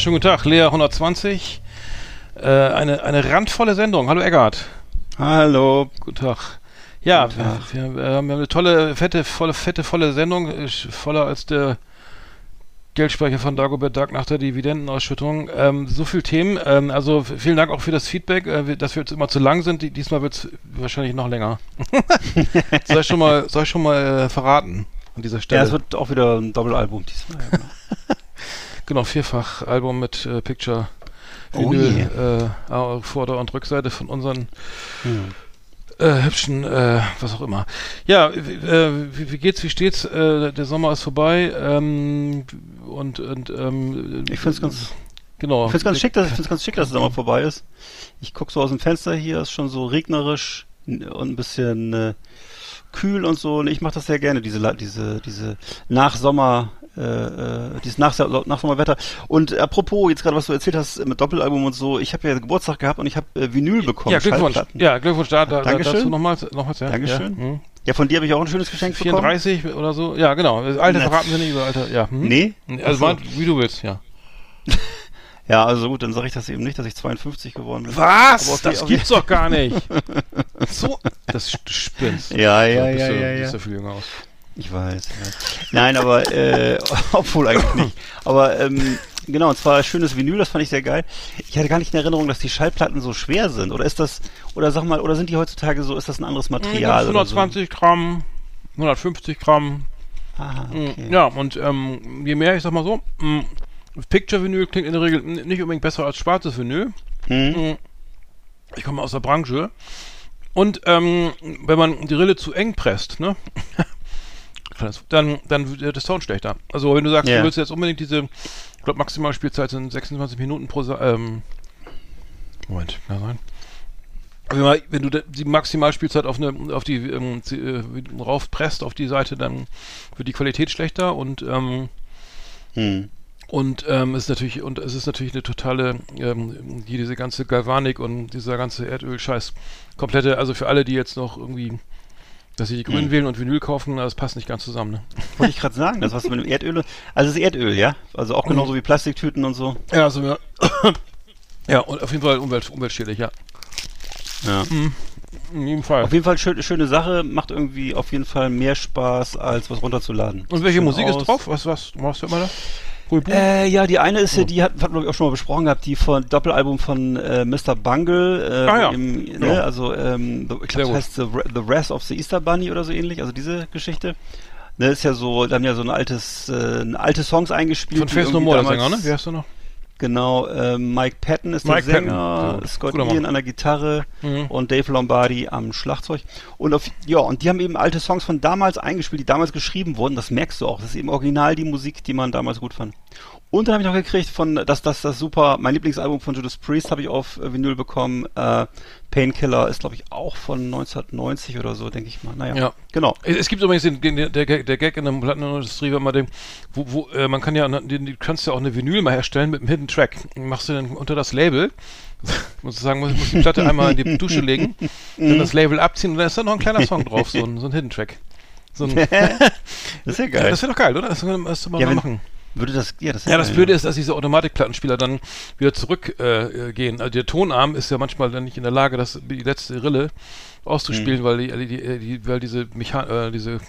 Schönen guten Tag, Lea 120. Äh, eine, eine randvolle Sendung. Hallo Eggert. Hallo. Guten Tag. Ja, Guten Tag. Wir, wir, haben eine tolle, fette, volle, fette, volle Sendung. Ist Voller als der Geldspeicher von Dagobert Duck nach der Dividendenausschüttung. Ähm, so viel Themen. Ähm, also vielen Dank auch für das Feedback, äh, dass wir jetzt immer zu lang sind. Die- Diesmal wird es wahrscheinlich noch länger. soll ich schon mal, soll ich schon mal äh, verraten an dieser Stelle? Ja, es wird auch wieder ein Doppelalbum diesmal. Ja, genau. Genau, vierfach Album mit äh, Picture. Oh Vinyl, äh, auf Vorder- und Rückseite von unseren Hm. äh, hübschen, äh, was auch immer. Ja, wie, äh, wie, wie geht's, wie steht's? Äh, der Sommer ist vorbei ähm, und, und ähm, Ich finde es ganz, genau. ich find's ganz schick, dass ich find's ganz schick, dass der Sommer vorbei ist. Ich guck so aus dem Fenster hier, ist schon so regnerisch und ein bisschen äh, kühl und so. Und ich mache das sehr gerne, diese diese diese Nachsommer äh, äh, dieses Nach Nachsommerwetter. Und apropos, jetzt gerade was du erzählt hast mit Doppelalbum und so, ich habe ja Geburtstag gehabt und ich habe äh, Vinyl bekommen. Ja, Glückwunsch. Ja, Glückwunsch da, da, da Dankeschön. dazu nochmals. nochmals ja. Dankeschön. Ja, hm. Ja, von dir habe ich auch ein schönes Geschenk bekommen. 34 oder so. Ja, genau. Das Alter verraten wir nicht über Alter. Ja. Hm? Nee? Also mal, wie du willst, ja. Ja, also gut, dann sage ich das eben nicht, dass ich 52 geworden bin. Was? Auf das gibt's doch gar nicht. so, das spinnst. Ja, ja, bist ja, ja, ja. du viel jünger aus. Ich weiß. Ja. Nein, aber äh, obwohl eigentlich nicht. Aber ähm, genau, und zwar schönes Vinyl, das fand ich sehr geil. Ich hatte gar nicht in Erinnerung, dass die Schallplatten so schwer sind. Oder ist das, oder sag mal, oder sind die heutzutage so, ist das ein anderes Material? oder 120 Gramm, 150 Gramm. So? Aha, Mm, okay. Ja, und ähm, je mehr, ich sag mal so, mm, Picture-Vinyl klingt in der Regel nicht unbedingt besser als schwarzes Vinyl. Hm? Mm, Ich komme aus der Branche. Und ähm, wenn man die Rille zu eng presst, ne? dann, dann wird der Sound schlechter. Also wenn du sagst, Ja. du willst jetzt unbedingt diese, ich glaube Maximalspielzeit sind 26 Minuten pro Sa ähm, Moment, kann sein. Wenn, du die Maximalspielzeit auf eine auf die ähm, äh, raufpresst auf die Seite, dann wird die Qualität schlechter und ähm, Hm. und ähm, es ist natürlich und es ist natürlich eine totale ähm, diese ganze Galvanik und dieser ganze Erdöl-Scheiß komplette also für alle die jetzt noch irgendwie dass sie die Grünen Hm. wählen und Vinyl kaufen das passt nicht ganz zusammen ne? Wollte ich gerade sagen, das was mit dem Erdöl. Also es ist Erdöl, ja? Also auch genauso wie Plastiktüten und so. ja also ja ja und auf jeden Fall umwelt, umweltschädlich ja Ja. in jedem Fall Auf jeden Fall schön, schöne Sache, macht irgendwie auf jeden Fall mehr Spaß, als was runterzuladen. und welche Musik aus. ist drauf was was was hört man da Äh, ja, die eine Oh. ist ja, die hat, hatten wir auch schon mal besprochen gehabt, die von Doppelalbum von äh, Mr. Bungle. Äh, Ah, ja. im, Ja. ne, also ähm, the, ich glaube, das heißt the, the Wrath of the Easter Bunny oder so ähnlich, also diese Geschichte. Ne, ist ja so, da haben ja so ein altes, äh, alte Songs eingespielt. von Face No More damals- Sänger ne wie heißt du noch Genau, äh, Mike Patton ist Mike der Patton, Sänger, gut. Scott. Ian an der Gitarre Mhm. und Dave Lombardi am Schlagzeug. Und auf, ja, und die haben eben alte Songs von damals eingespielt, die damals geschrieben wurden. Das merkst du auch. Das ist eben original die Musik, die man damals gut fand. Und dann habe ich noch gekriegt von, das, das, das super, mein Lieblingsalbum von Judas Priest habe ich auf äh, Vinyl bekommen. Äh, Painkiller ist, glaube ich, auch von 1990 oder so, denke ich mal. Naja, Ja. genau. Es gibt übrigens den, den, der, Gag, der Gag in der Plattenindustrie, wenn man den, wo, wo äh, man kann ja, den, du kannst ja auch eine Vinyl mal herstellen mit einem Hidden Track. Machst du dann unter das Label, muss ich sagen, muss, muss die Platte einmal in die Dusche legen, dann das Label abziehen und dann ist da noch ein kleiner Song drauf, so ein, so ein Hidden Track. So ein, Das ist ja ja, geil. das wäre doch geil, oder? Das müsste man Ja, mal wenn- machen. Würde das, ja, das Ja, das Blöde ist, dass diese Automatikplattenspieler dann wieder zurückgehen. Äh, also der Tonarm ist ja manchmal dann nicht in der Lage, das die letzte Rille auszuspielen, weil die, die, die, die weil diese Mechan äh, diese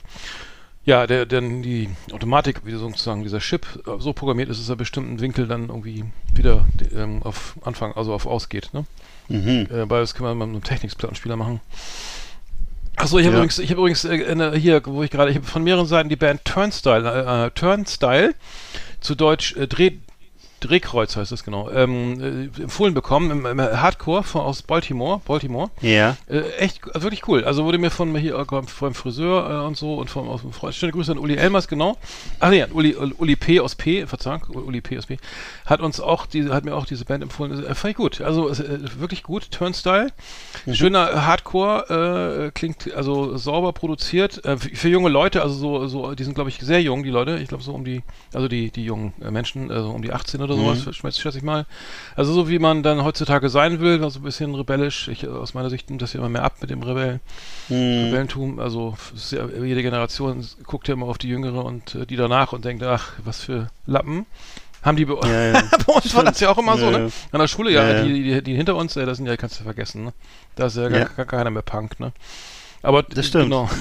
Ja, der, denn die Automatik, wie sozusagen dieser Chip äh, so programmiert ist, dass er bestimmten Winkel dann irgendwie wieder ähm, auf Anfang, also auf ausgeht. Ne? Mhm. Äh, beides kann man mit einem Technikplattenspieler machen. Achso, ich habe Ja. übrigens, ich habe übrigens äh, hier, wo ich gerade, ich habe von mehreren Seiten die Band Turnstile, äh, Turnstile, zu Deutsch äh, Dreh, Drehkreuz heißt es genau, ähm, äh, empfohlen bekommen im, im Hardcore von, aus Baltimore, Baltimore. Ja. Äh, echt, also wirklich cool. Also wurde mir von hier äh, vom Friseur äh, und so und vom aus dem Freund. Schöne Grüße an Uli Elmers, genau. Ach nee, Uli, Uli P aus P, Verzeihung, Uli P aus P, hat uns auch diese, hat mir auch diese Band empfohlen. Äh, fand ich gut. Also äh, wirklich gut. Turnstyle. Schöner Hardcore, äh, klingt also sauber produziert. Äh, für, junge Leute, also so, so, die sind glaube ich sehr jung, die Leute. Ich glaube so um die, also die, die jungen äh, Menschen, also um die 18 oder sowas, schätze schätze ich mal. Also so wie man dann heutzutage sein will, also ein bisschen rebellisch. Ich, aus meiner Sicht nimmt das ja immer mehr ab mit dem Rebell, Mhm. Rebellentum. Also ja, jede Generation guckt ja immer auf die Jüngere und äh, die danach und denkt, ach, was für Lappen. Haben die bei, Ja, ja. bei uns war das ja auch immer so, ne? An der Schule, ja. Die, die, die hinter uns, das sind ja, kannst du vergessen, ne? Da ist ja gar, Ja. gar keiner mehr Punk, ne? Aber Das stimmt. Genau.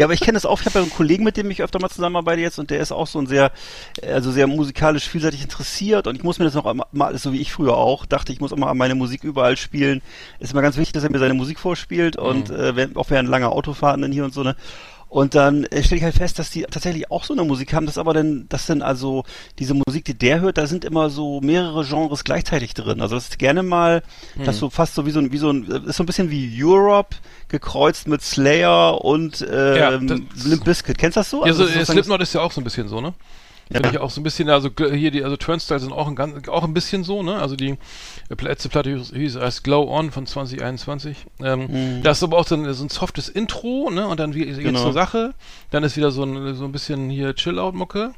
Ja, aber ich kenne das auch. Ich habe ja einen Kollegen, mit dem ich öfter mal zusammenarbeite jetzt und der ist auch so ein sehr, äh, also sehr musikalisch vielseitig interessiert und ich muss mir das noch mal, so wie ich früher auch, dachte, ich muss immer meine Musik überall spielen. Ist immer ganz wichtig, dass er mir seine Musik vorspielt und äh, wenn, auch während langer Autofahrten dann hier und so, ne? Und dann äh, stelle ich halt fest, dass die tatsächlich auch so eine Musik haben, das aber dann, das dann also diese Musik, die der hört, da sind immer so mehrere Genres gleichzeitig drin. Also das ist gerne mal, das so fast so wie so ein, wie so ein, äh, ist so ein bisschen wie Europe gekreuzt mit Slayer und Ja, ähm, das- Limp Bizkit. Kennst du das so? Ja, so, Slipknot ist ja auch so ein bisschen so, ne? Ja. ich auch so ein bisschen, also hier die, also Turnstile sind auch ein ganz, auch ein bisschen so, ne? Also die äh, letzte Platte hieß, hieß als Glow On von 2021. Ähm, Mhm. Da ist aber auch so ein, so ein softes Intro, ne? Und dann wie, geht's Genau. zur Sache. Dann ist wieder so ein, so ein bisschen hier Chill-Out-Mucke.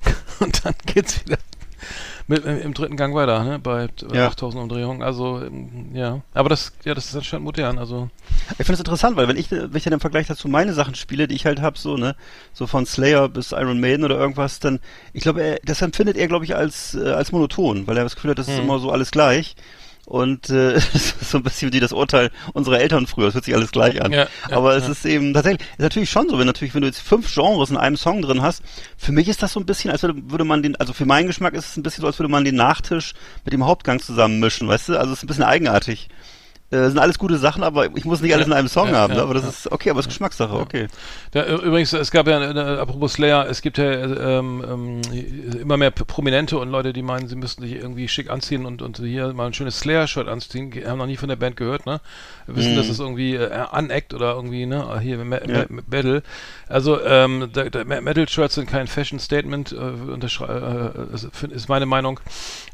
Und dann geht's wieder mit, im, im dritten Gang weiter, ne? Bei äh, Ja. 8000 Umdrehungen. Also, ähm, ja. Aber das, ja, das ist anscheinend modern, also. Ich finde das interessant, weil wenn ich, wenn ich dann im Vergleich dazu meine Sachen spiele, die ich halt habe, so, ne, so von Slayer bis Iron Maiden oder irgendwas, dann, ich glaube, er, das empfindet er, glaube ich, als, äh, als monoton, weil er das Gefühl hat, das ist Hm. immer so alles gleich. Und äh, es ist so ein bisschen wie das Urteil unserer Eltern früher, es hört sich alles gleich an. Ja, ja, Aber es ja. ist eben tatsächlich, ist natürlich schon so, wenn natürlich, wenn du jetzt fünf Genres in einem Song drin hast, für mich ist das so ein bisschen, als würde, würde man den, also für meinen Geschmack ist es ein bisschen so, als würde man den Nachtisch mit dem Hauptgang zusammenmischen, weißt du? Also es ist ein bisschen eigenartig. Äh, sind alles gute Sachen, aber ich muss nicht alles in einem Song ja, haben, ja, ne? aber das ja. ist okay, aber es ist Geschmackssache, okay. Übrigens, es gab ja, äh, apropos Slayer, es gibt ja äh, ähm, ähm, immer mehr Prominente und Leute, die meinen, sie müssten sich irgendwie schick anziehen und, und hier mal ein schönes Slayer-Shirt anziehen, haben noch nie von der Band gehört, ne? Wissen, Mhm. dass es irgendwie äh, Unact oder irgendwie, ne? Hier, Battle. Also, ähm, Metal-Shirts sind kein Fashion-Statement, äh, äh, ist, meine Meinung.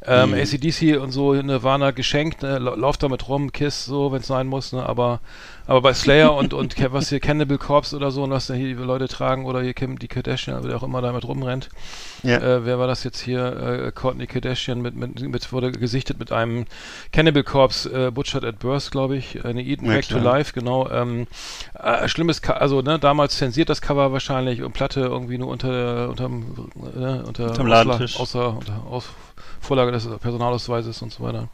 Ähm, Mhm. ACDC und so, Nirvana geschenkt, ne? Lau- Lauft damit rum, Kiss, so, wenn es sein muss, ne? Aber aber bei Slayer und, und was hier Cannibal Corpse oder so, und was da hier die Leute tragen, oder hier Kim, die Kardashian, wer auch immer damit rumrennt. Ja. Äh, wer war das jetzt hier? Äh, Courtney Kardashian mit, mit, mit, wurde gesichtet mit einem Cannibal Corpse, äh, Butchered at Birth, glaube ich. Eine Eden Ja, Back to klar. Life, genau. Ähm, äh, schlimmes, Co also ne, damals zensiert das Cover wahrscheinlich und Platte irgendwie nur unter, unterm, äh, unter Ausla- Ladentisch. außer unter Aus, Vorlage des Personalausweises und so weiter.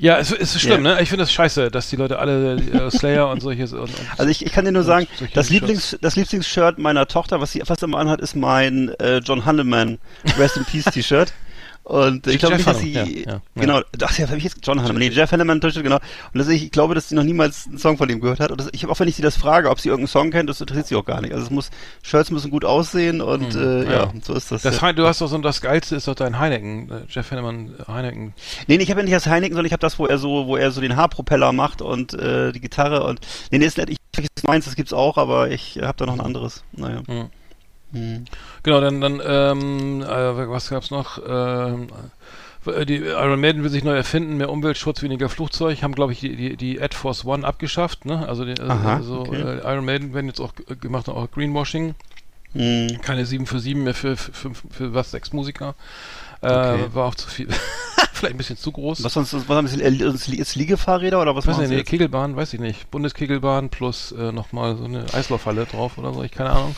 Ja, es, es ist schlimm, Ja. ne? Ich finde das scheiße, dass die Leute alle äh, Slayer und solche und, und Also ich, ich kann dir nur sagen, das Shirts. Lieblings, das Lieblingsshirt meiner Tochter, was sie fast immer anhat, ist mein äh, John Hanneman Rest in Peace T-Shirt. Und ich glaube nicht, dass sie, ja, ja, ja. genau, ach ja, habe ich jetzt John Hanneman, nee, Jeff Hanneman genau. Und das, ich glaube, dass sie noch niemals einen Song von ihm gehört hat. Und das, ich habe auch, wenn ich sie das frage, ob sie irgendeinen Song kennt, das interessiert sie auch gar nicht. Also es muss, Shirts müssen gut aussehen und äh, ja, ja. so ist das. das ja. Du hast doch so das geilste ist doch dein Heineken, äh, Jeff Hanneman äh, Heineken. Nee, nee, ich habe ja nicht das Heineken, sondern ich habe das, wo er so, wo er so den Haarpropeller macht und äh, die Gitarre und nee, nee, ist nicht, ich vergesse meins, das gibt's auch, aber ich habe da noch ein anderes. Naja. Hm. Hm. Genau, dann, dann ähm, äh, was gab's noch? Ähm, äh, die Iron Maiden will sich neu erfinden, mehr Umweltschutz, weniger Flugzeug, haben glaube ich die, die, die Ad Force One abgeschafft, ne? Also, die, also, Aha, also okay. äh, Iron Maiden werden jetzt auch g- gemacht, auch Greenwashing. Hm. Keine 7 für 7 mehr für, für, für, für was, sechs Musiker. Äh, Okay. War auch zu viel. Vielleicht ein bisschen zu groß. Was sonst, was haben Sie, äh, ist Liegefahrräder oder was weiß machen nicht, jetzt? Kegelbahn, weiß ich nicht. Bundeskegelbahn plus äh, nochmal so eine Eislaufhalle drauf oder so, ich keine Ahnung.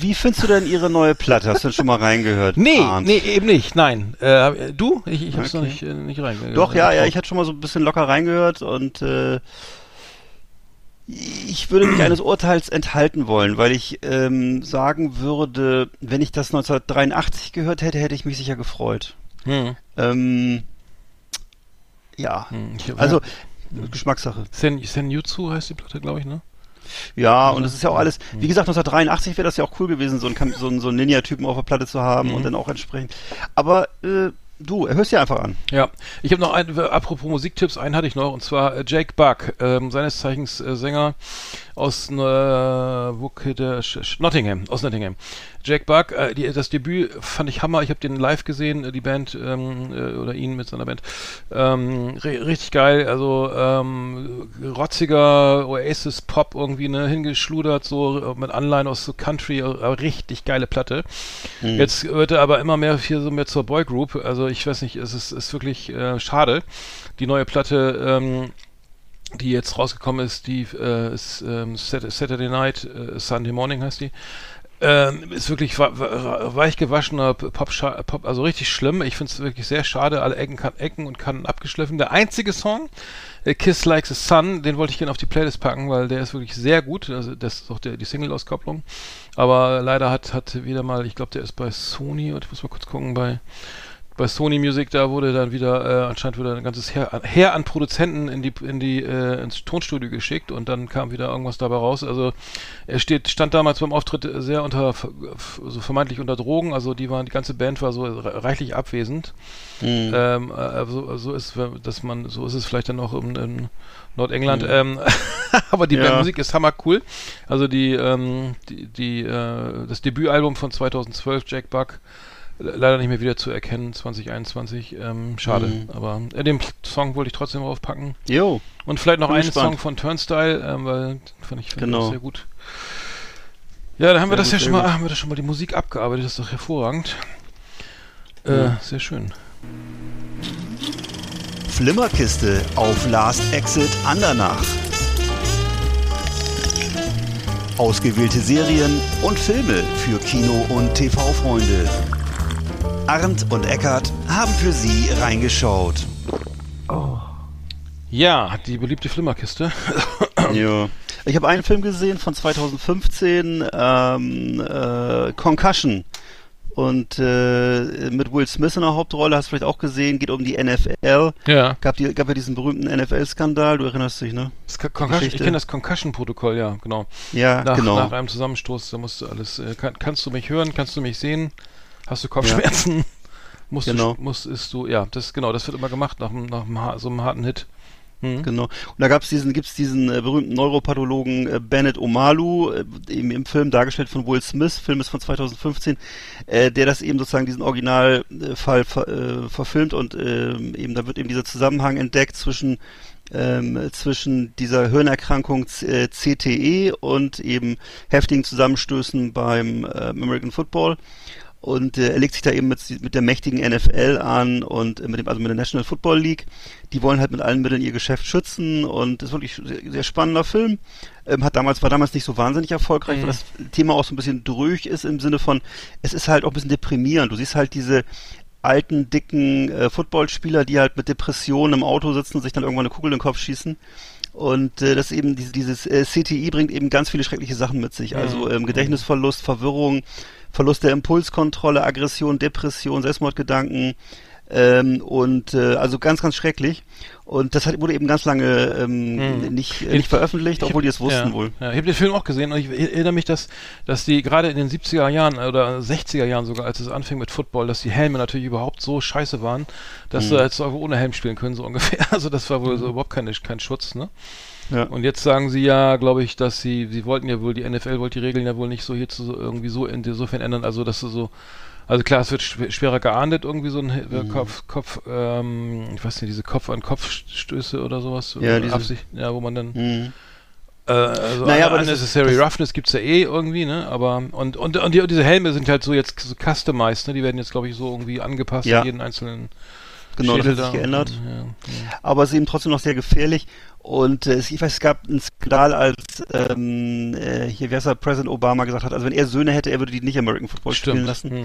Wie findest du denn Ihre neue Platte? Hast du denn schon mal reingehört? Nee, Arndt? nee, eben nicht, nein. Äh, du? Ich, ich hab's noch Okay. nicht, äh, nicht reingehört. Doch, ja, ja, ich hatte schon mal so ein bisschen locker reingehört und äh, Ich würde mich eines Urteils enthalten wollen, weil ich ähm, sagen würde, wenn ich das 1983 gehört hätte, hätte ich mich sicher gefreut. Hm. Ähm, ja, Hm, ich- also Geschmackssache. Sen, Senjutsu heißt die Platte, glaube ich, ne? Ja, und es ist ja auch alles, Hm. wie gesagt, 1983 wäre das ja auch cool gewesen, so einen, so einen, so einen Ninja-Typen auf der Platte zu haben Mhm. und dann auch entsprechend. Aber äh, du, hörst dir einfach an. Ja, ich habe noch ein, apropos Musiktipps, einen hatte ich noch, und zwar äh, Jake Buck, ähm, seines Zeichens äh, Sänger aus äh, Nottingham, aus Nottingham. Jake Buck, äh, die, das Debüt fand ich Hammer, ich habe den live gesehen, äh, die Band, ähm, äh, oder ihn mit seiner Band. Ähm, ri- richtig geil, also ähm, rotziger Oasis-Pop irgendwie, ne, hingeschludert, so äh, mit Anleihen aus so Country, äh, richtig geile Platte. Mhm. Jetzt wird er aber immer mehr hier so mehr zur Boygroup. Also ich weiß nicht, es ist, ist wirklich äh, schade. Die neue Platte, ähm, die jetzt rausgekommen ist, die äh, ist ähm, Sat- Saturday Night, äh, Sunday Morning heißt die. Ähm, ist wirklich weich gewaschener Pop, Pop, also richtig schlimm. Ich finde es wirklich sehr schade. Alle Ecken, kan Ecken und Kanten abgeschliffen. Der einzige Song, äh, Kiss Like the Sun, den wollte ich gerne auf die Playlist packen, weil der ist wirklich sehr gut. Also das ist auch der, die Single-Auskopplung. Aber leider hat, hat wieder mal, ich glaube, der ist bei Sony, und ich muss mal kurz gucken, bei, bei Sony Music, da wurde dann wieder, äh, anscheinend wieder ein ganzes Heer, an- Heer an Produzenten in die, in die, äh, ins Tonstudio geschickt und dann kam wieder irgendwas dabei raus. Also er steht, stand damals beim Auftritt sehr unter, so vermeintlich unter Drogen, also die waren, die ganze Band war so re- reichlich abwesend. Mhm. Ähm, äh, also, so ist, dass man, so ist es vielleicht dann auch in, in Nordengland. Mhm. Ähm, aber die Ja. Bandmusik ist hammer cool. Also die, ähm, die, die äh, das Debütalbum von 2012, Jack Buck, leider nicht mehr wieder zu erkennen, 2021. Ähm, schade. Mhm. Aber äh, den Song wollte ich trotzdem draufpacken. Jo, Und vielleicht noch Bin einen gespannt. Song von Turnstyle, ähm, weil fand ich, fand Genau. sehr gut. Ja, da haben wir Sehr das gut, ja schon mal, haben wir das schon mal die Musik abgearbeitet, das ist doch hervorragend. Äh, Ja. Sehr schön. Flimmerkiste auf Last Exit Andernach. Ausgewählte Serien und Filme für Kino- und TV-Freunde. Arndt und Eckart haben für Sie reingeschaut. Ja, die beliebte Flimmerkiste. ja. Ich habe einen Film gesehen von 2015, ähm, äh, Concussion. Und äh, mit Will Smith in der Hauptrolle, hast du vielleicht auch gesehen, geht um die NFL. ja. Gab, die, gab ja diesen berühmten NFL-Skandal, du erinnerst dich, ne? Das Con Concussion, ich kenne das Concussion-Protokoll, ja, genau. Ja, Nach, genau. nach einem Zusammenstoß, da musst du alles, äh, kann, kannst du mich hören, kannst du mich sehen, hast du Kopfschmerzen, musst Genau. du, musst, ist du, ja, das, genau, das wird immer gemacht nach, einem- nach so einem harten Hit. Hm. Genau. Und da gab's diesen, gibt's diesen äh, berühmten Neuropathologen äh, Bennett Omalu, äh, eben im Film dargestellt von Will Smith, Film ist von 2015, äh, der das eben sozusagen diesen Originalfall ver, äh, verfilmt und ähm, eben da wird eben dieser Zusammenhang entdeckt zwischen ähm, zwischen dieser Hirnerkrankung C- äh, CTE und eben heftigen Zusammenstößen beim äh, American Football. Und äh, er legt sich da eben mit, mit der mächtigen NFL an und äh, mit dem, also mit der National Football League. Die wollen halt mit allen Mitteln ihr Geschäft schützen und das ist wirklich ein sehr, sehr spannender Film. Ähm, hat damals, war damals nicht so wahnsinnig erfolgreich, Mhm. weil das Thema auch so ein bisschen dröch ist im Sinne von, es ist halt auch ein bisschen deprimierend. Du siehst halt diese alten, dicken äh, Footballspieler, die halt mit Depressionen im Auto sitzen und sich dann irgendwann eine Kugel in den Kopf schießen. Und äh, das eben, diese, dieses äh, CTI bringt eben ganz viele schreckliche Sachen mit sich. Also ähm, Gedächtnisverlust, Verwirrung, Verlust der Impulskontrolle, Aggression, Depression, Selbstmordgedanken ähm, und äh, also ganz, ganz schrecklich. Und das hat, wurde eben ganz lange ähm, Mhm. nicht, äh, Ich- nicht veröffentlicht, Ich obwohl hab- die es wussten ja, wohl. Ja, ich habe den Film auch gesehen und ich erinnere mich, dass, dass die gerade in den 70er Jahren oder 60er Jahren sogar, als es anfing mit Football, dass die Helme natürlich überhaupt so scheiße waren, dass Mhm. du jetzt auch ohne Helm spielen können, so ungefähr. Also das war wohl so überhaupt keine, kein Schutz, ne? Ja. Und jetzt sagen sie ja, glaube ich, dass sie, sie wollten ja wohl, die NFL wollte die Regeln ja wohl nicht so hier zu, irgendwie so insofern ändern, also dass du so, also klar, es wird schw- schwerer geahndet, irgendwie so ein äh, Mhm. Kopf, Kopf, ähm, ich weiß nicht, diese Kopf-an-Kopf-Stöße oder sowas. Ja, oder diese- Absicht, ja, wo man dann, Mhm. äh, also Naja, aber Unnecessary Roughness gibt's ja eh irgendwie, ne, aber, und, und, und, die, und diese Helme sind halt so jetzt so customized, ne, die werden jetzt, glaube ich, so irgendwie angepasst Ja. an jeden einzelnen Genau, das Schädel hat sich geändert. Ja, ja. aber es ist eben trotzdem noch sehr gefährlich. Und äh, es- ich weiß, es gab einen Skandal, als ähm, äh, hier, wie heißt er, Präsident Obama gesagt hat, also wenn er Söhne hätte, er würde die nicht American Football spielen Stimmt. lassen. Hm.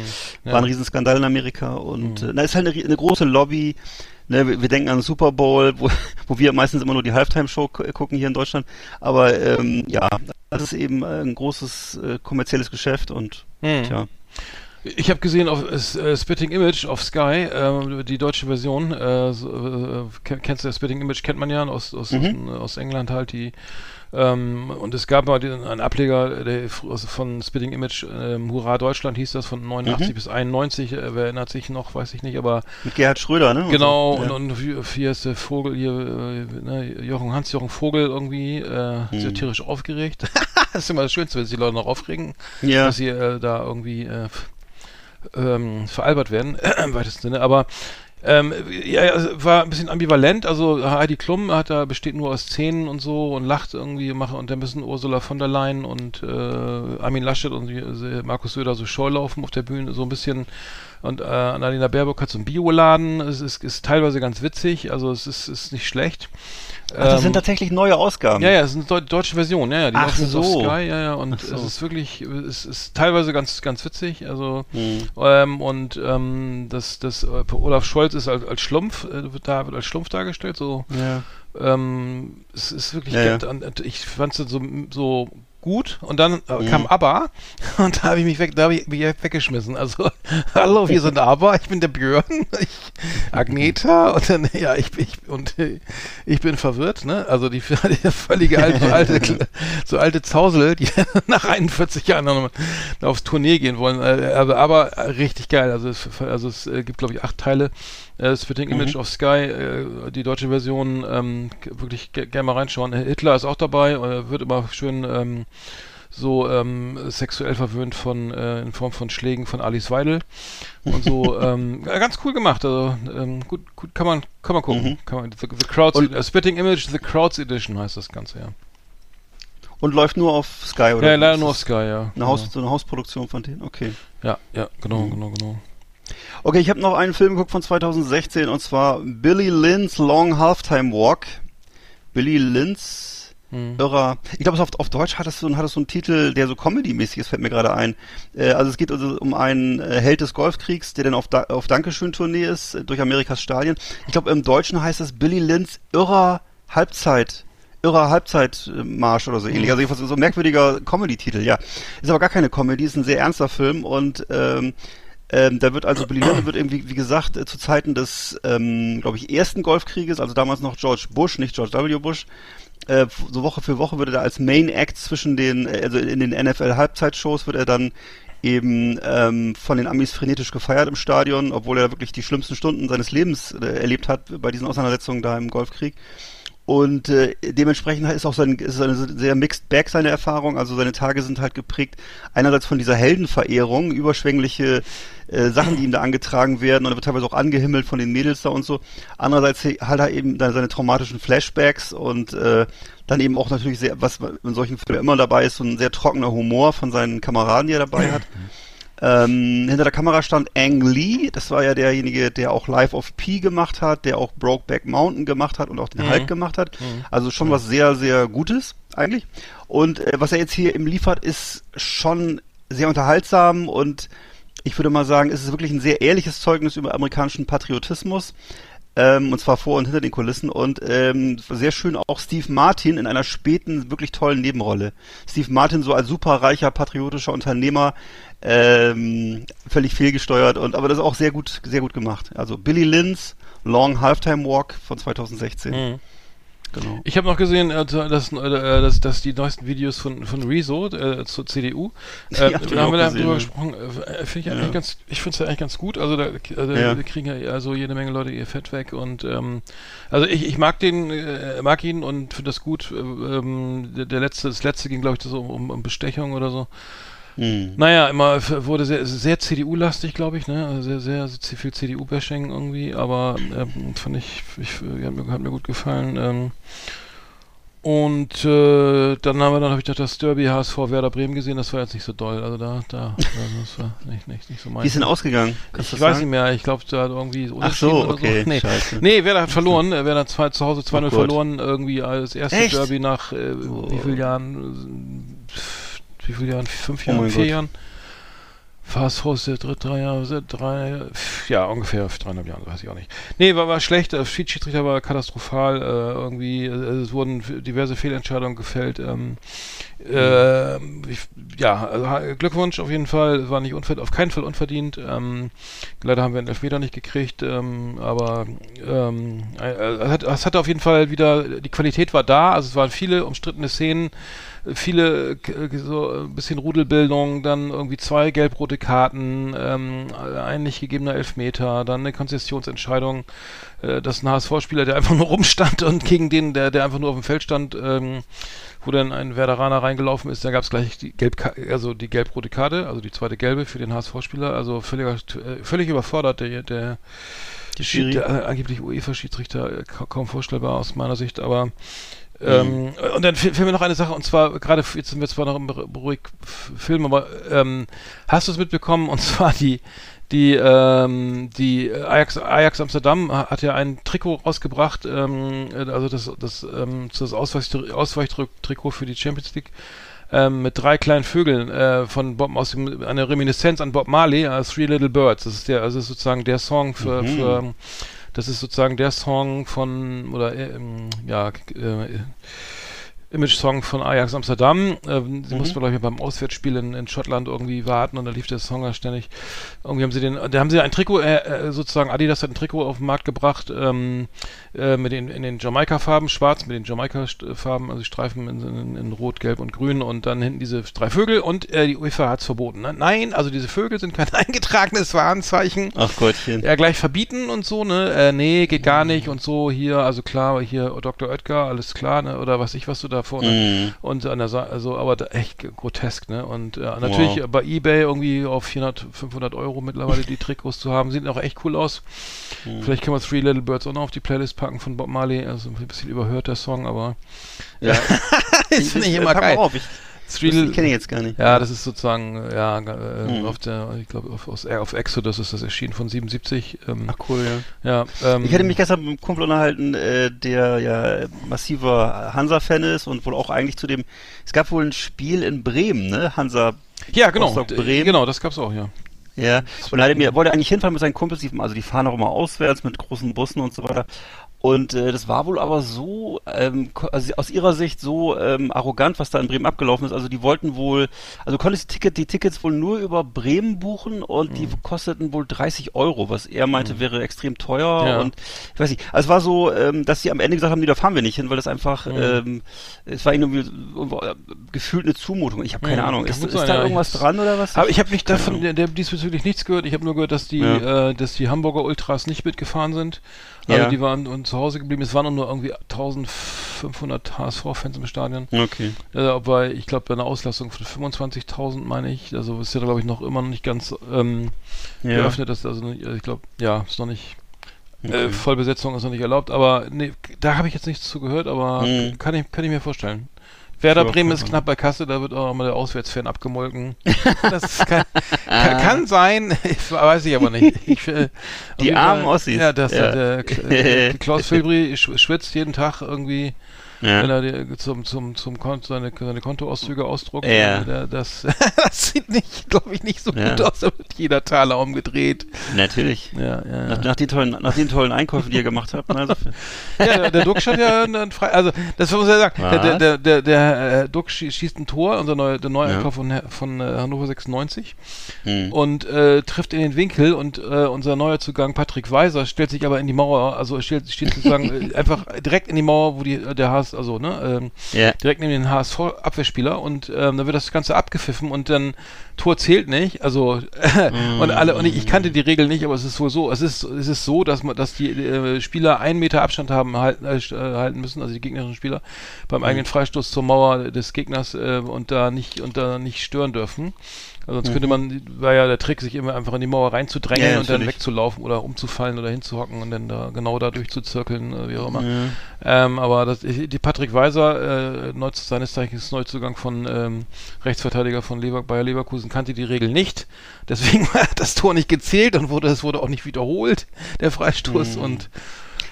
War ein Riesenskandal in Amerika und Mhm. äh, na, ist halt eine, eine große Lobby, ne, wir, wir denken an den Super Bowl, wo, wo wir meistens immer nur die Halftime-Show gu- gucken hier in Deutschland. Aber ähm, ja, das ist eben äh, ein großes äh, kommerzielles Geschäft und Hm. tja. Ich habe gesehen auf äh, Spitting Image auf Sky, äh, die deutsche Version. Äh, so, äh, ken- kennst du Spitting Image? Kennt man ja aus, aus, Mhm. aus, England halt die. Ähm, und es gab mal den, einen Ableger der, also von Spitting Image, ähm, Hurra Deutschland hieß das, von 89 Mhm. bis 91. Äh, wer erinnert sich noch, weiß ich nicht, aber Mit Gerhard Schröder, ne? Und Genau, so. und, ja. und wie, wie ist der Vogel hier, äh, ne, Jochen, Hans-Jochen Vogel irgendwie äh, Mhm. sehr tierisch aufgeregt. das ist immer das Schönste, wenn sich die Leute noch aufregen, ja. dass sie äh, da irgendwie äh, ähm, veralbert werden, im weitesten Sinne. Aber ähm, ja, es war ein bisschen ambivalent. Also Heidi Klum hat da besteht nur aus Zähnen und so und lacht irgendwie mache und dann müssen Ursula von der Leyen und äh, Armin Laschet und die, äh, Markus Söder so Show laufen auf der Bühne, so ein bisschen und äh, Annalena Baerbock hat so einen Bioladen. Es ist, ist teilweise ganz witzig, also es ist, ist nicht schlecht. Ach, das Ähm, sind tatsächlich neue Ausgaben. ja, ja, es ist eine deu deutsche Version, ja, ja, die Ach so. Sky, ja, ja, und so. es ist wirklich, es ist teilweise ganz, ganz witzig, also, Hm. ähm, und, ähm, das, das, äh, Olaf Scholz ist als, als Schlumpf, äh, wird da, wird als Schlumpf dargestellt, so, Ja. ähm, es ist wirklich, Ja, ja. ich fand es so, so gut und dann äh, Mhm. kam ABBA und da habe ich mich weg, da habe ich mich weggeschmissen. Also, hallo, wir sind ABBA, ich bin der Björn, ich, Agneta und dann, ja, ich, ich und äh, ich bin verwirrt, ne? Also die, die völlige alte, so alte, so alte Zausel, die nach 41 Jahren noch mal aufs Tournee gehen wollen. Äh, aber, aber richtig geil. Also es, also es äh, gibt, glaube ich, acht Teile. Äh, Spitting Image auf Sky, äh, die deutsche Version, ähm, wirklich ge- gerne mal reinschauen. Hitler ist auch dabei, äh, wird immer schön ähm, so ähm, sexuell verwöhnt von äh, in Form von Schlägen von Alice Weidel und so ähm, ganz cool gemacht. Also ähm, gut, gut kann man kann man gucken. Mhm. Kann man, the, the Crowds, Und- äh, Spitting Image, The Crowds Edition heißt das Ganze ja. Und läuft nur auf Sky, oder? ja, leider Ist nur auf Sky, ja. Eine Haus, so eine Hausproduktion von denen? Okay. Ja, ja, genau, Mhm. genau, genau. Okay, ich habe noch einen Film geguckt von 2016 und zwar Billy Lynn's Long Halftime Walk. Billy Lynn's Hm. irrer. Ich glaube, auf, auf Deutsch hat es so, hat es so einen Titel, der so Comedy-mäßig ist, fällt mir gerade ein. Äh, also es geht also um einen äh, Held des Golfkriegs, der dann auf, da auf Dankeschön-Tournee ist, äh, durch Amerikas Stadien. Ich glaube, im Deutschen heißt es Billy Lynn's irrer Halbzeit. Irrer Halbzeitmarsch oder so ähnlich. Also jedenfalls so ein merkwürdiger Comedy-Titel, ja. Ist aber gar keine Comedy, ist ein sehr ernster Film und ähm, ähm, da wird also Lyndon wird irgendwie, wie gesagt, äh, zu Zeiten des, ähm, glaube ich, ersten Golfkrieges, also damals noch George Bush, nicht George W. Bush, äh, so Woche für Woche wird er da als Main Act zwischen den, äh, also in den NFL-Halbzeitshows wird er dann eben ähm, von den Amis frenetisch gefeiert im Stadion, obwohl er wirklich die schlimmsten Stunden seines Lebens äh, erlebt hat bei diesen Auseinandersetzungen da im Golfkrieg. Und äh, dementsprechend ist auch sein, ist eine sehr mixed bag seine Erfahrung. Also seine Tage sind halt geprägt einerseits von dieser Heldenverehrung, überschwängliche äh, Sachen, die ihm da angetragen werden und er wird teilweise auch angehimmelt von den Mädels da und so. Andererseits halt er eben dann seine traumatischen Flashbacks und äh, dann eben auch natürlich sehr, was in solchen Filmen immer dabei ist, so ein sehr trockener Humor von seinen Kameraden, die er dabei hat. Ähm, hinter der Kamera stand Ang Lee, das war ja derjenige, der auch Life of Pi gemacht hat, der auch Brokeback Mountain gemacht hat und auch den Mhm. Hulk gemacht hat. Also schon was sehr, sehr Gutes eigentlich. Und äh, was er jetzt hier eben liefert, ist schon sehr unterhaltsam und ich würde mal sagen, es ist wirklich ein sehr ehrliches Zeugnis über amerikanischen Patriotismus. Ähm, und zwar vor und hinter den Kulissen. Und ähm, sehr schön auch Steve Martin in einer späten, wirklich tollen Nebenrolle. Steve Martin so als superreicher, patriotischer Unternehmer, ähm, völlig fehlgesteuert. Und aber das ist auch sehr gut, sehr gut gemacht. Also Billy Lynn's Long Halftime Walk von 2016. Mhm. Genau. Ich habe noch gesehen, äh, dass, äh, dass, dass die neuesten Videos von, von Rezo äh, zur CDU, äh, Ja, da haben wir da gesehen, drüber ja. gesprochen, äh, finde ich Ja. eigentlich ganz, ich finde es ja eigentlich ganz gut, also da also Ja. wir kriegen ja also jede Menge Leute ihr Fett weg und ähm, also ich, ich mag den, äh, mag ihn und finde das gut, äh, ähm, der, der letzte, das letzte ging glaube ich so um, um Bestechung oder so. Hm. Naja, immer wurde sehr, sehr CDU-lastig, glaube ich, ne? Also Sehr, sehr, sehr viel CDU-Bashing irgendwie, aber ähm, fand ich, ich äh, hat, mir, hat mir gut gefallen. Ähm, und äh, dann haben wir dann habe ich noch das Derby HSV Werder Bremen gesehen, das war jetzt nicht so doll. Also da, da, also das war nicht, nicht, nicht so mein. Wie ist denn ausgegangen? Kannst ich weiß sagen? nicht mehr, ich glaube, da hat irgendwie Ach so, okay. Nee. Scheiße. nee, Werder hat verloren. äh, Werder hat zwei, zu Hause 2-0 Oh verloren, irgendwie als erste Echt? Derby nach äh, Oh. wie vielen Jahren? äh, Wie viele Jahren? Fünf Oh Jahren? mein vier Gott. Jahren? Fast Hosted, drei, drei Jahre, drei, ja, ungefähr dreieinhalb Jahre, weiß ich auch nicht. Nee, war, war schlecht, der Schiedsrichter war katastrophal, äh, irgendwie, äh, es wurden diverse Fehlentscheidungen gefällt, ähm, äh, ich, ja, also, Glückwunsch auf jeden Fall, war nicht unverdient, auf keinen Fall unverdient, ähm, leider haben wir einen Elfmeter nicht gekriegt, ähm, aber ähm, äh, es hatte auf jeden Fall wieder, die Qualität war da, also es waren viele umstrittene Szenen, viele äh, so ein bisschen Rudelbildung, dann irgendwie zwei gelb-rote Karten, ähm, ein nicht gegebener Elfmeter, dann eine Konzessionsentscheidung, äh, dass ein HSV-Spieler, der einfach nur rumstand und gegen den, der, der einfach nur auf dem Feld stand, ähm, wo dann ein Werderaner reingelaufen ist, da gab es gleich die gelb also die gelb-rote Karte, also die zweite gelbe für den HSV-Spieler, also völlig, äh, völlig überfordert der, der Schiri. der äh, angeblich UEFA-Schiedsrichter äh, ka kaum vorstellbar aus meiner Sicht, aber ähm, und dann fehlt mir noch eine Sache, und zwar, gerade jetzt sind wir zwar noch im F- Film, aber ähm, hast du es mitbekommen, und zwar die, die, ähm, die Ajax, Ajax Amsterdam ha- hat ja ein Trikot rausgebracht, ähm, äh, also das, das, ähm, das Ausweich- Ausweichtrikot für die Champions League, ähm, mit drei kleinen Vögeln äh, von Bob aus dem, eine Reminiszenz an Bob Marley, äh, Three Little Birds. Das ist der, also ist sozusagen der Song für, Mhm. für das ist sozusagen der Song von oder äh, ähm, ja äh, Image-Song von Ajax Amsterdam. Ähm, sie Mhm. mussten, glaube ich, beim Auswärtsspiel in, in Schottland irgendwie warten und da lief der Song ja ständig. Irgendwie haben sie den, da haben sie ein Trikot, äh, äh, sozusagen Adidas hat ein Trikot auf den Markt gebracht, ähm, äh, mit den, in den Jamaika-Farben, schwarz, mit den Jamaika-Farben, also Streifen in, in, in Rot, Gelb und Grün und dann hinten diese drei Vögel und äh, die UEFA hat es verboten. Ne? Nein, also diese Vögel sind kein eingetragenes Warnzeichen Ach Gottchen. ja gleich verbieten und so, ne? Äh, nee, geht gar nicht und so, hier, also klar, hier Dr. Oetker, alles klar, ne? Oder was ich, was du da vorne. Mhm. Und an der Seite, also, aber da, echt grotesk, ne? Und äh, natürlich Wow. bei Ebay irgendwie auf 400, 500 Euro mittlerweile die Trikots zu haben, sieht auch echt cool aus. Mhm. Vielleicht können wir Three Little Birds auch noch auf die Playlist packen von Bob Marley, also ein bisschen überhört der Song, aber Ja. das finde ich immer geil. auf, Ich, Das kenne ich jetzt gar nicht. ja, das ist sozusagen, äh, ja, äh, Mhm. auf der, ich glaube, auf, aus- äh, auf Exodus ist das erschienen von 77. Ähm, Ach cool, ja. ja, ähm, Ich hatte mich gestern mit einem Kumpel unterhalten, äh, der ja massiver Hansa-Fan ist und wohl auch eigentlich zu dem, es gab wohl ein Spiel in Bremen, ne? Hansa, Ja, genau. D- Bremen. Genau, das gab's auch, ja. ja. Und er mir, wollte eigentlich hinfahren mit seinen Kumpels, also die fahren auch immer auswärts mit großen Bussen und so weiter. Und äh, das war wohl aber so, ähm, also aus ihrer Sicht so ähm, arrogant, was da in Bremen abgelaufen ist. Also die wollten wohl, also konntest die, Ticket, die Tickets wohl nur über Bremen buchen und Mhm. die kosteten wohl 30 Euro, was er meinte wäre extrem teuer. Ja. Und ich weiß nicht, also es war so, ähm, dass sie am Ende gesagt haben, nee, da fahren wir nicht hin, weil das einfach, Mhm. ähm, es war irgendwie äh, gefühlt eine Zumutung. Ich habe keine Mhm, Ahnung. Ist, ist sein, da ja. irgendwas dran oder was? Aber ich habe nicht davon der, der diesbezüglich nichts gehört. Ich habe nur gehört, dass die, Ja. äh, dass die Hamburger Ultras nicht mitgefahren sind. Also Ja. die waren und zu Hause geblieben. Es waren nur irgendwie 1500 HSV-Fans im Stadion. Okay. Äh, aber ich glaube, bei einer Auslastung von 25.000 meine ich. Also ist ja, glaube ich, noch immer noch nicht ganz ähm, Ja. geöffnet. Das, also ich glaube, ja, ist noch nicht. Äh, Okay. Vollbesetzung ist noch nicht erlaubt, aber nee, da habe ich jetzt nichts zu gehört, aber Mhm. kann, ich, kann ich mir vorstellen. Werder Ja, Bremen ist knapp bei Kasse, da wird auch mal der Auswärtsfan abgemolken. Das kann, kann, kann sein, weiß ich aber nicht. Ich, äh, Die armen Fall- Ossis. Ja, das, Ja. Der, der, Klaus Filbri sch- schwitzt jeden Tag irgendwie, Ja. wenn er die, zum, zum, zum Konto, seine, seine Kontoauszüge ausdruckt. Ja. Äh, Der, das, das sieht nicht, glaube ich, nicht so Ja. gut aus. Da wird jeder Taler umgedreht. Natürlich. Ja, ja, Nach, nach, den tollen, nach den tollen Einkäufen, die ihr gemacht habt. ne, Also, Ja, der, der Duck hat ja einen frei, also das muss ich ja sagen. Der, der, Was? der, der, der äh, Duck schie- schießt ein Tor, unser neuer, der. Einkauf von, von äh, Hannover 96 hm. und äh, trifft in den Winkel und äh, unser neuer Zugang Patrick Weiser stellt sich aber in die Mauer, also steht, steht sozusagen äh, einfach direkt in die Mauer, wo die äh, der HS, also ne, ähm, Ja. direkt neben den HSV Abwehrspieler und ähm, dann wird das Ganze abgepfiffen und dann Tor zählt nicht, also und alle und ich, ich kannte die Regel nicht, aber es ist wohl so, es ist es ist so, dass man dass die äh, Spieler einen Meter Abstand haben halten, äh, äh, halten müssen, also die gegnerischen Spieler beim eigenen Freistoß zur Mauer des Gegners äh, und da nicht und da nicht stören dürfen. Also sonst könnte man, war ja der Trick, sich immer einfach in die Mauer reinzudrängeln Ja, und dann wegzulaufen oder umzufallen oder hinzuhocken und dann da genau da durchzuzirkeln, äh, wie auch immer. Ja. Ähm, aber das, die Patrick Weiser, äh, neu, seines Zeichens Neuzugang von ähm, Rechtsverteidiger von Lever, Bayer Leverkusen, kannte die Regel nicht. Deswegen war das Tor nicht gezählt und wurde, es wurde auch nicht wiederholt, der Freistoß. Mhm. Und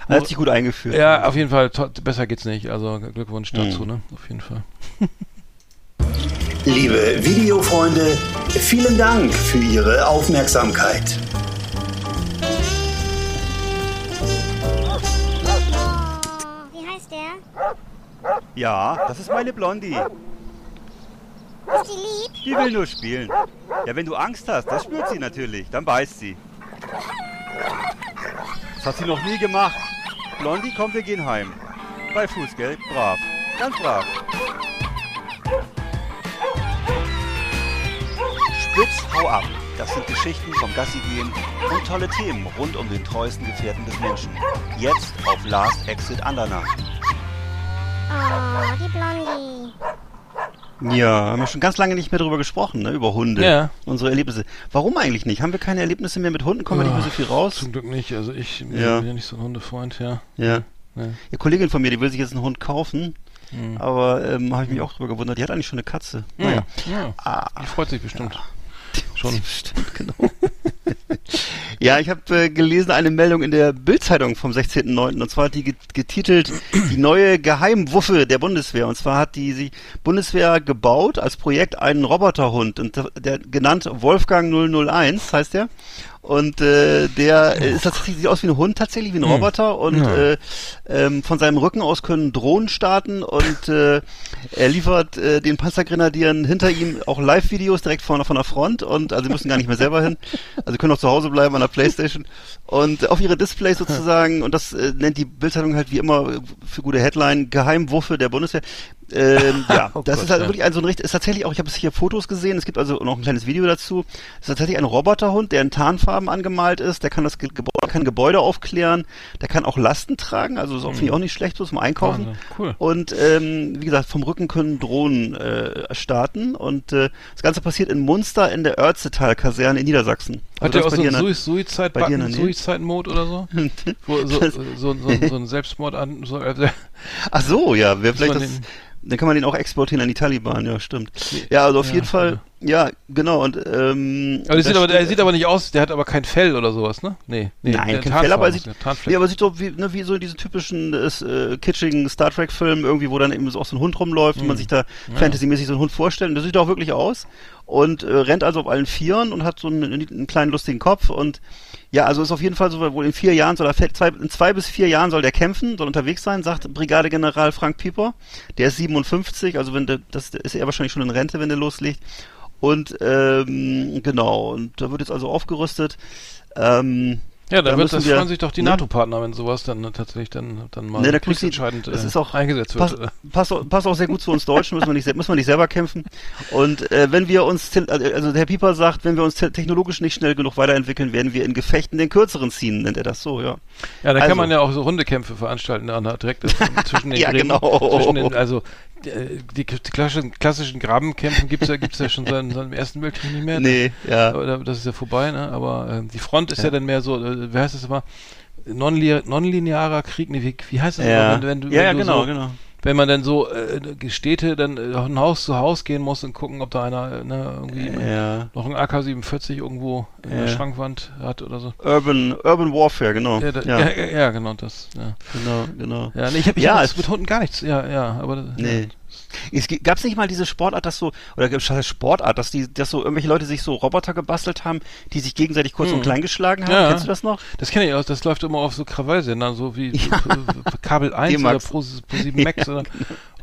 Hat sich gut eingeführt. ja, auf jeden Fall, besser geht's nicht. Also Glückwunsch dazu, Mhm. ne? Auf jeden Fall. Liebe Videofreunde, Vielen Dank für Ihre Aufmerksamkeit. Wie heißt der? Ja, das ist meine Blondie. Ist die lieb? Die will nur spielen. Ja, wenn du Angst hast, das spürt sie natürlich. Dann beißt sie. Das hat sie noch nie gemacht. Blondie, komm, wir gehen heim. Bei Fuß, gell? Brav. Ganz brav. Spitz, hau ab. Das sind Geschichten vom Gassi-Gehen und tolle Themen rund um den treuesten Gefährten des Menschen. Jetzt auf Last Exit Andernach. Oh, die Blondie. Ja, haben wir schon ganz lange nicht mehr drüber gesprochen, ne? Über Hunde. Ja. Unsere Erlebnisse. Warum eigentlich nicht? Haben wir keine Erlebnisse mehr mit Hunden? Kommen wir nicht mehr so viel raus? Zum Glück nicht. Also ich Ja. bin ja nicht so ein Hundefreund, ja. Ja. Nee. Eine Kollegin von mir, die will sich jetzt einen Hund kaufen. Hm. Aber ähm, habe ich mich auch drüber gewundert. Die hat eigentlich schon eine Katze. Naja. Ja. Ah, Die freut sich bestimmt. Schon. Genau. ja, ich habe äh, gelesen eine Meldung in der Bild-Zeitung vom 16.09. Und zwar hat die get- getitelt Die neue Geheimwuffe der Bundeswehr. Und zwar hat die sie Bundeswehr gebaut als Projekt einen Roboterhund. Und der, der genannt Wolfgang 001 heißt der. Und äh, der äh, ist tatsächlich sieht aus wie ein Hund, tatsächlich wie ein Roboter. Und Ja. äh, ähm, von seinem Rücken aus können Drohnen starten und äh, er liefert äh, den Panzergrenadieren hinter ihm auch Live-Videos direkt von, von der Front und also sie müssen gar nicht mehr selber hin. Also sie können auch zu Hause bleiben an der Playstation. Und auf ihre Displays sozusagen, und das äh, nennt die Bildzeitung halt wie immer äh, für gute Headline, Geheimwuffe der Bundeswehr. Ähm, ja, Oh das Gott, ist halt ja. wirklich ein so ein richtig, ist tatsächlich auch, ich habe es hier Fotos gesehen, es gibt also noch ein kleines Video dazu. Es ist tatsächlich ein Roboterhund, der in Tarnfarben angemalt ist, der kann das Ge Gebäude, kann Gebäude aufklären, der kann auch Lasten tragen, also ist auch, finde ich auch nicht schlecht, so zum Einkaufen. Mhm. Cool. Und ähm, wie gesagt, vom Rücken können Drohnen äh, starten und äh, das Ganze passiert in Munster in der Örzetal-Kaserne in Niedersachsen. Hat der das auch so einen in der- Sui- Suicide bei dir in Button, der Nähe? Suicide Mode oder so? Wo, so, so, so, so ein Selbstmord an, so, äh, Ach so, ja, wer vielleicht das, den- dann kann man den auch exportieren an die Taliban, ja, stimmt. Ja, also auf Ja, jeden Fall, ja, genau, und ähm, aber der da sieht aber, der sieht aber nicht aus, der hat aber kein Fell oder sowas, ne? Nee, nee Nein, der kein Fell, aber er sieht, der nee, aber sieht so wie, ne, wie so in diesen typischen äh, kitschigen Star Trek Filmen irgendwie, wo dann eben so auch so ein Hund rumläuft Mhm. und man sich da Fantasy-mäßig so einen Hund vorstellt. Und das sieht auch wirklich aus und äh, rennt also auf allen Vieren und hat so einen, einen kleinen lustigen Kopf und ja, also ist auf jeden Fall so, wohl in vier Jahren soll er, zwei, in zwei bis vier Jahren soll der kämpfen, soll unterwegs sein, sagt Brigadegeneral Frank Pieper. Der ist 57, also wenn der, das ist er wahrscheinlich schon in Rente, wenn der loslegt. Und ähm, genau, und da wird jetzt also aufgerüstet. Ähm, ja, da, da wird, das wir- freuen sich doch die ne? NATO-Partner, wenn sowas dann äh, tatsächlich dann, dann mal Ne, da kriegsentscheidend das äh, ist auch- eingesetzt Pass, wird. passt, auch- passt auch sehr gut zu uns Deutschen, müssen wir nicht, se- müssen wir nicht selber kämpfen. Und äh, wenn wir uns, also Herr Pieper sagt, wenn wir uns te technologisch nicht schnell genug weiterentwickeln, werden wir in Gefechten den kürzeren ziehen, nennt er das so, ja. Ja, da Also- kann man ja auch so Hundekämpfe veranstalten, an der- direkt zwischen den Ja, Gräben, genau. Zwischen den, also äh, die, die klassischen, klassischen Grabenkämpfen gibt's ja, gibt's ja schon seit, seit dem Ersten Weltkrieg nicht mehr. Nee, ja. Das ist ja vorbei, ne? Aber äh, die Front ist ja, dann mehr so, äh, wie heißt das immer? Nonli nonlinearer Krieg, nee, wie, wie heißt das Ja, immer, wenn, wenn du, ja, wenn du genau, so, genau. wenn man dann so äh, Städte dann äh, von Haus zu Haus gehen muss und gucken, ob da einer äh, ne, irgendwie Ja. noch ein AK-47 irgendwo in der. Schrankwand hat oder so. Urban, Urban Warfare, genau. Ja, da, ja, ja. Genau, das, ja. genau, genau. Ja, nee, ich habe ich Ja, hab es- mit Hunden gar nichts. Ja, ja, aber Nee. Es gab es nicht mal diese Sportart, dass so, oder Sportart, dass die, dass so irgendwelche Leute sich so Roboter gebastelt haben, die sich gegenseitig kurz und klein geschlagen haben? Hm. Ja. Kennst du das noch? das kenne ich aus. Das läuft immer auf so Krawallsendern, so wie Ja. Kabel 1 oder. Pro, Pro 7 Max oder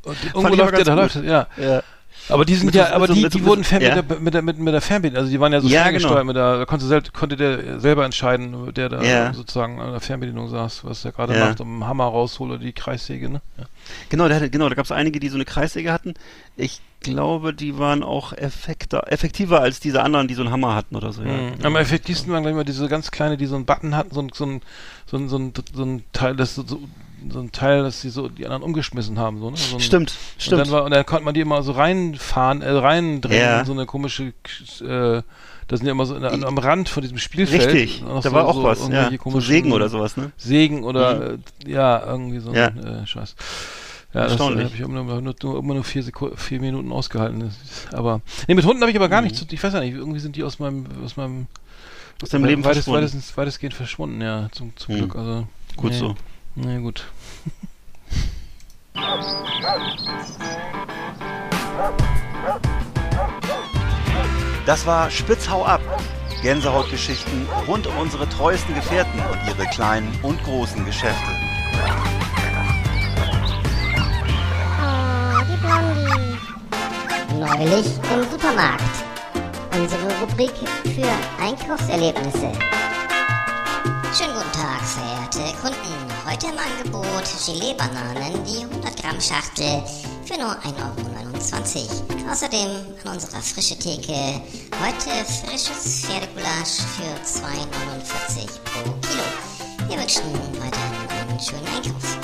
und ich irgendwo läuft der, da läuft ja. Ja. Aber die sind Mit ja, so- aber mit so- die, mit die wurden fern ja. mit, der, mit, der, mit, mit der Fernbedienung, also die waren ja so Ja, ferngesteuert genau. mit der, da konnte, selbst, konnte der selber entscheiden, der da Ja. sozusagen an der Fernbedienung saß, was er gerade Ja. macht, um einen Hammer rausholt oder die Kreissäge, ne? Ja. Genau, da, hatte- genau, da gab es einige, die so eine Kreissäge hatten. Ich glaube, die waren auch effekter, effektiver als diese anderen, die so einen Hammer hatten oder so. Ja. Mhm. Am effektivsten waren gleich mal diese ganz kleine, die so einen Button hatten, so ein, so ein, so ein, so ein, so ein Teil, das so, so, so ein Teil, das sie so die anderen umgeschmissen haben, so, ne? So ein, Stimmt, Und stimmt. dann, war, und dann konnte man die immer so reinfahren, äh, reindrehen, Ja. in so eine komische, äh, das sind ja immer so in, am Rand von diesem Spielfeld. Richtig, da so- war auch so was. Ja. So Segen oder sowas, ne? Segen oder, äh, ja, irgendwie so ein Ja. äh, Scheiß. Ja, das äh, Erstaunlich. habe ich immer nur, nur, immer nur vier, Sekunden, vier Minuten ausgehalten. Aber, nee, mit Hunden habe ich aber gar Mhm. nichts, ich weiß ja nicht, irgendwie sind die aus meinem, aus meinem, Aus deinem Leben weitest, verschwunden. weitestens, weitestgehend verschwunden, ja, zum, zum Mhm. Glück. Also, Gut nee, so. Nee, gut. Das war Spitzhau ab. Gänsehautgeschichten rund um unsere treuesten Gefährten und ihre kleinen und großen Geschäfte. Oh, die Blondie. Neulich im Supermarkt. Unsere Rubrik für Einkaufserlebnisse. Heute im Angebot Gelee-Bananen, die 100 Gramm Schachtel für nur 1,29 Euro. Außerdem an unserer frische Theke heute frisches Pferdegulasch für 2,49 pro Kilo. Wir wünschen weiterhin einen schönen Einkauf.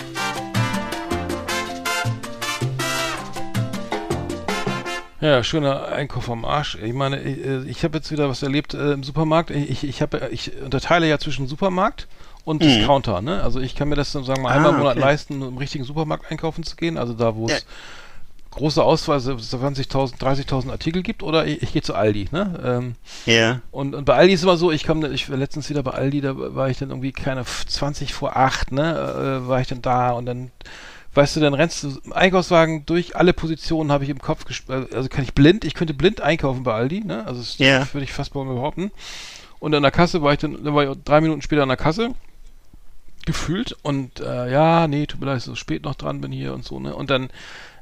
Ja, schöner Einkauf am Arsch. Ich meine, ich, äh, ich habe jetzt wieder was erlebt äh, im Supermarkt. Ich, ich, habe, ich unterteile ja zwischen Supermarkt und Discounter. Ne? Also ich kann mir das dann sagen wir mal Ah, einmal im Monat okay. leisten, im richtigen Supermarkt einkaufen zu gehen. Also da, wo es Ja. große Auswahl, so 20.000, 30.000 Artikel gibt. Oder ich, ich gehe zu Aldi. Ne? Ähm, Ja. und, und bei Aldi ist immer so, ich komme, ich war letztens wieder bei Aldi, da war ich dann irgendwie keine 20 vor 8, ne, äh, war ich dann da und dann, weißt du, dann rennst du im Einkaufswagen durch, alle Positionen habe ich im Kopf, äh, also kann ich blind, ich könnte blind einkaufen bei Aldi, ne, also das Ja. würde ich fast mal behaupten. Und an der Kasse war ich dann, dann war ich drei Minuten später an der Kasse, gefühlt und äh, ja, nee, tut mir leid, so spät noch dran bin hier und so, ne, und dann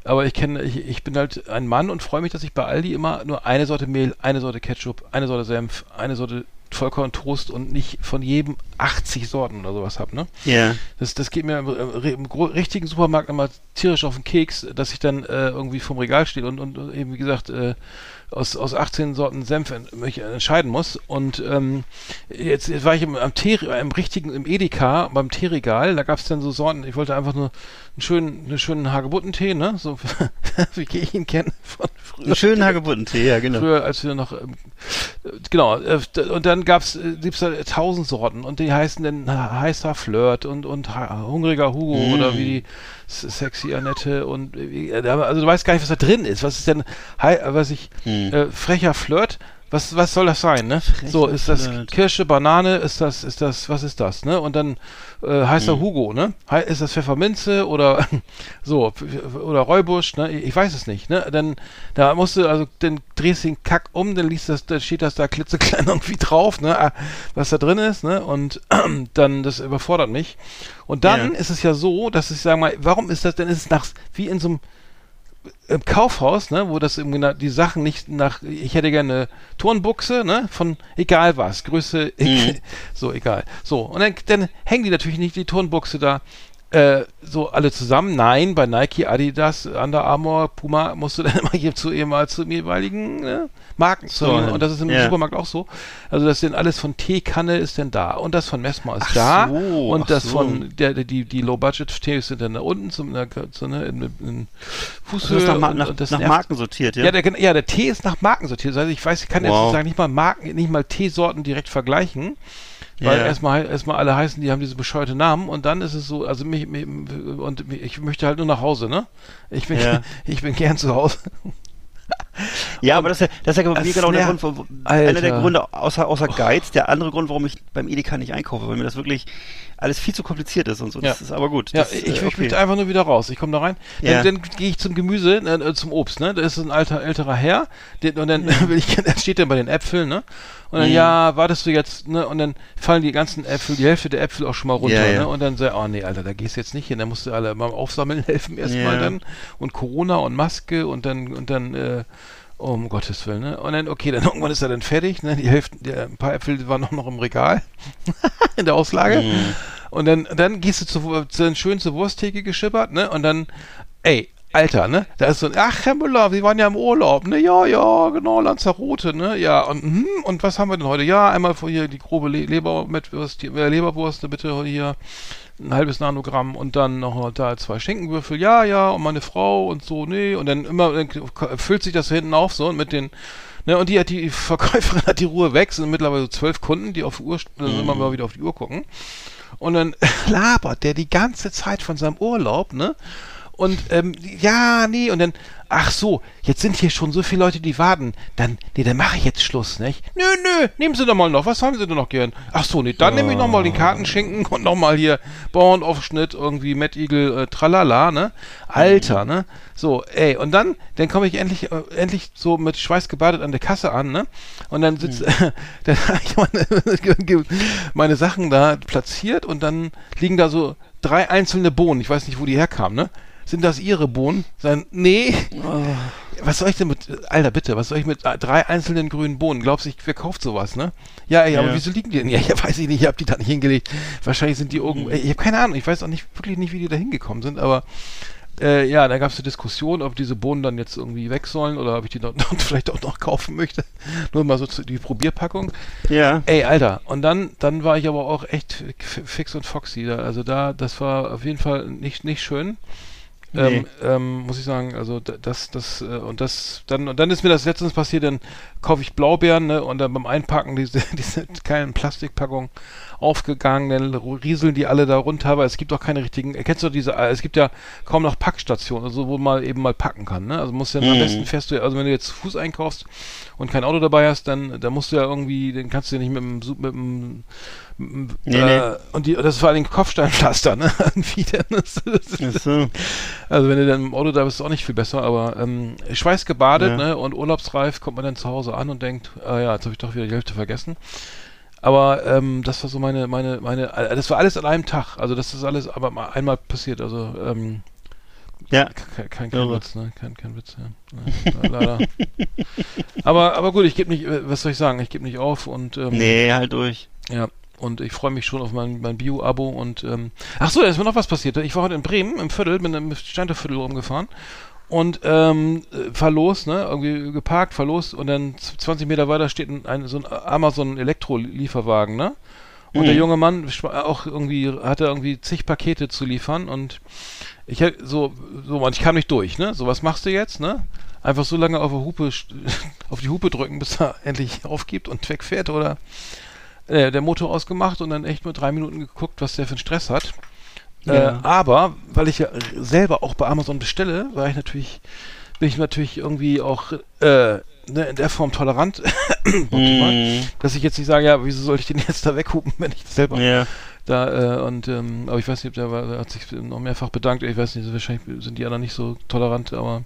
aber ich kenne, ich, ich bin halt ein Mann und freue mich, dass ich bei Aldi immer nur eine Sorte Mehl, eine Sorte Ketchup, eine Sorte Senf, eine Sorte Vollkorntoast und nicht von jedem 80 Sorten oder sowas habe, ne? Ja. Das, das geht mir im, im, im richtigen Supermarkt immer tierisch auf den Keks, dass ich dann äh, irgendwie vom Regal stehe und, und eben, wie gesagt, äh, aus, aus 18 Sorten Senf en- mich entscheiden muss. Und ähm, jetzt, jetzt war ich im, am Tee, im richtigen, im Edeka, beim Teeregal, da gab es dann so Sorten, ich wollte einfach nur einen schönen, einen schönen Hagebuttentee, ne? So wie ich ihn kenne von früher. Einen schönen Hagebuttentee, ja, genau. Früher, als wir noch, ähm, äh, genau, äh, und dann gab's, äh, gibt's da tausend Sorten und die heißen dann heißer Flirt und, und hungriger Hugo Mm. oder wie die sexy Annette und, äh, äh, also du weißt gar nicht, was da drin ist. Was ist denn, äh, was ich, Mm. äh, frecher Flirt? Was, was soll das sein, ne? so, ist das Flirt. Kirsche, Banane, ist das, ist das, was ist das, ne? Und dann äh, heißt Mm. er Hugo, ne? Hei- Ist das Pfefferminze oder so, oder Räubusch, ne? Ich weiß es nicht, ne? Dann, da musst du, also, dann drehst du den Kack um, dann liest das, dann steht das da klitzeklein irgendwie drauf, ne? ah, Was da drin ist, ne? Und dann, das überfordert mich. Und dann Ja. ist es ja so, dass ich sage mal, warum ist das denn, ist es nach, wie in so einem im Kaufhaus, ne, wo das irgendwie die Sachen nicht nach, ich hätte gerne eine Turnbuchse, ne, von egal was, Größe, Mhm. so egal. So, und dann, dann hängen die natürlich nicht die Turnbuchse da äh, so alle zusammen. Nein, bei Nike, Adidas, Under Armour, Puma musst du dann immer hier zu ehemals zum jeweiligen ne, Marken So, zu. Und das ist im ja. Supermarkt auch so. Also das denn alles von Teekanne ist denn da und das von Messmer ist Ach da so, und das so. von der, die die Low Budget Tees sind dann da unten zum so, ne, in, in Das Fußhöhe ist nach, Ma und, nach, und das nach. Marken sortiert, ja? Ja, der, ja, der Tee ist nach Marken sortiert. Also ich weiß, ich kann jetzt Wow. sozusagen nicht mal Marken, nicht mal Teesorten direkt vergleichen. Weil Ja. erstmal erstmal alle heißen, die haben diese bescheuerte Namen und dann ist es so, also mich, mich und mich- ich möchte halt nur nach Hause, ne? Ich bin Ja. ich bin gern zu Hause. Ja, aber das ist ja, das ist ja mir Das genau der. Grund, wo, einer der. Gründe, außer, außer Geiz, der andere Grund, warum ich beim Edeka nicht einkaufe, weil mir das wirklich alles viel zu kompliziert ist und so. Das Ja. ist aber gut. Ja, das, ich, äh, ich okay. möchte einfach nur wieder raus. Ich komme da rein. Ja. Dann, dann gehe ich zum Gemüse, äh, zum Obst, ne? Da ist ein alter, älterer Herr. Den, und dann will ich, dann steht er bei den Äpfeln, ne? Und dann, Mhm. ja, wartest du jetzt, ne? Und dann fallen die ganzen Äpfel, die Hälfte der Äpfel auch schon mal runter, ne? Und dann sag oh nee, Alter, da gehst du jetzt nicht hin. Da musst du alle mal aufsammeln helfen erstmal dann. Und Corona und Maske und dann, und dann, äh, oh, um Gottes Willen, ne? Und dann, okay, dann irgendwann ist er dann fertig, ne? Die Hälfte, der, ein paar Äpfel waren noch, noch im Regal. in der Auslage. Mhm. Und dann, dann gehst du zu, zu schön zur Wursttheke geschippert, ne? Und dann, ey, Alter, ne? Da ist so ein, ach, Herr Müller, wir waren ja im Urlaub, ne? Ja, ja, genau, Lanzarote, ne? Ja, und, hm, und was haben wir denn heute? Ja, einmal vor hier die grobe Le Leber mit die- äh, Leberwurst, ne, bitte hier ein halbes Nanogramm und dann noch da zwei Schinkenwürfel, ja, ja, und meine Frau und so, nee, und dann immer, dann füllt sich das hinten auf, so, und mit den, ne, und die hat die Verkäuferin hat die Ruhe weg, sind mittlerweile so zwölf Kunden, die auf die Uhr, also immer mal wieder auf die Uhr gucken. Und dann labert der die ganze Zeit von seinem Urlaub, ne? Und ähm, ja, nee, und dann, ach so, jetzt sind hier schon so viele Leute, die warten. Dann, nee, dann mache ich jetzt Schluss, nicht? Nö, nö, nehmen Sie doch mal noch. Was haben Sie denn noch gern? Ach so, nee, dann nehme ich noch mal den Kartenschinken und noch mal hier Bauernaufschnitt, irgendwie Matt Eagle, äh, tralala, ne? Alter, ne? So, ey, und dann, dann komme ich endlich, äh, endlich so mit Schweiß gebadet an der Kasse an, ne? Und dann sitzt, dann habe ich meine, meine Sachen da platziert und dann liegen da so drei einzelne Bohnen. Ich weiß nicht, wo die herkamen, ne? Sind das ihre Bohnen? Sein, nee. Was soll ich denn mit, Alter, bitte, was soll ich mit drei einzelnen grünen Bohnen? Glaubst du, ich, wer kauft sowas, ne? Ja, ey, aber Ja. wieso liegen die denn? Ja, ja, weiß ich nicht, ich hab die da nicht hingelegt. Wahrscheinlich sind die irgendwo, ey, ich habe keine Ahnung, ich weiß auch nicht, wirklich nicht, wie die da hingekommen sind, aber äh, ja, da gab es eine Diskussion, ob diese Bohnen dann jetzt irgendwie weg sollen oder ob ich die noch, vielleicht auch noch kaufen möchte. Nur mal so zu, die Probierpackung. Ja. Ey, Alter, und dann, dann war ich aber auch echt fix und foxy. Da, also da, das war auf jeden Fall nicht, nicht schön. Nee. Ähm, ähm, muss ich sagen, also da- das, das, äh, und das, dann, und dann ist mir das letztens passiert, dann kaufe ich Blaubeeren, ne, und dann beim Einpacken diese, diese kleinen Plastikpackungen aufgegangen, dann rieseln die alle da runter, aber es gibt auch keine richtigen, kennst du diese, es gibt ja kaum noch Packstationen, also wo man eben mal packen kann, ne, also musst du dann am Mhm. besten fährst du, also wenn du jetzt zu Fuß einkaufst und kein Auto dabei hast, dann, dann musst du ja irgendwie, den kannst du ja nicht mit dem, mit dem, Nee, äh, nee. und die, das ist vor allem Kopfsteinpflaster, ne, dann das Ach so. also wenn du dann im Auto da bist, ist auch nicht viel besser, aber ähm, schweißgebadet Ja. ne, und urlaubsreif kommt man dann zu Hause an und denkt, ah ja, jetzt habe ich doch wieder die Hälfte vergessen. Aber ähm, das war so meine, meine, meine, äh, das war alles an einem Tag. Also das ist alles aber mal einmal passiert. Also ähm, Ja. kein, kein, kein. Witz, ne? Kein, kein Witz, ja. ja leider. aber, aber gut, ich gebe nicht, äh, was soll ich sagen, ich gebe nicht auf und ähm, Nee, halt durch. ja, und ich freue mich schon auf mein, mein Bio-Abo und ähm, ach so, da ist mir noch was passiert. Ich war heute in Bremen im Viertel, bin im Steinterviertel rumgefahren und ähm, äh, los, ne, irgendwie geparkt, los und dann z- 20 Meter weiter steht ein, ein so ein Amazon Elektro-Lieferwagen, ne? Und der Mhm. junge Mann auch irgendwie hatte irgendwie zig Pakete zu liefern und ich so so und ich kam nicht durch, ne? So was machst du jetzt, ne? Einfach so lange auf, der Hupe, auf die Hupe drücken, bis er endlich aufgibt und wegfährt oder äh, der Motor ausgemacht und dann echt nur drei Minuten geguckt, was der für einen Stress hat. Ja. Äh, aber, weil ich ja selber auch bei Amazon bestelle, war ich natürlich, bin ich natürlich irgendwie auch äh, ne, in der Form tolerant, Mhm. dass ich jetzt nicht sage, ja, wieso soll ich den jetzt da weghupen, wenn ich selber Ja. da äh, und ähm, aber ich weiß nicht, ob der, war, der hat sich noch mehrfach bedankt. Ich weiß nicht, wahrscheinlich sind die anderen nicht so tolerant, aber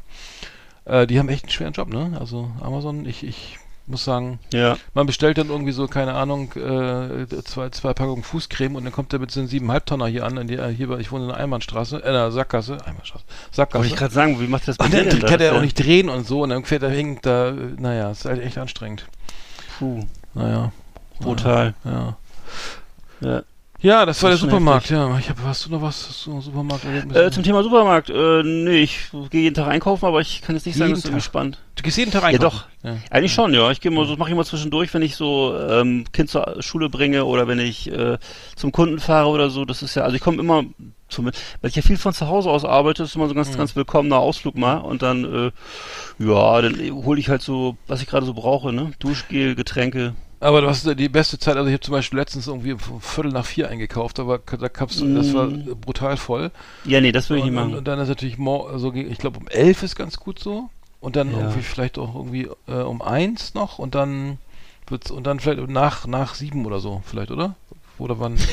äh, die haben echt einen schweren Job, ne? Also Amazon, ich, ich muss sagen, Ja. man bestellt dann irgendwie so, keine Ahnung, äh, zwei, zwei Packungen Fußcreme und dann kommt der mit so einem 7,5 Tonner hier an, in die, äh, hier, bei- ich wohne in der Einbahnstraße, äh, in der Sackgasse, Einbahnstraße, Wollte Sackgasse. ich gerade sagen, wie macht das und dir dann denn kann er das? auch nicht drehen und so und dann fährt er hinkt da, naja, ist halt echt anstrengend. Puh, Naja. brutal. Ja. Ja. Ja, das war der Das ist schon Supermarkt, ja. Ich hab, hast du noch was zum Supermarkt? Äh, zum Thema Supermarkt, äh, nee, ich gehe jeden Tag einkaufen, aber ich kann jetzt nicht sagen, Jeden das ist irgendwie spannend. Du gehst jeden Tag Ja, einkaufen? doch. Ja. Eigentlich schon, ja. Ich gehe mal, so, das mache ich mal zwischendurch, wenn ich so ähm, Kind zur Schule bringe oder wenn ich äh, zum Kunden fahre oder so. Das ist ja, also ich komme immer, zum, weil ich ja viel von zu Hause aus arbeite, ist immer so ein ganz, ganz willkommener Ausflug mal. Und dann, äh, ja, dann hole ich halt so, was ich gerade so brauche, ne? Duschgel, Getränke. Aber du hast die beste Zeit, also ich habe zum Beispiel letztens irgendwie um Viertel nach vier eingekauft, aber da gab's, das war Mm. brutal voll. Ja, nee, das will ich nicht machen. und dann ist natürlich, also ich glaube um elf ist ganz gut so. Und dann Ja. irgendwie vielleicht auch irgendwie äh, um eins noch und dann wird's, und dann vielleicht nach, nach sieben oder so, vielleicht, oder? Oder wann?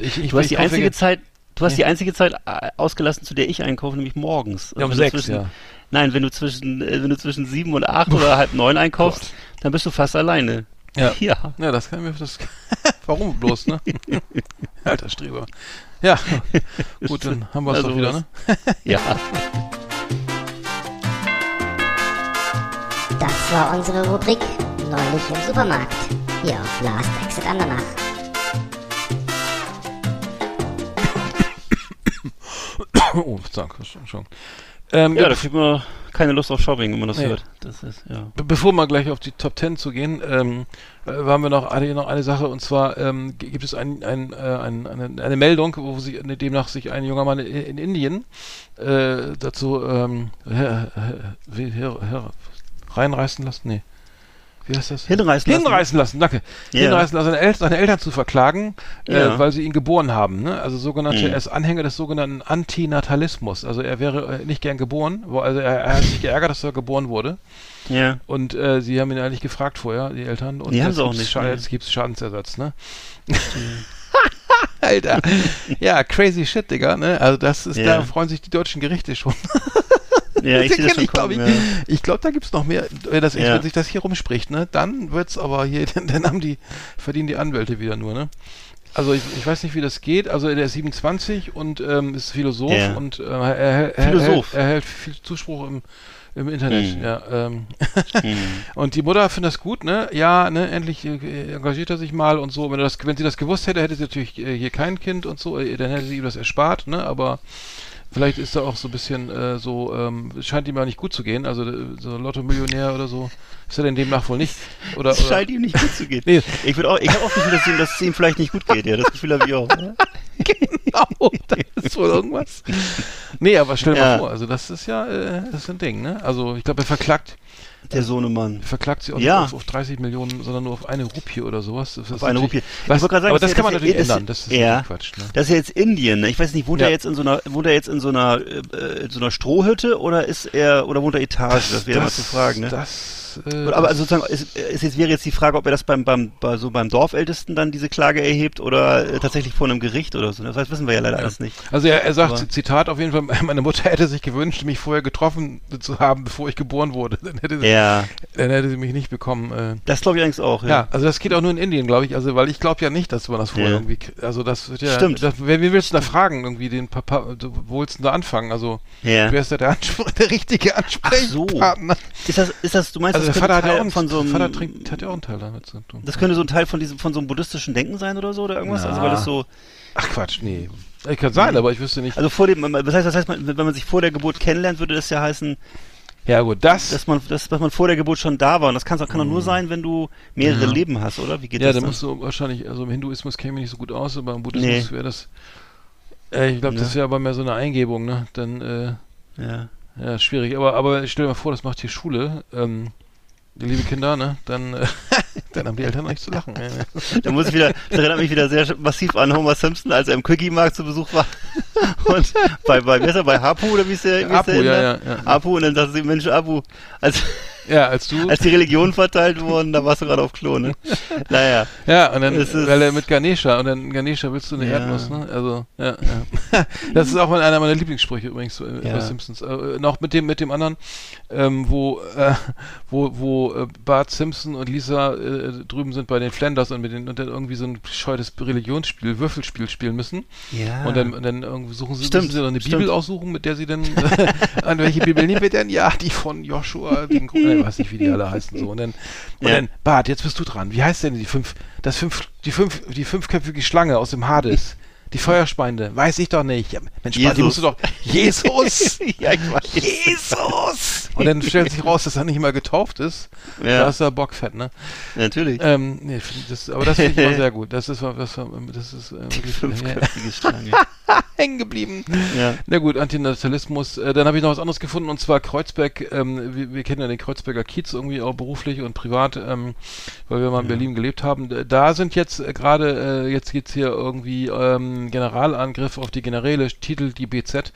Ich, ich, Du hast ich die einzige jetzt- Zeit, du hast Ja. die einzige Zeit äh, ausgelassen, zu der ich einkaufe, nämlich morgens. Ja, um du sechs, zwischen, ja. Nein, wenn du zwischen, äh, wenn du zwischen sieben und acht oder halb neun einkaufst, dann bist du fast alleine. Ja. Ja. Ja, das kann ich mir, das, warum bloß, ne? Alter Streber. Ja, gut, dann haben wir es Also doch wieder, ne? Ja. Das war unsere Rubrik Neulich im Supermarkt. Hier auf Last Exit Andernach. oh, danke, schon. Ähm, Ja, da kriegt man keine Lust auf Shopping, wenn man das Nee. hört. Das ist, ja. Be- Bevor wir gleich auf die Top 10 zu gehen, ähm, äh, haben wir noch eine, noch eine Sache und zwar ähm, gibt es ein, ein, äh, ein, eine, eine Meldung, wo sich demnach sich ein junger Mann in, in Indien äh, dazu ähm, her, her, her, reinreißen lassen, nee. Wie heißt das? Hinreißen lassen. Hinreißen lassen, danke. Ja. Hinreißen lassen, seine, El seine Eltern zu verklagen, äh, Ja. weil sie ihn geboren haben. Ne? Also sogenannte, Mhm. er ist Anhänger des sogenannten Antinatalismus. Also er wäre äh, nicht gern geboren, also er, er hat sich geärgert, dass er geboren wurde. Ja. Und äh, sie haben ihn eigentlich gefragt vorher, die Eltern. Und Nee, haben jetzt sie auch nicht, Scha. Jetzt gibt es Schadensersatz, ne? Alter. Ja, crazy shit, Digga, ne? Also das ist, da freuen sich die deutschen Gerichte schon. Ja, ich Den sehe das kenn schon ich, glaub kommen, ich. ja. Ich glaube, da gibt's noch mehr. Wenn, das, Ja. wenn sich das hier rumspricht, ne, dann wird's aber hier, dann, dann haben die, verdienen die Anwälte wieder nur, ne? Also ich, ich weiß nicht, wie das geht. Also der ist 27 und ähm, ist Philosoph Ja. und äh, er, er, er, Philosoph. Er, er hält viel Zuspruch im, im Internet. Mhm. Ja, ähm. Mhm. Und die Mutter findet das gut, ne? Ja, ne, endlich äh, engagiert er sich mal und so. Wenn, das, wenn sie das gewusst hätte, hätte sie natürlich äh, hier kein Kind und so, äh, dann hätte sie ihm das erspart, ne? Aber vielleicht ist er auch so ein bisschen äh, so, ähm, es scheint ihm ja nicht gut zu gehen. Also äh, so Lotto-Millionär oder so ist er denn demnach wohl nicht. Oder, Es oder scheint ihm nicht gut zu gehen. Nee. Ich auch, ich habe auch das Gefühl, dass ihm, dass es ihm vielleicht nicht gut geht. Ja, das Gefühl habe ich auch. Ja? genau, da ist wohl irgendwas. Nee, aber stell dir Ja. mal vor, also das ist ja, äh, das ist ein Ding, ne? Also ich glaube, er verklagt, Der Sohnemann. verklagt sie auch Ja. nicht auf, auf 30 Millionen, sondern nur auf eine Rupie oder sowas. Das Auf eine Rupie. Ich Was, gerade sagen, aber das das kann man das natürlich ja- ändern. Das ist ja. Quatsch. Ne? Das ist ja jetzt Indien. Ne? Ich weiß nicht, wohnt Ja. er jetzt in so einer, wohnt er jetzt in so einer, äh, so einer Strohhütte oder ist er, oder wohnt er Etage? Das wäre mal zu fragen. Ne? Das, äh, aber also sozusagen, ist jetzt wäre jetzt die Frage, ob er das beim, beim, bei, so beim Dorfältesten dann diese Klage erhebt oder äh, tatsächlich vor einem Gericht oder so. Das heißt, wissen wir ja leider alles nicht. Also er, er sagt, Aber- Zitat auf jeden Fall, meine Mutter hätte sich gewünscht, mich vorher getroffen zu haben, bevor ich geboren wurde. Dann hätte sie, Ja, dann hätte sie mich nicht bekommen. Äh, das glaube ich allerdings auch. ja. Ja. also das geht auch nur in Indien, glaube ich. Also weil ich glaube ja nicht, dass man das vorher Ja. irgendwie, also das wird ja, Stimmt. Das, wer, wen willst du da fragen, irgendwie den Papa, du, wo willst du da anfangen? Also Ja. wer ist da der, Anspr der richtige Ansprechpartner? Ist das, ist das, du meinst, Also der das Vater könnte hat ja auch Teil einen, von so einem, Vater trinkt, hat ja auch einen Teil damit zu tun. das könnte so ein Teil von diesem, von so einem buddhistischen Denken sein oder so oder irgendwas? Na. Also weil das so, Ach Quatsch, nee. Ich kann sein, aber ich wüsste nicht. also vor dem, das heißt, das heißt, wenn man sich vor der Geburt kennenlernt, würde das ja heißen, ja gut, das, dass man, dass, dass man vor der Geburt schon da war. Und das kann, kann doch nur sein, wenn du mehrere Mhm. Ja. Leben hast, oder? Wie geht ja, das da dann? musst du wahrscheinlich, also im Hinduismus käme ich nicht so gut aus, aber im Buddhismus Nee. wäre das, äh, ich glaube, das Ja. wäre aber mehr so eine Eingebung, ne? Dann, äh, ja. ja, schwierig. Aber, aber stell dir mal vor, das macht hier Schule, ähm, liebe Kinder, ne? Dann, äh, dann haben die Eltern noch nicht zu lachen. Da muss ich wieder, das erinnert mich wieder sehr massiv an Homer Simpson, als er im Quickie-Markt zu Besuch war. Und bei, bei, wie ist er, bei Hapu oder wie ist der? Wie ist Apu, der ja, ja, ja. Apu, und dann sagt sie, Mensch, Apu, als, Ja, als du, als die Religionen verteilt wurden, da warst du gerade auf Klo, ne? Naja. ja, und dann, ist- weil er mit Ganesha, und dann Ganesha willst du eine Ja. Erdnuss, ne? Also, ja, ja. Das ist auch mal einer meiner Lieblingssprüche übrigens äh, Ja. bei Simpsons. Äh, noch mit dem, mit dem anderen, ähm, wo, äh, wo, wo äh, Bart Simpson und Lisa äh, drüben sind bei den Flanders und mit den, und dann irgendwie so ein bescheuertes Religionsspiel, Würfelspiel spielen müssen. Ja. Und dann, und dann irgendwie suchen sie, Stimmt, müssen sie doch eine stimmt. Bibel aussuchen, mit der sie dann, an welche Bibel nehmen wir denn? Ja, die von Joshua, den, ich weiß nicht, wie die alle heißen, so. Und dann, und Ja. dann, Bart, jetzt bist du dran. Wie heißt denn die fünf, das fünf, die fünf, die fünfköpfige Schlange aus dem Hades? Die Feuerspeinde, weiß ich doch nicht. Ja, Mensch, Bart, die Jesus. musst du doch, Jesus! ja. Jesus! Und dann stellt sich raus, dass er nicht mal getauft ist. Ja. Da ist er bockfett, ne? Natürlich. Ähm, nee, das, aber das finde ich immer sehr gut. Das ist, das, das ist äh, wirklich Fünfköpfige Schlange. hängen geblieben. Ja. Na gut, Antinatalismus. Äh, dann habe ich noch was anderes gefunden und zwar Kreuzberg. Ähm, wir, wir kennen ja den Kreuzberger Kiez irgendwie auch beruflich und privat, ähm, weil wir mal in Berlin gelebt haben. Da sind jetzt äh, gerade, äh, jetzt geht's hier irgendwie ähm, Generalangriff auf die Generäle, Titel die BZ.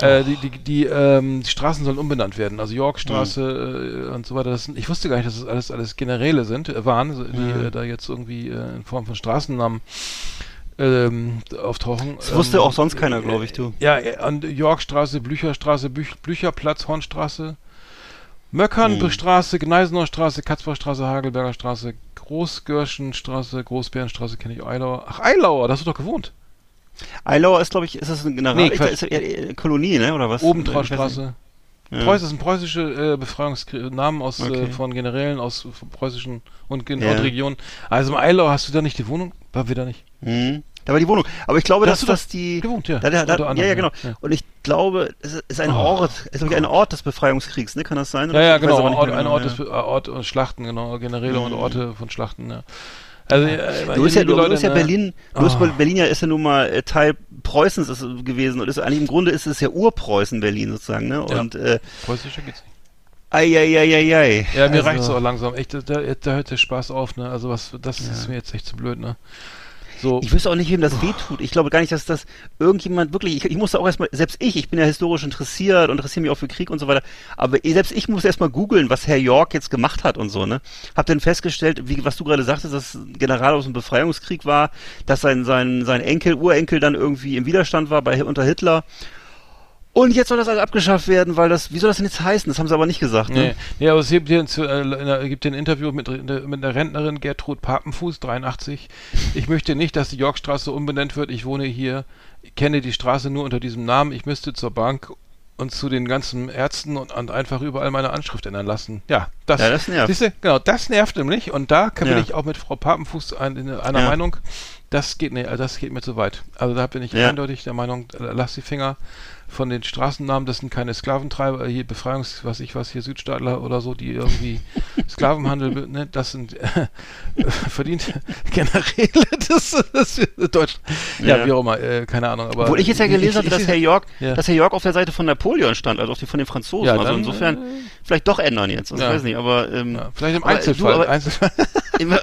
Äh, die die, die, ähm, die Straßen sollen umbenannt werden. Also Yorkstraße äh, und so weiter. Das ich wusste gar nicht, dass das alles alles Generäle sind, äh, waren, die Ja. äh, da jetzt irgendwie in Form von Straßennamen ähm, auftauchen. Das wusste Ähm, auch sonst keiner, glaube ich, du. ja, an Yorkstraße, Blücherstraße, Büch, Blücherplatz, Hornstraße, Möckernstraße, Gneisenauer Straße, Katzbachstraße, Hagelberger Straße, Großgörschenstraße, Großbärenstraße, kenne ich Eilauer. Ach, Eilauer, da hast du doch gewohnt. Eilauer ist, glaube ich, ist das ein General? Nee, ist das eher eine Kolonie, ne? Oder was? Obentraustraße. Ja. Preuß ist ein preußische äh, Befreiungsnamen aus äh, Okay. von Generälen aus preußischen und, Gen Ja. und Regionen. Also im Eilau hast du da nicht die Wohnung? War wir da nicht? Mhm. Da war die Wohnung. Aber ich glaube, Da dass, dass die. gewohnt, ja. Da, da, da, Unter ja, anderem, ja, genau. ja. Und ich glaube, es ist ein Oh, Ort, es ist ein Ort des Befreiungskriegs, ne? Kann das sein? Ja, ja, genau. aber nicht Ort, ein genau, Ort, ist, äh, Ort und Schlachten, genau. Generäle und Mhm. Orte von Schlachten, ja. Also, äh, Du ist ja, Leute, ist ja ne? Berlin, du ist Oh. Berlin ja ist ja nun mal äh, Teil Preußens ist, gewesen und ist eigentlich im Grunde ist es ja Urpreußen Berlin sozusagen, ne? Ja. Und äh, Preußischer geht's nicht. Eieieiei. Ja, mir Also, reicht's auch langsam. Echt, da, da da hört der Spaß auf, ne? Also was, das ist mir jetzt echt zu blöd, ne? So. Ich wüsste auch nicht, wem das wehtut. Ich glaube gar nicht, dass das irgendjemand wirklich, ich, ich musste auch erstmal, selbst ich, ich bin ja historisch interessiert und interessiere mich auch für Krieg und so weiter, aber selbst ich musste erstmal googeln, was Herr York jetzt gemacht hat und so, ne? Hab dann festgestellt, wie, was du gerade sagtest, dass ein General aus dem Befreiungskrieg war, dass sein, sein, sein Enkel, Urenkel dann irgendwie im Widerstand war bei, unter Hitler. Und jetzt soll das alles abgeschafft werden, weil das, wie soll das denn jetzt heißen? Das haben sie aber nicht gesagt, Nee, ne? nee, aber es gibt hier, äh, gibt ein Interview mit, mit einer Rentnerin, Gertrud Papenfuß, 83. Ich möchte nicht, dass die Yorkstraße umbenannt wird. Ich wohne hier, kenne die Straße nur unter diesem Namen. Ich müsste zur Bank und zu den ganzen Ärzten und, und einfach überall meine Anschrift ändern lassen. Ja, das, Ja, das nervt. Siehste, genau, das nervt nämlich. Und da kann Ja. bin ich auch mit Frau Papenfuß ein, in einer Ja. Meinung. Das geht, nee, das geht mir zu weit. Also da bin ich eindeutig der Meinung, äh, lass die Finger von den Straßennamen, das sind keine Sklaventreiber, hier Befreiungs, was ich was, hier Südstaatler oder so, die irgendwie Sklavenhandel, ne, das sind äh, verdient Generäle, das, das ist Deutsch. Ja, Ja. wie auch immer, äh, keine Ahnung, aber. Obwohl ich jetzt ja gelesen hatte, dass Herr York, Ja. dass Herr York auf der Seite von Napoleon stand, also auf die von den Franzosen. Ja, also dann, insofern vielleicht doch ändern jetzt. Ich ja. weiß nicht, aber ähm, Ja, vielleicht im aber, Einzelfall. Du, aber, Einzelfall.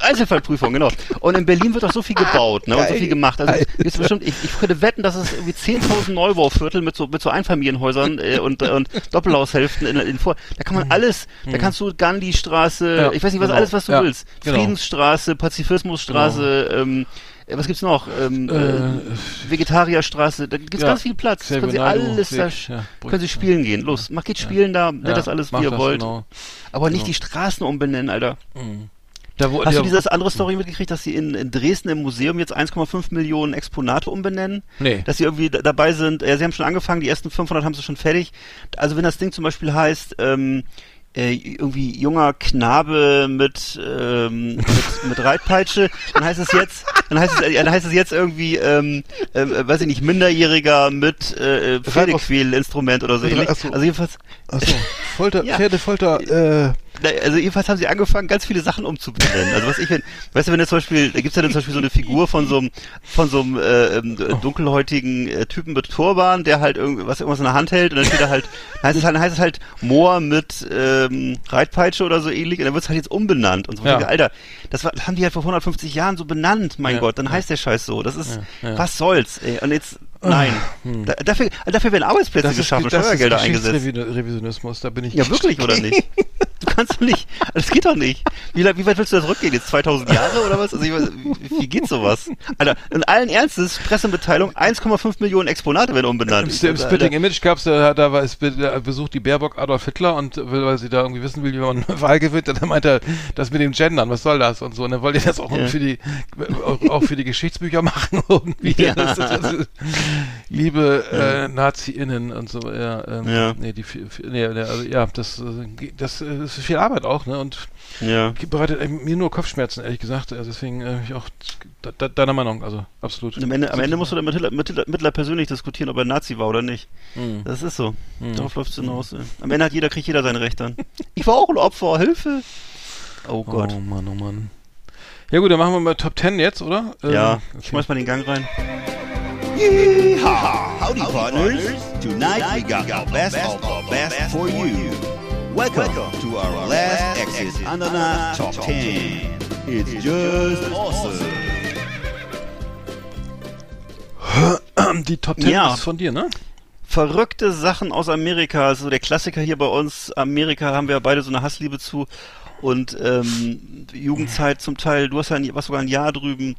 Einzelfallprüfung, genau. Und in Berlin wird doch so viel gebaut, ne? Und so viel gemacht. Also jetzt bestimmt, ich, ich könnte wetten, dass es irgendwie 10.000 Neubauviertel mit so mit so Einfamilienhäusern äh, und, und Doppelhaushälften in, in vor. Da kann man alles, da kannst du Gandhi-Straße, Mhm. Ja, ich weiß nicht, was genau. alles, was du Ja, willst. genau. Friedensstraße, Pazifismusstraße, ähm, äh, was gibt's noch? Ähm, Äh, äh, Vegetarierstraße, da gibt's ja, ganz viel Platz. Können Sie alles da, ja, können Sie spielen gehen. Los, macht geht spielen da, nennt das alles, wie ihr wollt. genau. Aber nicht Genau. die Straßen umbenennen, Alter. Da, wo, Hast der, du dieses andere Story mitgekriegt, dass sie in, in Dresden im Museum jetzt 1,5 Millionen Exponate umbenennen? Nee. Dass sie irgendwie da- dabei sind, ja, sie haben schon angefangen, die ersten 500 haben sie schon fertig. Also wenn das Ding zum Beispiel heißt, ähm, äh, irgendwie junger Knabe mit, ähm, mit, mit Reitpeitsche, dann heißt es jetzt, dann heißt es, dann heißt es jetzt irgendwie, ähm, äh, weiß ich nicht, Minderjähriger mit äh, Pferdequälinstrument oder so ähnlich. Also jedenfalls, Achso, Folter, Ja. Pferdefolter, äh, also jedenfalls haben sie angefangen, ganz viele Sachen umzubenennen. Also was ich, wenn, weißt du, wenn jetzt zum Beispiel, da gibt's ja dann zum Beispiel so eine Figur von so einem, von so einem äh, ähm, dunkelhäutigen äh, Typen mit Turban, der halt irgend, was irgendwas in der Hand hält und dann steht da halt, dann heißt es halt, heißt es halt Moor mit ähm, Reitpeitsche oder so ähnlich und dann wird's halt jetzt umbenannt und so. Ja. Alter, das war, haben die halt vor 150 Jahren so benannt, mein Ja, Gott, dann heißt der Scheiß so. Das ist, Ja, was soll's, ey. Und jetzt, nein. Da, dafür, dafür werden Arbeitsplätze das ist, geschaffen, das Steuergelder ist eingesetzt. Geschichtsrevisionismus, da bin ich Ja, wirklich, oder nicht? Du kannst doch nicht. Das geht doch nicht. Wie, wie weit willst du das rückgehen? Jetzt 2000 Jahre oder was? Also ich weiß, wie, wie geht sowas? Alter, in allen Ernstes, Pressemitteilung, 1,5 Millionen Exponate werden umbenannt. Im, im Spitting Image gab's da, da war da besucht die Baerbock Adolf Hitler und will, weil sie da irgendwie wissen will, wie man Wahl gewinnt, dann meint er, das mit dem Gendern, was soll das und so. Und dann wollte ich das auch Ja. für die auch, auch für die Geschichtsbücher machen irgendwie. Ja. Das, das, das, liebe äh, Nazi-Innen und so, ja, ähm, Ja. nee, die nee, also ja, das, äh, das ist viel Arbeit auch, ne? Und Ja. bereitet mir nur Kopfschmerzen, ehrlich gesagt. Also deswegen äh, ich auch de- de- deiner Meinung, also absolut. Am Ende, am Ende musst du dann mit Hitler, mit, Hitler, mit Hitler persönlich diskutieren, ob er Nazi war oder nicht. Mhm. Das ist so. Darauf läuft's hinaus. Ey. Am Ende hat jeder, kriegt jeder sein Recht dann. Ich war auch ein Opfer, Hilfe! Oh Gott. Oh Mann, oh Mann. Ja gut, dann machen wir mal Top 10 jetzt, oder? Ähm, Ja, okay. ich schmeiß mal den Gang rein. Yeehaw! Howdy, partners. Tonight we got the best of the best for you. Welcome to our last Exit Ananas Top 10. It's just awesome. Die Top 10 Ja. ist von dir, ne? verrückte Sachen aus Amerika. Also der Klassiker hier bei uns, Amerika haben wir beide so eine Hassliebe zu. Und ähm, Jugendzeit zum Teil, du hast ja ein, warst sogar ein Jahr drüben.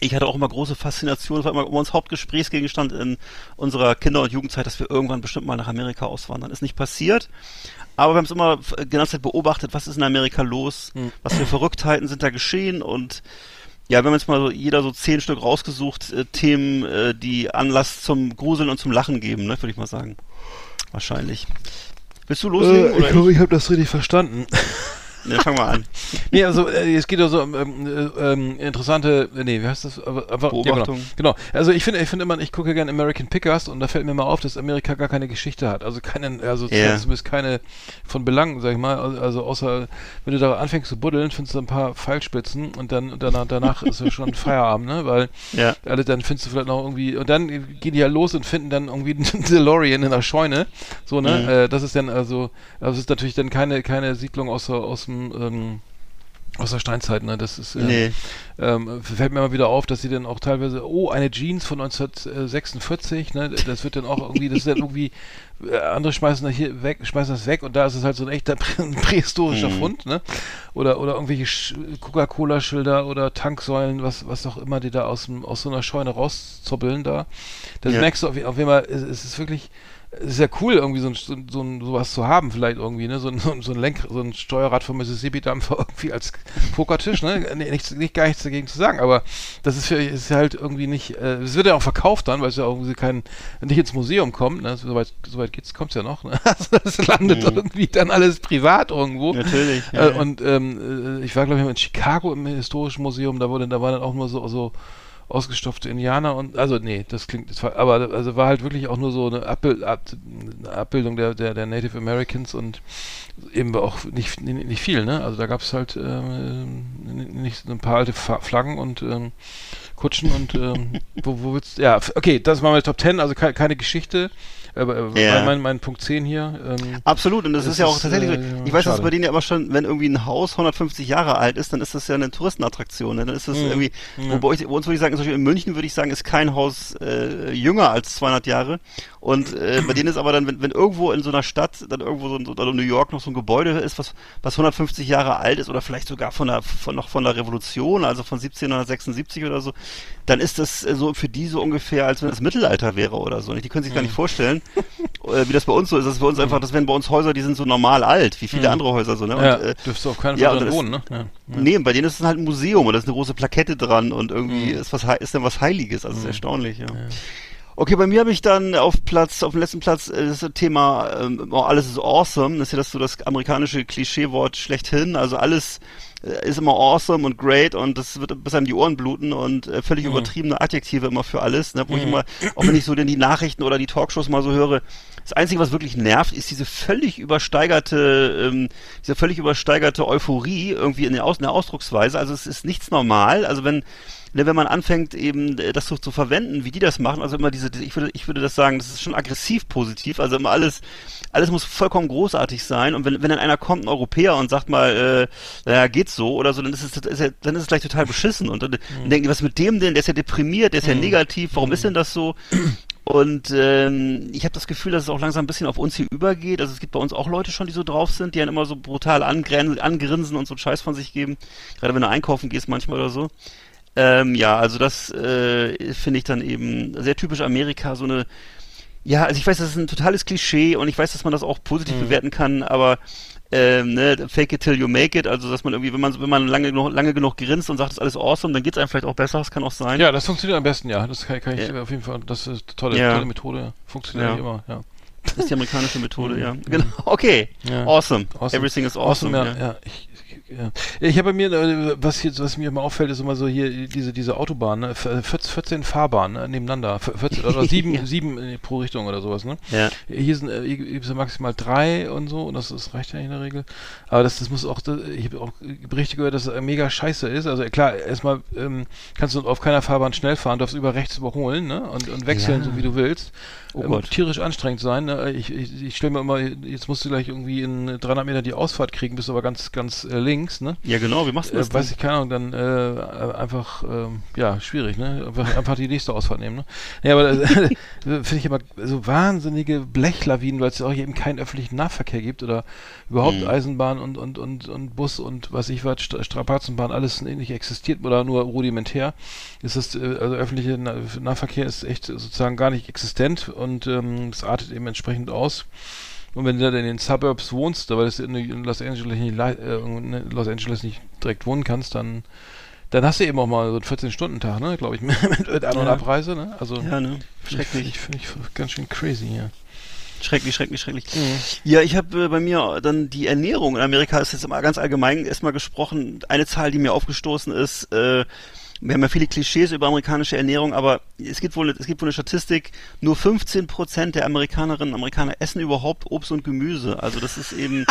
Ich hatte auch immer große Faszination, das war immer uns Hauptgesprächsgegenstand in unserer Kinder- und Jugendzeit, dass wir irgendwann bestimmt mal nach Amerika auswandern. Ist nicht passiert. Aber wir haben es immer f- die ganze Zeit beobachtet, was ist in Amerika los, was für Verrücktheiten sind da geschehen und ja, wir haben jetzt mal so, jeder so zehn Stück rausgesucht, äh, Themen, äh, die Anlass zum Gruseln und zum Lachen geben, ne, würde ich mal sagen. Wahrscheinlich. Willst du loslegen? äh, ich glaube, ich habe das richtig verstanden. Ne, fang mal an. Nee, also äh, es geht ja so um ähm, äh, ähm, interessante, nee, wie heißt das? Aber, Beobachtung. Ja, genau. genau. Also ich finde, ich finde immer, ich gucke gerne American Pickers und da fällt mir mal auf, dass Amerika gar keine Geschichte hat. Also keine, also Ja. zumindest keine von Belang, sag ich mal. Also, also außer, wenn du da anfängst zu buddeln, findest du ein paar Pfeilspitzen und dann danach, danach ist ja schon Feierabend, ne? Weil Ja. alle, dann findest du vielleicht noch irgendwie, und dann gehen die ja los und finden dann irgendwie einen DeLorean in der Scheune. So, ne? Mhm. Äh, das ist dann also, also es ist natürlich dann keine, keine Siedlung aus, aus dem, ähm, aus der Steinzeit, ne? Das ist, äh, Nee. ähm, fällt mir immer wieder auf, dass sie dann auch teilweise, oh, eine Jeans von 1946, ne? Das wird dann auch irgendwie, das ist dann irgendwie, äh, andere schmeißen das hier weg, schmeißen das weg und da ist es halt so ein echter prä prähistorischer Mhm. Fund, ne? Oder, oder irgendwelche Sch- Coca-Cola-Schilder oder Tanksäulen, was, was auch immer, die da aus, dem, aus so einer Scheune rauszoppeln da. Das Ja. merkst du auf, auf jeden Fall, es, es ist wirklich, ist ja cool, irgendwie so ein, so, ein- so ein, sowas zu haben, vielleicht irgendwie, ne? So ein, so ein, so ein Lenk, so ein Steuerrad vom Mississippi-Dampfer irgendwie als Pokertisch, ne? Nee, nichts, nicht, gar nichts dagegen zu sagen, aber das ist, für, ist halt irgendwie nicht, äh, es wird ja auch verkauft dann, weil es ja irgendwie kein, nicht ins Museum kommt, ne? Soweit, soweit geht's, kommt's ja noch, ne? Also das landet Mhm. irgendwie dann alles privat irgendwo. Natürlich. Ja, Äh, ja. und ähm, äh, ich war, glaube ich, in Chicago im Historischen Museum, da wurde, da waren dann auch nur so, so ausgestopfte Indianer und also nee, das klingt das war, aber also war halt wirklich auch nur so eine, Abbild, Ab, eine Abbildung der, der, der Native Americans und eben auch nicht, nicht, viel, ne? Also da gab es halt ähm, nicht ein paar alte Flaggen und ähm, Kutschen und ähm, wo, wo willst ja, okay, das war meine Top 10, also ke keine Geschichte. Äh, Ja. mein, mein, mein Punkt 10 hier. Ähm, Absolut, und das Das ist ja auch ist, tatsächlich äh, so. Ich weiß, dass bei denen ja immer schon, wenn irgendwie ein Haus 150 Jahre alt ist, dann ist das ja eine Touristenattraktion. Ne? Dann ist das Mhm. irgendwie, Ja. wo bei, euch, bei uns würde ich sagen, in München würde ich sagen, ist kein Haus äh, jünger als 200 Jahre. Und äh, bei denen ist aber dann, wenn, wenn irgendwo in so einer Stadt, dann irgendwo so, oder New York noch so ein Gebäude ist, was, was 150 Jahre alt ist oder vielleicht sogar von der, von, noch von der Revolution, also von 1776 oder so, dann ist das äh, so für die so ungefähr, als wenn das Mittelalter wäre oder so. Die können sich gar nicht vorstellen, äh, wie das bei uns so ist. Das ist bei uns einfach, das wären bei uns Häuser, die sind so normal alt, wie viele Mhm. andere Häuser so. Ne? Und, ja, äh, dürfst du auf keinen ja, Fall und drin wohnen, ne? Ja. Ja. Nee, bei denen ist es halt ein Museum und da ist eine große Plakette dran und irgendwie Mhm. ist was ist dann was Heiliges, also ist erstaunlich, ja. Okay, bei mir habe ich dann auf Platz, auf dem letzten Platz äh, das Thema ähm, oh, alles ist awesome. Das ist ja das so das amerikanische Klischeewort schlechthin. Also alles äh, ist immer awesome und great und das wird bis einem die Ohren bluten und äh, völlig Mhm. übertriebene Adjektive immer für alles. Ne? Wo ich Mhm. immer, auch wenn ich so denn die Nachrichten oder die Talkshows mal so höre, das Einzige, was wirklich nervt, ist diese völlig übersteigerte, ähm, diese völlig übersteigerte Euphorie irgendwie in der, Aus in der Ausdrucksweise. Also es ist nichts normal. Also wenn ne, wenn man anfängt eben äh, das so zu verwenden, wie die das machen, also immer diese, diese- ich würde, ich würde das sagen, das ist schon aggressiv positiv, also immer alles, alles muss vollkommen großartig sein und wenn, wenn dann einer kommt, ein Europäer und sagt mal, äh, naja, geht's so oder so, dann ist es, ist ja, dann ist es gleich total beschissen und dann, dann denken die, was mit dem denn, der ist ja deprimiert, der ist ja negativ, warum ist denn das so? Und ähm, ich habe das Gefühl, dass es auch langsam ein bisschen auf uns hier übergeht. Also es gibt bei uns auch Leute schon, die so drauf sind, die dann immer so brutal angrinsen und so einen Scheiß von sich geben. Gerade wenn du einkaufen gehst manchmal oder so. Ähm, ja, also das äh, finde ich dann eben sehr typisch Amerika, so eine ja, also ich weiß, das ist ein totales Klischee und ich weiß, dass man das auch positiv Mhm. bewerten kann, aber ähm, ne, fake it till you make it, also dass man irgendwie, wenn man wenn man lange genug, lange genug grinst und sagt, das ist alles awesome, dann geht's einem vielleicht auch besser, das kann auch sein. Ja, das funktioniert am besten, ja. Das kann, kann ich Ja. auf jeden Fall, das ist eine tolle, Ja. tolle Methode. Funktioniert Ja. immer, ja. Das ist die amerikanische Methode, ja. Mhm. Genau. Okay. Awesome. Awesome. Everything is awesome. ja. ja. ich, ja. ich habe bei mir, äh, was jetzt, was mir immer auffällt, ist immer so hier diese diese Autobahn, ne? F- 14, 14 Fahrbahnen ne? nebeneinander, F- 14 oder sieben, Ja. sieben äh, pro Richtung oder sowas, ne? Ja. Hier sind äh, hier maximal drei und so und das, das reicht ja in der Regel. Aber das, das muss auch, ich habe auch Berichte gehört, dass es äh, mega scheiße ist. Also klar, erstmal ähm, kannst du auf keiner Fahrbahn schnell fahren, darfst über rechts überholen, ne? Und, und wechseln, Ja. so wie du willst. Oh ähm, Gott. tierisch anstrengend sein. Ne? Ich, ich, ich stelle mir immer, jetzt musst du gleich irgendwie in 300 Meter die Ausfahrt kriegen, bist aber ganz, ganz äh, links, ne? Ja, genau, wie machst du Äh, das? weiß ich keine Ahnung, dann äh, einfach, ähm, ja, schwierig, ne? Einfach, einfach die nächste Ausfahrt nehmen, ne? Ja, aber äh, finde ich immer so wahnsinnige Blechlawinen, weil es ja auch eben keinen öffentlichen Nahverkehr gibt oder überhaupt Mhm. Eisenbahn und, und, und, und Bus und was ich was, Stra Strapazenbahn, alles nicht existiert oder nur rudimentär. Ist das, äh, also öffentlicher Na Nahverkehr ist echt sozusagen gar nicht existent und ähm, es artet eben entsprechend aus. Und wenn du dann in den Suburbs wohnst, weil du in Los Angeles nicht, äh, in Los Angeles nicht direkt wohnen kannst, dann, dann hast du eben auch mal so einen 14-Stunden-Tag, ne, glaube ich, mit, mit An- und Ja. Abreise, ne? Also Ja, ne? Schrecklich. finde ich, finde ich ganz schön crazy, ja. Schrecklich, schrecklich, schrecklich. Ja, ich habe äh, bei mir dann die Ernährung in Amerika ist jetzt mal ganz allgemein erstmal gesprochen. Eine Zahl, die mir aufgestoßen ist, äh, wir haben ja viele Klischees über amerikanische Ernährung, aber es gibt wohl, es gibt wohl eine Statistik, nur 15 Prozent der Amerikanerinnen und Amerikaner essen überhaupt Obst und Gemüse. Also das ist eben,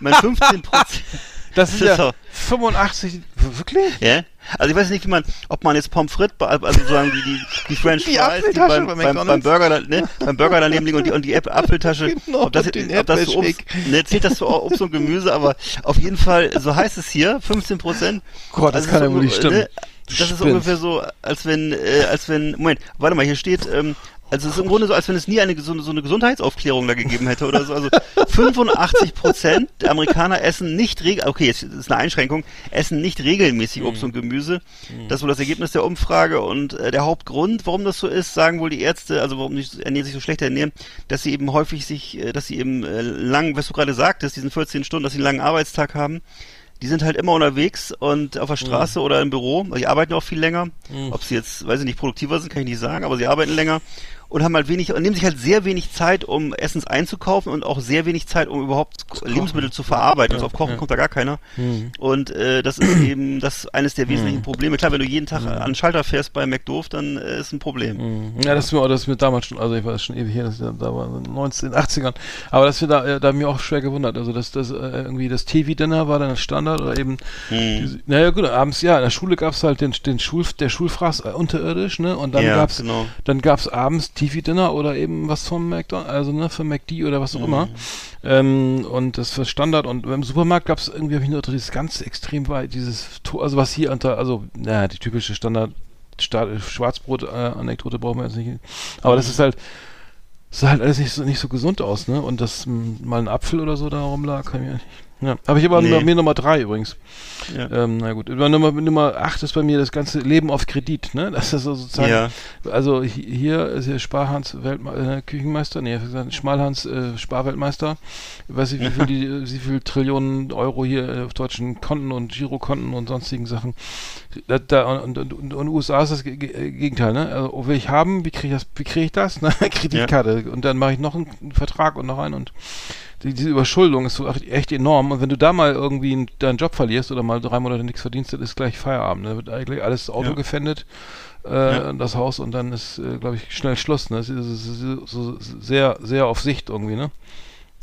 mein 15 Prozent. Das ist ja doch- 85, wirklich? Ja? Also ich weiß nicht, wie man, ob man jetzt Pommes frites, also sozusagen die, die, die French Die Fries, die beim, bei beim, beim. Burger, da, ne, beim Burger daneben liegen und die, und die Apfeltasche, Genau, ob das, ob das so Obst, ne, zählt das zu Obst und Gemüse, aber auf jeden Fall, so heißt es hier, 15 Prozent. Gott, das kann ja wohl nicht stimmen. Das ist Spinnt. ungefähr so, als wenn, äh, als wenn, Moment, warte mal, hier steht, ähm, also es ist im Grunde so, als wenn es nie eine so, so eine Gesundheitsaufklärung da gegeben hätte oder so. Also 85 Prozent der Amerikaner essen nicht regel, okay, jetzt ist eine Einschränkung, essen nicht regelmäßig Obst und Gemüse. Das ist wohl das Ergebnis der Umfrage und äh, der Hauptgrund, warum das so ist, sagen wohl die Ärzte, also warum die ernähren sich so schlecht ernähren, dass sie eben häufig sich, äh, dass sie eben äh, lang, was du gerade sagtest, diesen 14 Stunden, dass sie einen langen Arbeitstag haben. Die sind halt immer unterwegs und auf der Straße oder im Büro. Die arbeiten auch viel länger. Ob sie jetzt, weiß ich nicht, produktiver sind, kann ich nicht sagen, aber sie arbeiten länger und haben halt wenig und nehmen sich halt sehr wenig Zeit, um Essens einzukaufen und auch sehr wenig Zeit, um überhaupt Lebensmittel zu verarbeiten. also auf Kochen kommt da gar keiner. Und äh, das ist eben das eines der wesentlichen Probleme. Klar, wenn du jeden Tag an den Schalter fährst bei McDoof, dann äh, ist ein Problem. Ja, das ist mir, das ist mir damals schon, also ich war schon ewig her, das ja, da war in den 19, 80ern. Aber das wir da, äh, da mir auch schwer gewundert. Also das, das äh, irgendwie das TV-Dinner war dann Standard oder eben, diese, naja gut, abends, ja, in der Schule gab's halt den, den Schul, der Schulfraß äh, unterirdisch, ne? Und dann Ja, gab's, genau. dann gab's abends TV-Dinner oder eben was vom McDonald's, also ne, für McD oder was auch immer. Ähm, und das war Standard und im Supermarkt gab's irgendwie, hab ich nur dieses ganz extrem weit, dieses, To- also was hier unter, also, naja, die typische Standard, Sta- Schwarzbrot-Anekdote brauchen wir jetzt nicht. Aber das ist halt, das sah halt alles nicht so, nicht so gesund aus, ne? Und dass m, mal ein Apfel oder so da rumlag, kann ich mir nicht. Ja, habe ich aber Nee. bei mir Nummer drei übrigens. Ja. Ähm, na gut, Über Nummer, Nummer acht ist bei mir das ganze Leben auf Kredit, ne? Das ist so sozusagen, Ja. also hi- hier ist hier Sparhans Weltme äh, Küchenmeister, nee, Schmalhans äh, Sparweltmeister. Ich weiß nicht, wie viel, die, wie viel Trillionen Euro hier äh, auf deutschen Konten und Girokonten und sonstigen Sachen. Da, da, und, und, und, und USA ist das Ge- Ge- Gegenteil, ne? Also, oh, will ich haben, wie kriege ich das, wie kriege ich das? Ne? Kreditkarte. Und dann mache ich noch einen Vertrag und noch einen und die, diese Überschuldung ist so echt- enorm. Und wenn du da mal irgendwie einen- deinen Job verlierst oder mal drei Monate nichts verdienst, dann ist gleich Feierabend. Ne? Dann wird eigentlich alles Auto Ja. gefändet, äh, Ja. das Haus und dann ist, äh, glaube ich, schnell Schluss. Ne? Das ist, so, sehr, sehr auf Sicht irgendwie, ne?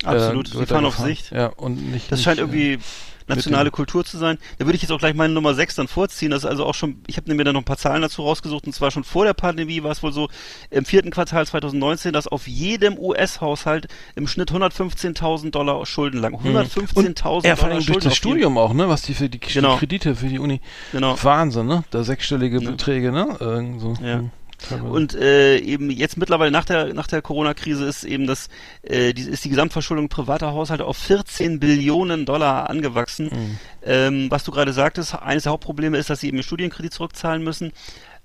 Absolut. Äh, Sie fahren auf. Sicht. Ja, und nicht. Das nicht, scheint äh, irgendwie nationale Kultur zu sein. Da würde ich jetzt auch gleich meine Nummer 6 dann vorziehen. Das ist also auch schon, ich habe mir dann noch ein paar Zahlen dazu rausgesucht und zwar schon vor der Pandemie war es wohl so im vierten Quartal 2019, dass auf jedem US-Haushalt im Schnitt 115.000 Dollar Schulden lagen. 115.000 Ja, vor Dollar allem durch Schulden das Studium auch, ne? Was die für die, die Genau. Kredite für die Uni. Genau. Wahnsinn, ne? Da sechsstellige Ja. Beträge, ne? Irgend so. Ja. Hm. Und äh, eben jetzt mittlerweile nach der nach der Corona-Krise ist eben das äh, die, ist die Gesamtverschuldung privater Haushalte auf 14 Billionen Dollar angewachsen. Mhm. Ähm, was du gerade sagtest, eines der Hauptprobleme ist, dass sie eben ihr Studienkredit zurückzahlen müssen.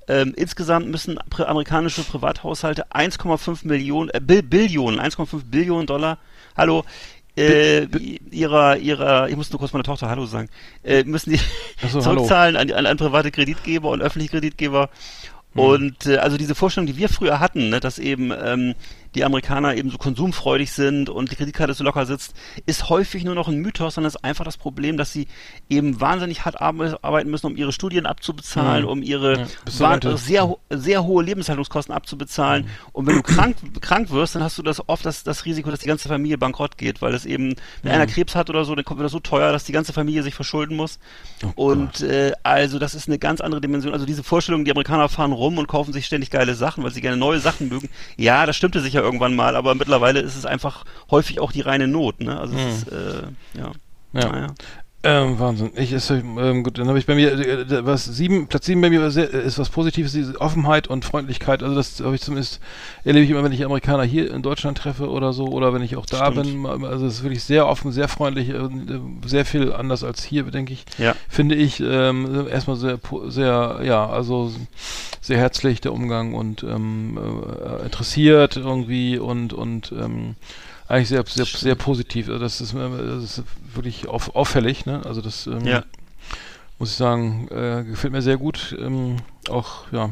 Ähm, insgesamt müssen amerikanische Privathaushalte 1,5 Millionen äh, Bill Billionen 1,5 Billionen Dollar Hallo äh, ihrer ihrer ich muss nur kurz meiner Tochter Hallo sagen äh, müssen die so, zurückzahlen an, an, an private Kreditgeber und öffentliche Kreditgeber. Und äh, also diese Vorstellung, die wir früher hatten, ne, dass eben ähm, die Amerikaner eben so konsumfreudig sind und die Kreditkarte so locker sitzt, ist häufig nur noch ein Mythos, sondern ist einfach das Problem, dass sie eben wahnsinnig hart ar- arbeiten müssen, um ihre Studien abzubezahlen, Mhm. um ihre Ja, sehr, sehr hohe Lebenshaltungskosten abzubezahlen. Mhm. Und wenn du krank, krank wirst, dann hast du das oft das, das Risiko, dass die ganze Familie bankrott geht, weil es eben, wenn Mhm. einer Krebs hat oder so, dann kommt das so teuer, dass die ganze Familie sich verschulden muss. Oh und äh, also das ist eine ganz andere Dimension. Also diese Vorstellung, die Amerikaner fahren rum und kaufen sich ständig geile Sachen, weil sie gerne neue Sachen mögen. Ja, das stimmte sicher irgendwann mal, aber mittlerweile ist es einfach häufig auch die reine Not. Ne? Also es ist, äh, ja. Ja. Naja. Ähm, Wahnsinn. Ich ist ähm, gut, dann habe ich bei mir äh, äh, was sieben, Platz sieben bei mir sehr, äh, ist was Positives, diese Offenheit und Freundlichkeit. Also das habe ich zumindest erlebe ich immer, wenn ich Amerikaner hier in Deutschland treffe oder so oder wenn ich auch da Stimmt. bin. Also es ist wirklich sehr offen, sehr freundlich, äh, sehr viel anders als hier, denke ich. Ja. Finde ich ähm, erstmal sehr, sehr, ja, also sehr herzlich der Umgang und ähm, äh, interessiert irgendwie und und ähm, eigentlich sehr, sehr, sehr positiv. Also das ist, äh, das ist wirklich auf, auffällig, ne? Also das ähm, Ja. muss ich sagen, äh, gefällt mir sehr gut. Ähm, auch, ja.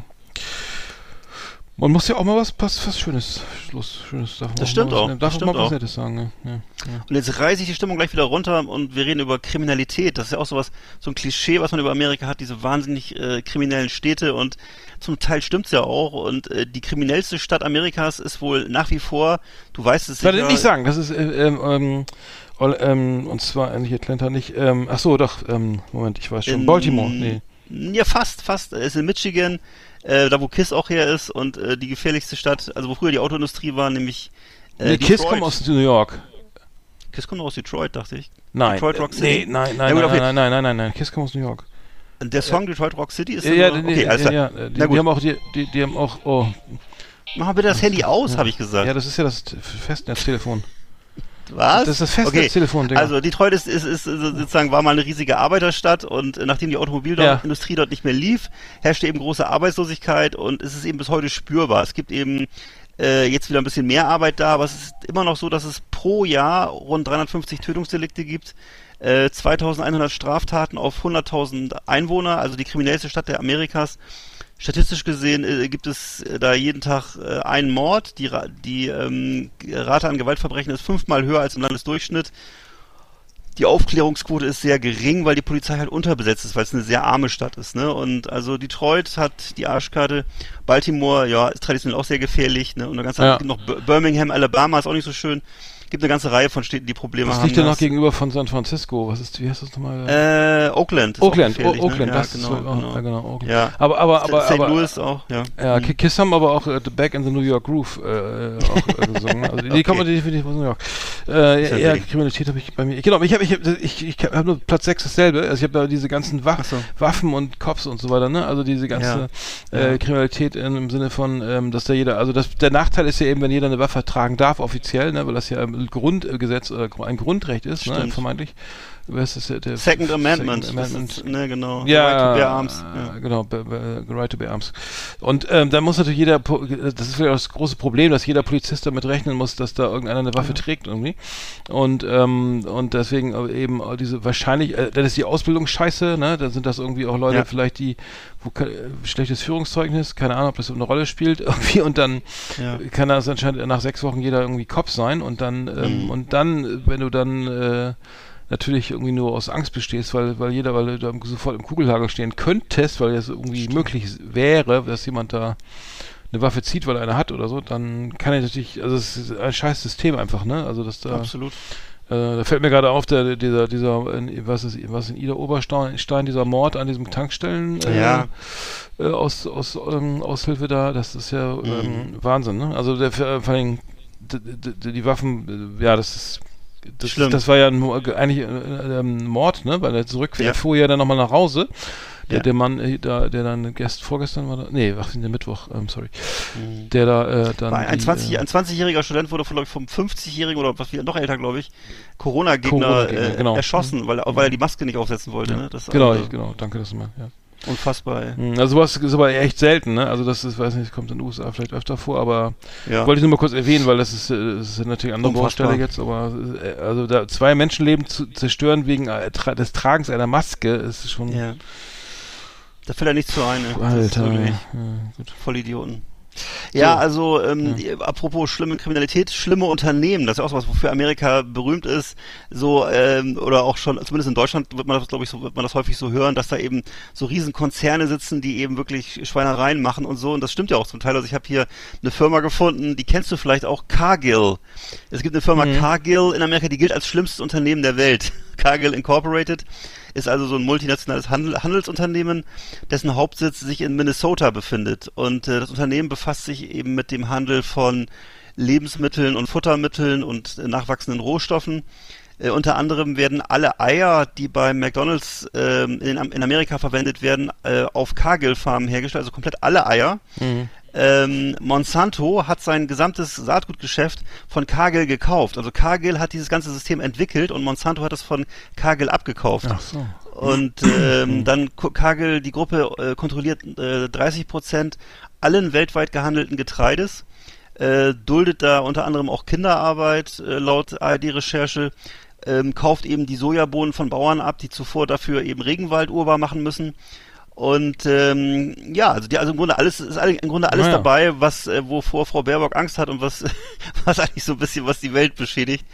Man muss ja auch mal was, was, was Schönes, Schluss, Schönes man Das stimmt auch, Darf das auch stimmt mal was. Nettes sagen, ja. ja. Und jetzt reiße ich die Stimmung gleich wieder runter und wir reden über Kriminalität. Das ist ja auch sowas, so ein Klischee, was man über Amerika hat, diese wahnsinnig äh, kriminellen Städte und zum Teil stimmt's ja auch. Und äh, die kriminellste Stadt Amerikas ist wohl nach wie vor, du weißt es sicher, nicht sagen, das ist, äh, ähm, ähm, ähm, und zwar nicht Atlanta, nicht, ähm, ach so, doch, ähm, Moment, ich weiß schon, in- Baltimore, nee. Ja, fast, fast. Es ist in Michigan, äh, da wo Kiss auch her ist und äh, die gefährlichste Stadt, also wo früher die Autoindustrie war, nämlich äh, nee, Kiss kommt aus New York. Kiss kommt aus Detroit, dachte ich. Nein, Detroit Rock äh, City? nee, nein, Ja, nein, gut, nein, okay. nein, nein, nein, nein, nein, Kiss kommt aus New York. Der Song Detroit Rock City ist Ja, ja, okay, ja, klar. ja, die, Na die gut. haben auch, die, die, die haben auch, oh, Mach mal bitte das Handy aus, habe ich gesagt. ja, das ist ja das Festnetztelefon. Was? Das ist das Okay. Festnetztelefon, Digga. Also Detroit ist, ist, ist sozusagen war mal eine riesige Arbeiterstadt und nachdem die Automobilindustrie dort nicht mehr lief, herrschte eben große Arbeitslosigkeit und es ist eben bis heute spürbar. Es gibt eben äh, jetzt wieder ein bisschen mehr Arbeit da, aber es ist immer noch so, dass es pro Jahr rund 350 Tötungsdelikte gibt, äh, 2100 Straftaten auf 100.000 Einwohner, also die kriminellste Stadt der Amerikas. Statistisch gesehen äh, gibt es äh, da jeden Tag äh, einen Mord. Die, die ähm, Rate an Gewaltverbrechen ist fünfmal höher als im Landesdurchschnitt. Die Aufklärungsquote ist sehr gering, weil die Polizei halt unterbesetzt ist, weil es eine sehr arme Stadt ist. Ne? Und also Detroit hat die Arschkarte. Baltimore, ja, ist traditionell auch sehr gefährlich. Ne? Und eine ganze Ja. noch Bir- Birmingham, Alabama ist auch nicht so schön. Gibt eine ganze Reihe von Städten, die Probleme Was haben. liegt denn noch Das- gegenüber von San Francisco? Was ist, wie heißt das nochmal? Äh, Oakland. ist Oakland, O- Oakland, ne? das ja, ist genau, so- oh, genau. ja, genau, Oakland. Ja. Aber, aber, aber, St. aber, Louis auch, ja. Ja, Mhm. Ki- Kiss haben aber auch äh, The Back in the New York Groove äh, äh, auch äh, gesungen. Also die Okay. kommen definitiv aus New York. Äh, Ist ja Kriminalität habe ich bei mir. Genau, ich habe ich hab, ich, ich hab nur Platz 6 dasselbe. Also ich habe da diese ganzen Wa so. Waffen und Cops und so weiter, ne? Also diese ganze Ja. Äh. Kriminalität in, im Sinne von, ähm, dass da jeder, also das, der Nachteil ist ja eben, wenn jeder eine Waffe tragen darf, offiziell, ne? Weil das ja Grundgesetz oder ein Grundrecht ist, ne? Vermeintlich. Was ist der, der Second Amendment. Second Amendment. Das ist, ne, genau. Ja, right to bear arms. äh, Ja. genau, be, be, right to bear arms. Und ähm, da muss natürlich jeder, das ist vielleicht auch das große Problem, dass jeder Polizist damit rechnen muss, dass da irgendeiner eine Waffe trägt irgendwie. Und ähm, und deswegen eben diese wahrscheinlich, äh, dann ist die Ausbildung scheiße, ne? Dann sind das irgendwie auch Leute Ja. vielleicht, die äh, schlechtes Führungszeugnis, keine Ahnung, ob das eine Rolle spielt irgendwie und dann Ja. kann das anscheinend nach sechs Wochen jeder irgendwie Kopf sein und dann ähm, Mhm. und dann, wenn du dann äh, natürlich irgendwie nur aus Angst bestehst, weil, weil jeder, weil du da sofort im Kugelhagel stehen könntest, weil es irgendwie möglich wäre, dass jemand da eine Waffe zieht, weil er eine hat oder so, dann kann er natürlich, also es ist ein scheiß System einfach, ne? Also dass da, Absolut. Äh, da fällt mir gerade auf, der, dieser, dieser, in, was ist, was in Ida Oberstein, Stein, dieser Mord an diesem Tankstellen, äh, Ja. äh, aus, aus ähm, Aushilfe da, das ist ja ähm, Mhm. Wahnsinn, ne? Also der, vor vor allem d- d- d- die Waffen, äh, ja, das ist das, das war ja ein, eigentlich äh, ähm, Mord, ne? Weil er zurück, Ja. er fuhr ja dann nochmal nach Hause. Der, Ja. der Mann, äh, da, der dann gest, vorgestern war da, nee, ach, der Mittwoch, ähm, sorry. Mhm. Der da äh, dann. War ein, die, 20, äh, ein 20-jähriger Student wurde von, ich, vom 50-jährigen oder was noch älter, glaube ich, Corona-Gegner Corona-Gegner, äh, genau. erschossen, weil, er- weil er die Maske nicht aufsetzen wollte. ja. Ne? Das genau, also ich, genau, danke, dass du mal, ja. unfassbar. ey. Hm, Also sowas ist aber echt selten, ne? Also das ist, weiß nicht, kommt in den USA vielleicht öfter vor, aber Ja. wollte ich nur mal kurz erwähnen, weil das ist, äh, das ist natürlich eine andere Unfassbar. Baustelle jetzt, aber äh, also da zwei Menschenleben zu zerstören wegen des Tragens einer Maske ist schon ja. Da fällt er nicht zu ein. ne? Alter. wirklich Ja, gut. Vollidioten. Ja, So. also ähm, apropos schlimme Kriminalität, schlimme Unternehmen, das ist ja auch was, wofür Amerika berühmt ist, so ähm, oder auch schon, zumindest in Deutschland wird man das, glaube ich, so wird man das häufig so hören, dass da eben so Riesenkonzerne sitzen, die eben wirklich Schweinereien machen und so. Und das stimmt ja auch zum Teil. Also ich habe hier eine Firma gefunden, die kennst du vielleicht auch, Cargill. Es gibt eine Firma Mhm. Cargill in Amerika, die gilt als schlimmstes Unternehmen der Welt. Cargill Incorporated ist also so ein multinationales Handel Handelsunternehmen, dessen Hauptsitz sich in Minnesota befindet. Und äh, das Unternehmen befasst sich eben mit dem Handel von Lebensmitteln und Futtermitteln und äh, nachwachsenden Rohstoffen. Äh, unter anderem werden alle Eier, die bei McDonalds ähm, in, in Amerika verwendet werden, äh, auf Cargill-Farmen hergestellt, also komplett alle Eier. Mhm. Ähm, Monsanto hat sein gesamtes Saatgutgeschäft von Cargill gekauft. Also Cargill hat dieses ganze System entwickelt und Monsanto hat es von Cargill abgekauft. Ach so. Und ähm, dann Cargill, die Gruppe äh, kontrolliert äh, 30 Prozent allen weltweit gehandelten Getreides, äh, duldet da unter anderem auch Kinderarbeit äh, laut ARD-Recherche, ähm, kauft eben die Sojabohnen von Bauern ab, die zuvor dafür eben Regenwald urbar machen müssen. Und ähm, ja, also die, also im Grunde alles ist im Grunde alles Naja. dabei, was äh, wovor Frau Baerbock Angst hat und was was eigentlich so ein bisschen was die Welt beschädigt.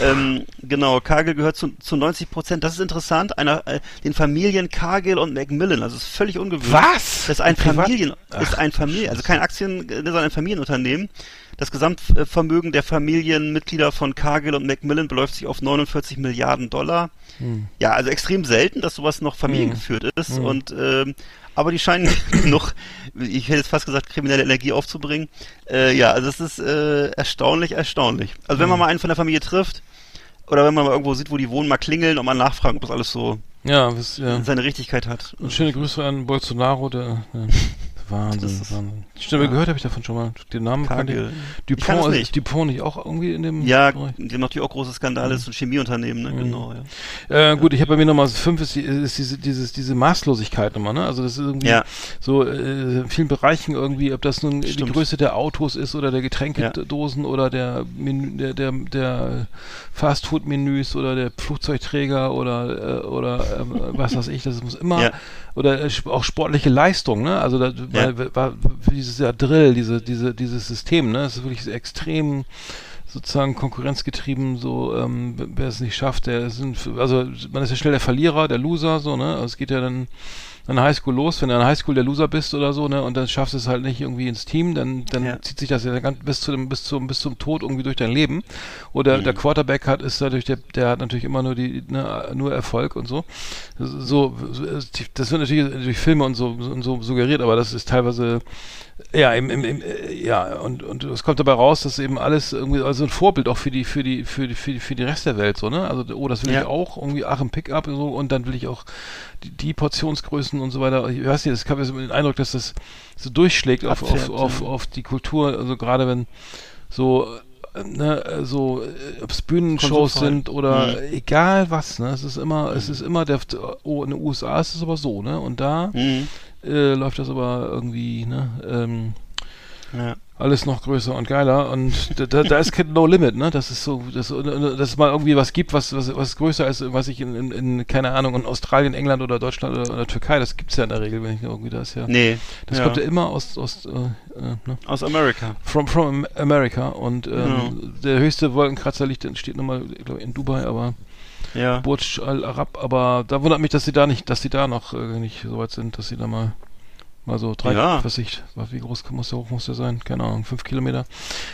Ähm, genau, Cargill gehört zu, zu 90 Prozent. Das ist interessant. Einer äh, den Familien Cargill und Macmillan. Also ist völlig ungewöhnlich. Was? Das ist ein Familien ist ein Familien, also kein Aktien, äh, sondern ein Familienunternehmen. Das Gesamtvermögen der Familienmitglieder von Cargill und Macmillan beläuft sich auf 49 Milliarden Dollar. Ja, also extrem selten, dass sowas noch familiengeführt ist. Und ähm, aber die scheinen genug, ich hätte jetzt fast gesagt, kriminelle Energie aufzubringen. Äh, ja, also es ist äh, erstaunlich, erstaunlich. Also wenn man mal einen von der Familie trifft, oder wenn man mal irgendwo sieht, wo die wohnen, mal klingeln und mal nachfragen, ob das alles so Ja, was, ja. seine Richtigkeit hat. Und schöne Grüße an Bolsonaro, der, ja. Wahnsinn, Wahnsinn. Stimmt, ja. gehört habe ich davon schon mal. Den Namen kannte ich. Ich Dupont, nicht. ist Dupont nicht auch irgendwie in dem Ja, Bereich? die haben natürlich auch große Skandale, das ist ein Chemieunternehmen, ne? Genau, ja. Äh, gut, ich habe bei mir nochmal fünf ist, die, ist diese, dieses, diese Maßlosigkeit nochmal, ne? Also das ist irgendwie Ja. so äh, in vielen Bereichen irgendwie, ob das nun die Stimmt. Größe der Autos ist oder der Getränkedosen oder der, Menü, der, der, der Fastfood-Menüs oder der Flugzeugträger oder äh, oder ähm, was weiß ich, das muss immer Ja. oder äh, auch sportliche Leistung, ne? Also da Ja. weil, war, dieses ja Drill, diese, diese, dieses System, ne? Das ist wirklich extrem sozusagen konkurrenzgetrieben, so ähm, wer- es nicht schafft, der sind also man ist ja schnell der Verlierer, der Loser, so, ne? Also es geht ja dann an der Highschool los, wenn du an Highschool der Loser bist oder so, ne, und dann schaffst du es halt nicht irgendwie ins Team, dann, dann Ja. zieht sich das ja ganz bis zu dem, bis zum, bis zum Tod irgendwie durch dein Leben. Oder Mhm. der Quarterback hat, ist dadurch, der, der hat natürlich immer nur die, ne, nur Erfolg und so. So, so, das wird natürlich durch Filme und so, und so suggeriert, aber das ist teilweise, ja, im, im, im, äh, ja, und, und es kommt dabei raus, dass eben alles irgendwie, also ein Vorbild auch für die, für die, für die, für die, für die Rest der Welt, so, ne? Also, oh, das will Ja. ich auch, irgendwie, ach, im Pickup und so, und dann will ich auch die, die Portionsgrößen und so weiter. Ich weiß nicht, es habe den Eindruck, dass das so durchschlägt auf, auf, auf, auf die Kultur, also gerade wenn so, äh, ne, so, äh, ob es Bühnenshows sind oder Mhm. egal was, ne? Es ist immer, es ist immer der, oh, in den USA ist es aber so, ne? Und da Mhm. Äh, läuft das aber irgendwie, ne? Ähm, Ja. alles noch größer und geiler und da, da, da ist kein No Limit, ne? Das ist so, dass, dass es mal irgendwie was gibt, was, was, was größer ist, was ich in, in, in, keine Ahnung, in Australien, England oder Deutschland oder, oder Türkei, das gibt's ja in der Regel, wenn ich irgendwie das ja. Nee. Das ja. kommt ja immer aus, aus äh, äh, ne? Aus Amerika. From, from America und ähm, Genau. der höchste Wolkenkratzer liegt, steht nochmal, ich glaube, in Dubai, aber Ja. Burj Al Arab, aber da wundert mich, dass sie da nicht, dass sie da noch äh, nicht so weit sind, dass sie da mal mal so drei, Ja. was ich, wie groß muss der hoch muss der sein? Keine Ahnung, fünf Kilometer.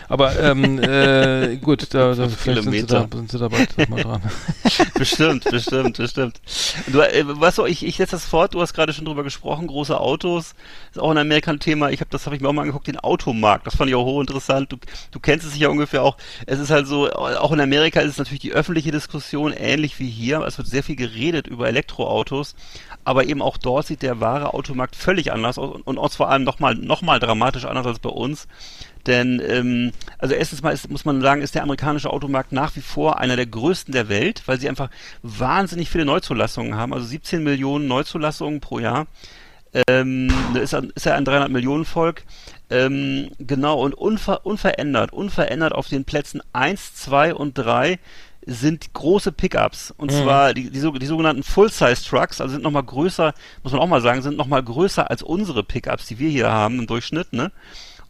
Aber ähm, äh, gut, da, da vielleicht sind sie, da, sind sie da bald mal dran. bestimmt, bestimmt, bestimmt. Du, äh, weißt du, ich, ich setze das fort, du hast gerade schon drüber gesprochen, große Autos, ist auch in Amerika ein Thema, ich habe das habe ich mir auch mal angeguckt, den Automarkt, das fand ich auch hochinteressant, du, du kennst es ja ungefähr auch, es ist halt so, auch in Amerika ist es natürlich die öffentliche Diskussion ähnlich wie hier, es wird sehr viel geredet über Elektroautos, aber eben auch dort sieht der wahre Automarkt völlig anders aus und, und vor allem nochmal noch mal dramatisch anders als bei uns. Denn, ähm, also erstens mal ist, muss man sagen, ist der amerikanische Automarkt nach wie vor einer der größten der Welt, weil sie einfach wahnsinnig viele Neuzulassungen haben, also 17 Millionen Neuzulassungen pro Jahr. Ähm, ist, ist ja ein 300 Millionen Volk. Ähm, genau, und unver, unverändert, unverändert auf den Plätzen 1, 2 und 3 sind große Pickups. Und Mhm. zwar die, die, die sogenannten Full-Size-Trucks, also sind nochmal größer, muss man auch mal sagen, sind nochmal größer als unsere Pickups, die wir hier haben im Durchschnitt, ne?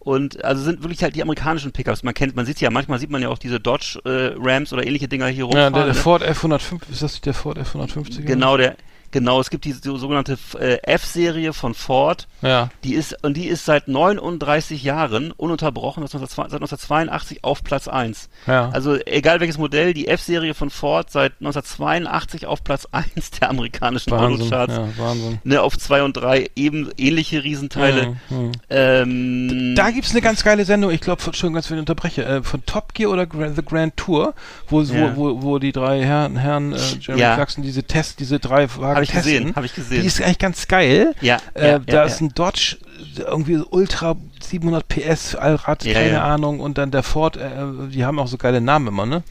Und also sind wirklich halt die amerikanischen Pickups. Man kennt, man sieht ja, manchmal sieht man ja auch diese Dodge äh, Rams oder ähnliche Dinger hier ja, rumfahren. der, der ne? Ford F105, ist das nicht der Ford F150? Genau, der, genau, es gibt so- sogenannte äh, F-Serie von Ford, Ja. die ist, und die ist seit 39 Jahren ununterbrochen, das ist 1902 seit 1982 auf Platz 1. Ja. Also egal welches Modell, die F-Serie von Ford seit 1982 auf Platz 1 der amerikanischen Wahnsinn. Autocharts. Ja, Wahnsinn. Ne, auf 2 und 3 eben ähnliche Riesenteile. Mhm, mhm. Ähm, Da gibt's eine ganz geile Sendung, ich glaube, schon ganz wenn ich unterbreche, äh, von Top Gear oder The Grand Tour, wo, Ja. wo, wo, wo die drei Herren, Herren äh, Jeremy Ja. Clarkson diese Test, diese drei Wagen ich testen. gesehen, hab ich gesehen. Die ist eigentlich ganz geil. Ja, äh, ja, da ja, ist ein Dodge irgendwie so Ultra 700 PS Allrad, keine. Ahnung. Und dann der Ford, äh, die haben auch so geile Namen immer, ne?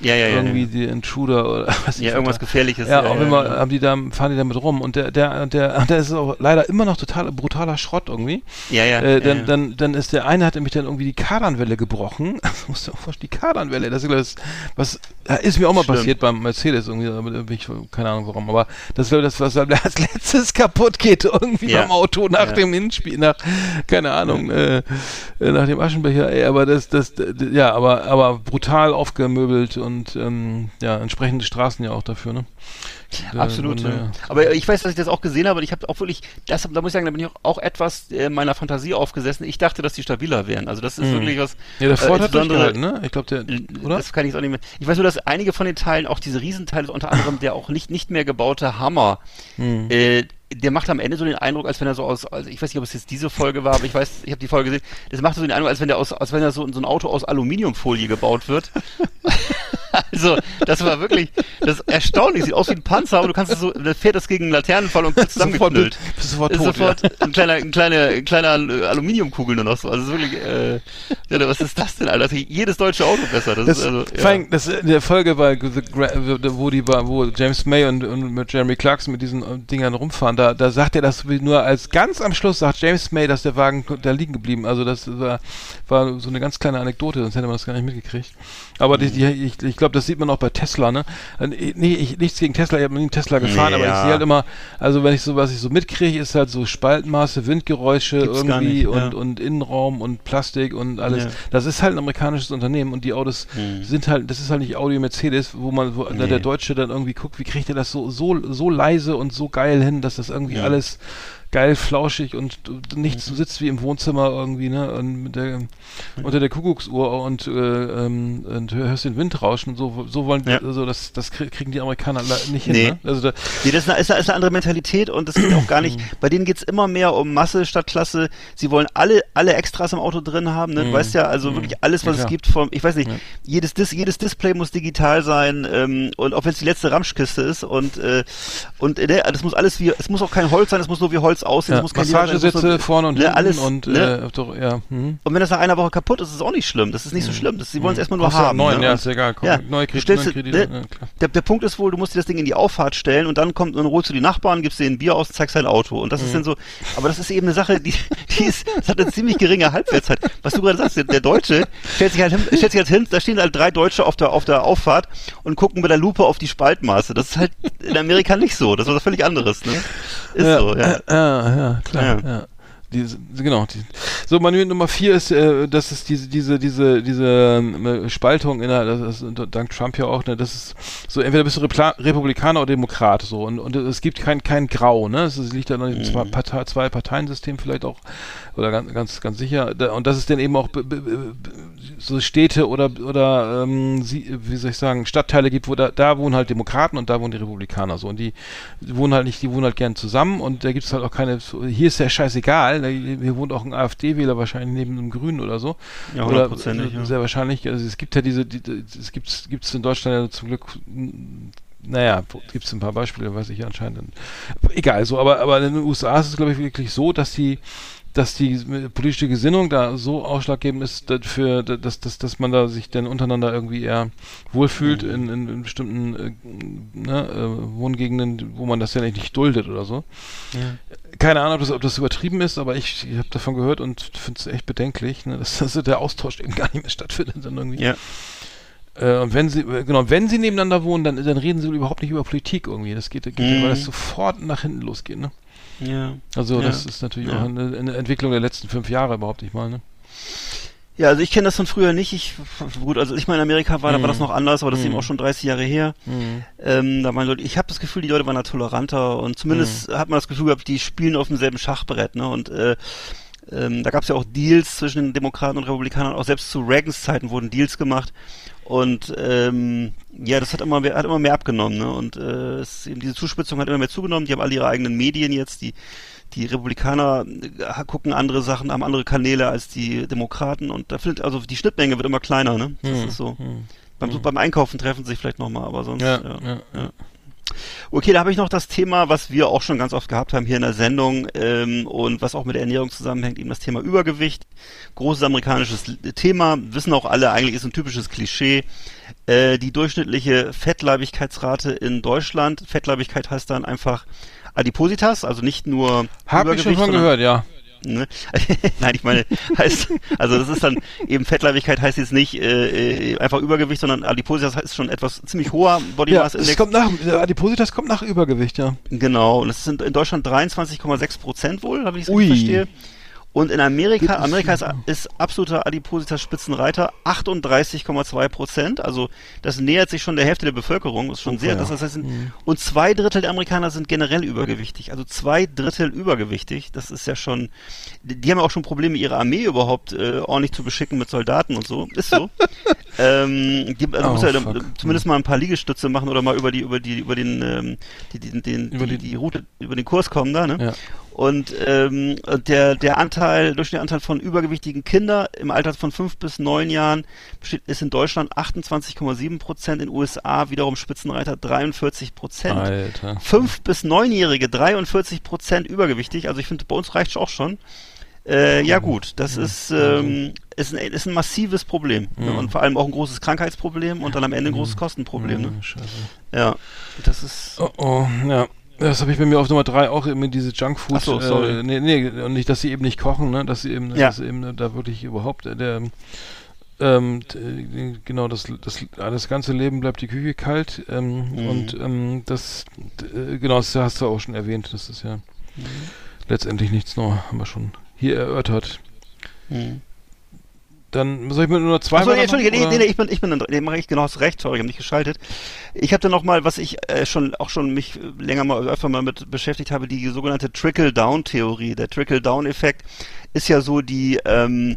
Ja, ja, ja. irgendwie ja. die Intruder oder was Ja, irgendwas Gefährliches. Ja, auch immer ja. haben die da, fahren die damit rum und der, der, der, der ist auch leider immer noch total brutaler Schrott irgendwie. Ja, ja. Äh, dann, ja, ja. dann, dann ist der eine hat nämlich dann irgendwie die Kardanwelle gebrochen. Das musst du auch vorstellen, die Kardanwelle. Das ist, das, was ja, ist mir auch mal Schlimm. passiert beim Mercedes irgendwie, aber da bin ich keine Ahnung warum. Aber das ich, das, was als letztes kaputt geht irgendwie Ja. beim Auto nach Ja. dem Hinspiel, nach keine Ahnung, äh, äh, nach dem Aschenbecher. Ey, aber das, das, ja, aber aber brutal aufgemöbelt und ähm, ja entsprechende Straßen ja auch dafür, ne? Äh, Absolut. und, ja. äh, Aber ich weiß, dass ich das auch gesehen habe und ich habe auch wirklich, das, da muss ich sagen, da bin ich auch, auch etwas äh, meiner Fantasie aufgesessen. Ich dachte, dass die stabiler wären. Also das ist Mhm. wirklich was. Ja, der Ford äh, hat durchgehalten, ne? Ich glaube, der, oder? Das kann ich jetzt auch nicht mehr. Ich weiß nur, dass einige von den Teilen, auch diese Riesenteile, unter anderem der auch nicht, nicht mehr gebaute Hammer, Hm. äh, der macht am Ende so den Eindruck, als wenn er so aus, also ich weiß nicht, ob es jetzt diese Folge war, aber ich weiß, ich habe die Folge gesehen, das macht so den Eindruck, als wenn der aus, als wenn er so, so ein Auto aus Aluminiumfolie gebaut wird. also, das war wirklich, das ist erstaunlich, sieht aus wie ein Panzer, aber du kannst es so, dann fährt das gegen einen Laternenfall und wird zusammengeknüllt. bist sofort ist tot, sofort ein kleiner, ein kleiner, ein kleiner äh, Aluminiumkugel nur noch so. Also wirklich, äh, ja, was ist das denn, Alter? Das ist jedes deutsche Auto besser. Das, Das, ist also, vor allem, das in der Folge bei wo die wo James May und, und mit Jeremy Clarkson mit diesen äh, Dingern rumfahren, da, da sagt er das nur als ganz am Schluss sagt James May, dass der Wagen da liegen geblieben. Also das war, war so eine ganz kleine Anekdote, sonst hätte man das gar nicht mitgekriegt. Aber die, die, ich, ich glaube, das sieht man auch bei Tesla, ne? Äh, Nee, ich, nichts gegen Tesla, ich habe nie einen Tesla gefahren, Nee, aber ich ja. sehe halt immer, also wenn ich so, was ich so mitkriege, ist halt so Spaltmaße, Windgeräusche Gibt's irgendwie nicht, und, ja. und Innenraum und Plastik und alles. Ja. Das ist halt ein amerikanisches Unternehmen und die Autos Hm. sind halt, das ist halt nicht Audi Mercedes, wo man, wo Nee. der Deutsche dann irgendwie guckt, wie kriegt er das so, so, so leise und so geil hin, dass das irgendwie Ja. alles geil flauschig und nichts Mhm. sitzt wie im Wohnzimmer irgendwie, ne, und der, unter der Kuckucksuhr und, äh, ähm, und hörst den Wind rauschen und so, so wollen, Ja. also das, das krie- kriegen die Amerikaner nicht hin, Nee. ne? Also da, Nee, das ist eine, ist eine, andere Mentalität und das geht auch gar nicht. Bei denen geht's immer mehr um Masse statt Klasse. Sie wollen alle, alle Extras im Auto drin haben. Ne? Du Mhm. weißt ja, also wirklich alles, was Ja, es gibt vom, ich weiß nicht, Ja. jedes, Dis, jedes Display muss digital sein ähm, und auch wenn es die letzte Ramschkiste ist und äh, und äh, ne, das muss alles wie, es muss auch kein Holz sein, es muss nur wie Holz aussehen, ja, es muss Leder sein, es muss Massagesitze nur- vorne und ne, hinten alles, und ne? äh, doch, ja, mhm. Und wenn das nach einer Woche kaputt ist, ist es auch nicht schlimm. Das ist nicht so schlimm. Das, sie wollen es erstmal nur Kostet haben. neun, ne? ja, Und- ist egal. Komm, ja, neue Kredite, neue Kredite, ne, ja, klar. der, der Punkt ist wohl, du musst dir das Ding in die Auffahrt stellen und dann kommt, dann holst du die Nachbarn, gibst denen ein Bier aus, zeigst dein Auto. Und das Mhm. ist dann so, aber das ist eben eine Sache, die, die ist, das hat eine ziemlich geringe Halbwertszeit. Was du gerade sagst, der, der Deutsche stellt sich halt hin, stellt sich halt hin, da stehen halt drei Deutsche auf der, auf der Auffahrt und gucken mit der Lupe auf die Spaltmaße. Das ist halt in Amerika nicht so. Das ist was völlig anderes, ne? Ist ja, so, ja. Äh, ja, ja, klar. Ja. Ja. Die, genau. Die, so, Manuel Nummer vier ist, äh, das ist diese, diese, diese, diese ähm, Spaltung in der, das ist dank Trump ja auch, ne, das ist so, entweder bist du Repla Republikaner oder Demokrat, so, und, und es gibt kein, kein Grau, ne, es liegt da noch diesem zwei, Partei, zwei Parteiensystem vielleicht auch, oder ganz, ganz, ganz sicher, Da- und das ist dann eben auch so Städte oder, oder, ähm, sie, wie soll ich sagen, Stadtteile gibt, wo da, da wohnen halt Demokraten und da wohnen die Republikaner, so, und die, wohnen halt nicht, die wohnen halt gern zusammen und da gibt's halt auch keine, hier ist ja scheißegal, da- hier wohnt auch ein AfD-Wähler wahrscheinlich neben einem Grünen oder so. Ja, hundertprozentig, ja. sehr wahrscheinlich, also es gibt ja diese, die, es gibt gibt's in Deutschland ja zum Glück, m, naja, gibt es ein paar Beispiele, weiß ich anscheinend. Egal, so, aber, aber in den USA ist es, glaube ich, wirklich so, dass die dass die politische Gesinnung da so ausschlaggebend ist dafür, dass, dass, dass man da sich dann untereinander irgendwie eher wohlfühlt Mhm. in, in, in bestimmten äh, ne, äh, Wohngegenden, wo man das ja nicht duldet oder so. Keine Ahnung, ob das, ob das übertrieben ist, aber ich, ich habe davon gehört und finde es echt bedenklich, ne, dass, dass der Austausch eben gar nicht mehr stattfindet. Dann irgendwie. Ja. Äh, und wenn sie, äh, genau, wenn sie nebeneinander wohnen, dann, dann reden sie überhaupt nicht über Politik irgendwie. Das geht, geht Mhm. weil das sofort nach hinten losgeht, ne? Ja. Also Ja. das ist natürlich Ja. auch eine, eine Entwicklung der letzten fünf Jahre überhaupt nicht mal, ne? Ja, also ich kenne das von früher nicht. Ich, gut, also ich mal in Amerika war, da war das Mhm. noch anders, aber das ist Mhm. eben auch schon 30 Jahre her. Mhm. Ähm, da waren Leute, ich habe das Gefühl, die Leute waren da toleranter und zumindest hat man das Gefühl gehabt, die spielen auf demselben Schachbrett, ne? Und äh, ähm, da gab es ja auch Deals zwischen den Demokraten und Republikanern, auch selbst zu Reagans Zeiten wurden Deals gemacht. Und ähm, ja, das hat immer mehr, hat immer mehr abgenommen, ne? Und äh, es, eben diese Zuspitzung hat immer mehr zugenommen. Die haben alle ihre eigenen Medien jetzt, die die Republikaner äh, gucken andere Sachen, haben andere Kanäle als die Demokraten und da findet also die Schnittmenge wird immer kleiner, ne? Das Hm, ist so. hm. Beim, beim Einkaufen treffen sie sich vielleicht nochmal, aber sonst. Ja, Ja, ja, ja. Okay, da habe ich noch das Thema, was wir auch schon ganz oft gehabt haben hier in der Sendung ähm, und was auch mit der Ernährung zusammenhängt, eben das Thema Übergewicht. Großes amerikanisches Thema, wissen auch alle, eigentlich ist ein typisches Klischee. Äh, die durchschnittliche Fettleibigkeitsrate in Deutschland, Fettleibigkeit heißt dann einfach Adipositas, also nicht nur Hab ich schon Übergewicht, von gehört, ja. Ne? Nein, ich meine, heißt, also das ist dann eben Fettleibigkeit heißt jetzt nicht äh, äh, einfach Übergewicht, sondern Adipositas ist schon etwas ziemlich hoher Body Ja, Mass es Index. kommt nach, der Adipositas kommt nach Übergewicht, ja. Genau, und es sind in Deutschland 23,6 Prozent wohl, habe ich es richtig verstehe. Und in Amerika, Amerika ist, ist absoluter Adipositas-Spitzenreiter, 38,2 Prozent. Also das nähert sich schon der Hälfte der Bevölkerung. Ist schon Oh, sehr. ja. Das heißt, sind, und zwei Drittel der Amerikaner sind generell übergewichtig. Also zwei Drittel übergewichtig. Das ist ja schon. Die, haben ja auch schon Probleme, ihre Armee überhaupt äh, ordentlich zu beschicken mit Soldaten und so. Ist so. ähm, die, also Oh, muss ja fuck. zumindest mal ein paar Liegestütze machen oder mal über die über die über den ähm, die, die, den Über die, die- die Route über den Kurs kommen da. Ne? Ja. Und ähm, der, der Anteil, durchschnittliche Anteil von übergewichtigen Kindern im Alter von 5 bis 9 Jahren besteht, ist in Deutschland 28,7 Prozent, in den USA wiederum Spitzenreiter 43 Prozent. Alter. 5 bis 9-Jährige 43 Prozent übergewichtig. Also ich finde, bei uns reicht auch schon. Äh, ja gut, das ist, ähm, ist, ein, ist ein massives Problem. Ne? Und vor allem auch ein großes Krankheitsproblem und dann am Ende ein großes Kostenproblem. Ne? Ja, Scheiße. Ja, das ist... Oh, oh, ja. Das habe ich bei mir auf Nummer drei auch eben diese Junkfood. Ach so, sorry. Äh, nee, nee, und nicht, dass sie eben nicht kochen, ne, dass sie eben, Ja. dass eben da wirklich überhaupt äh, der ähm, genau das, das das ganze Leben bleibt die Küche kalt ähm, Mhm. und ähm, das äh, genau das hast du auch schon erwähnt das ist ja Mhm. letztendlich nichts Neues haben wir schon hier erörtert Hm. Dann soll ich mit nur zwei Achso, nee, Entschuldige, nee, nee, nee, ich bin, ich bin, dran. nee, mache ich genau, hast recht, sorry, ich habe nicht geschaltet. Ich habe dann noch mal, was ich äh, schon, auch schon mich äh, länger mal, öfter mal mit beschäftigt habe, die sogenannte Trickle-Down-Theorie. Der Trickle-Down-Effekt ist ja so die, ähm,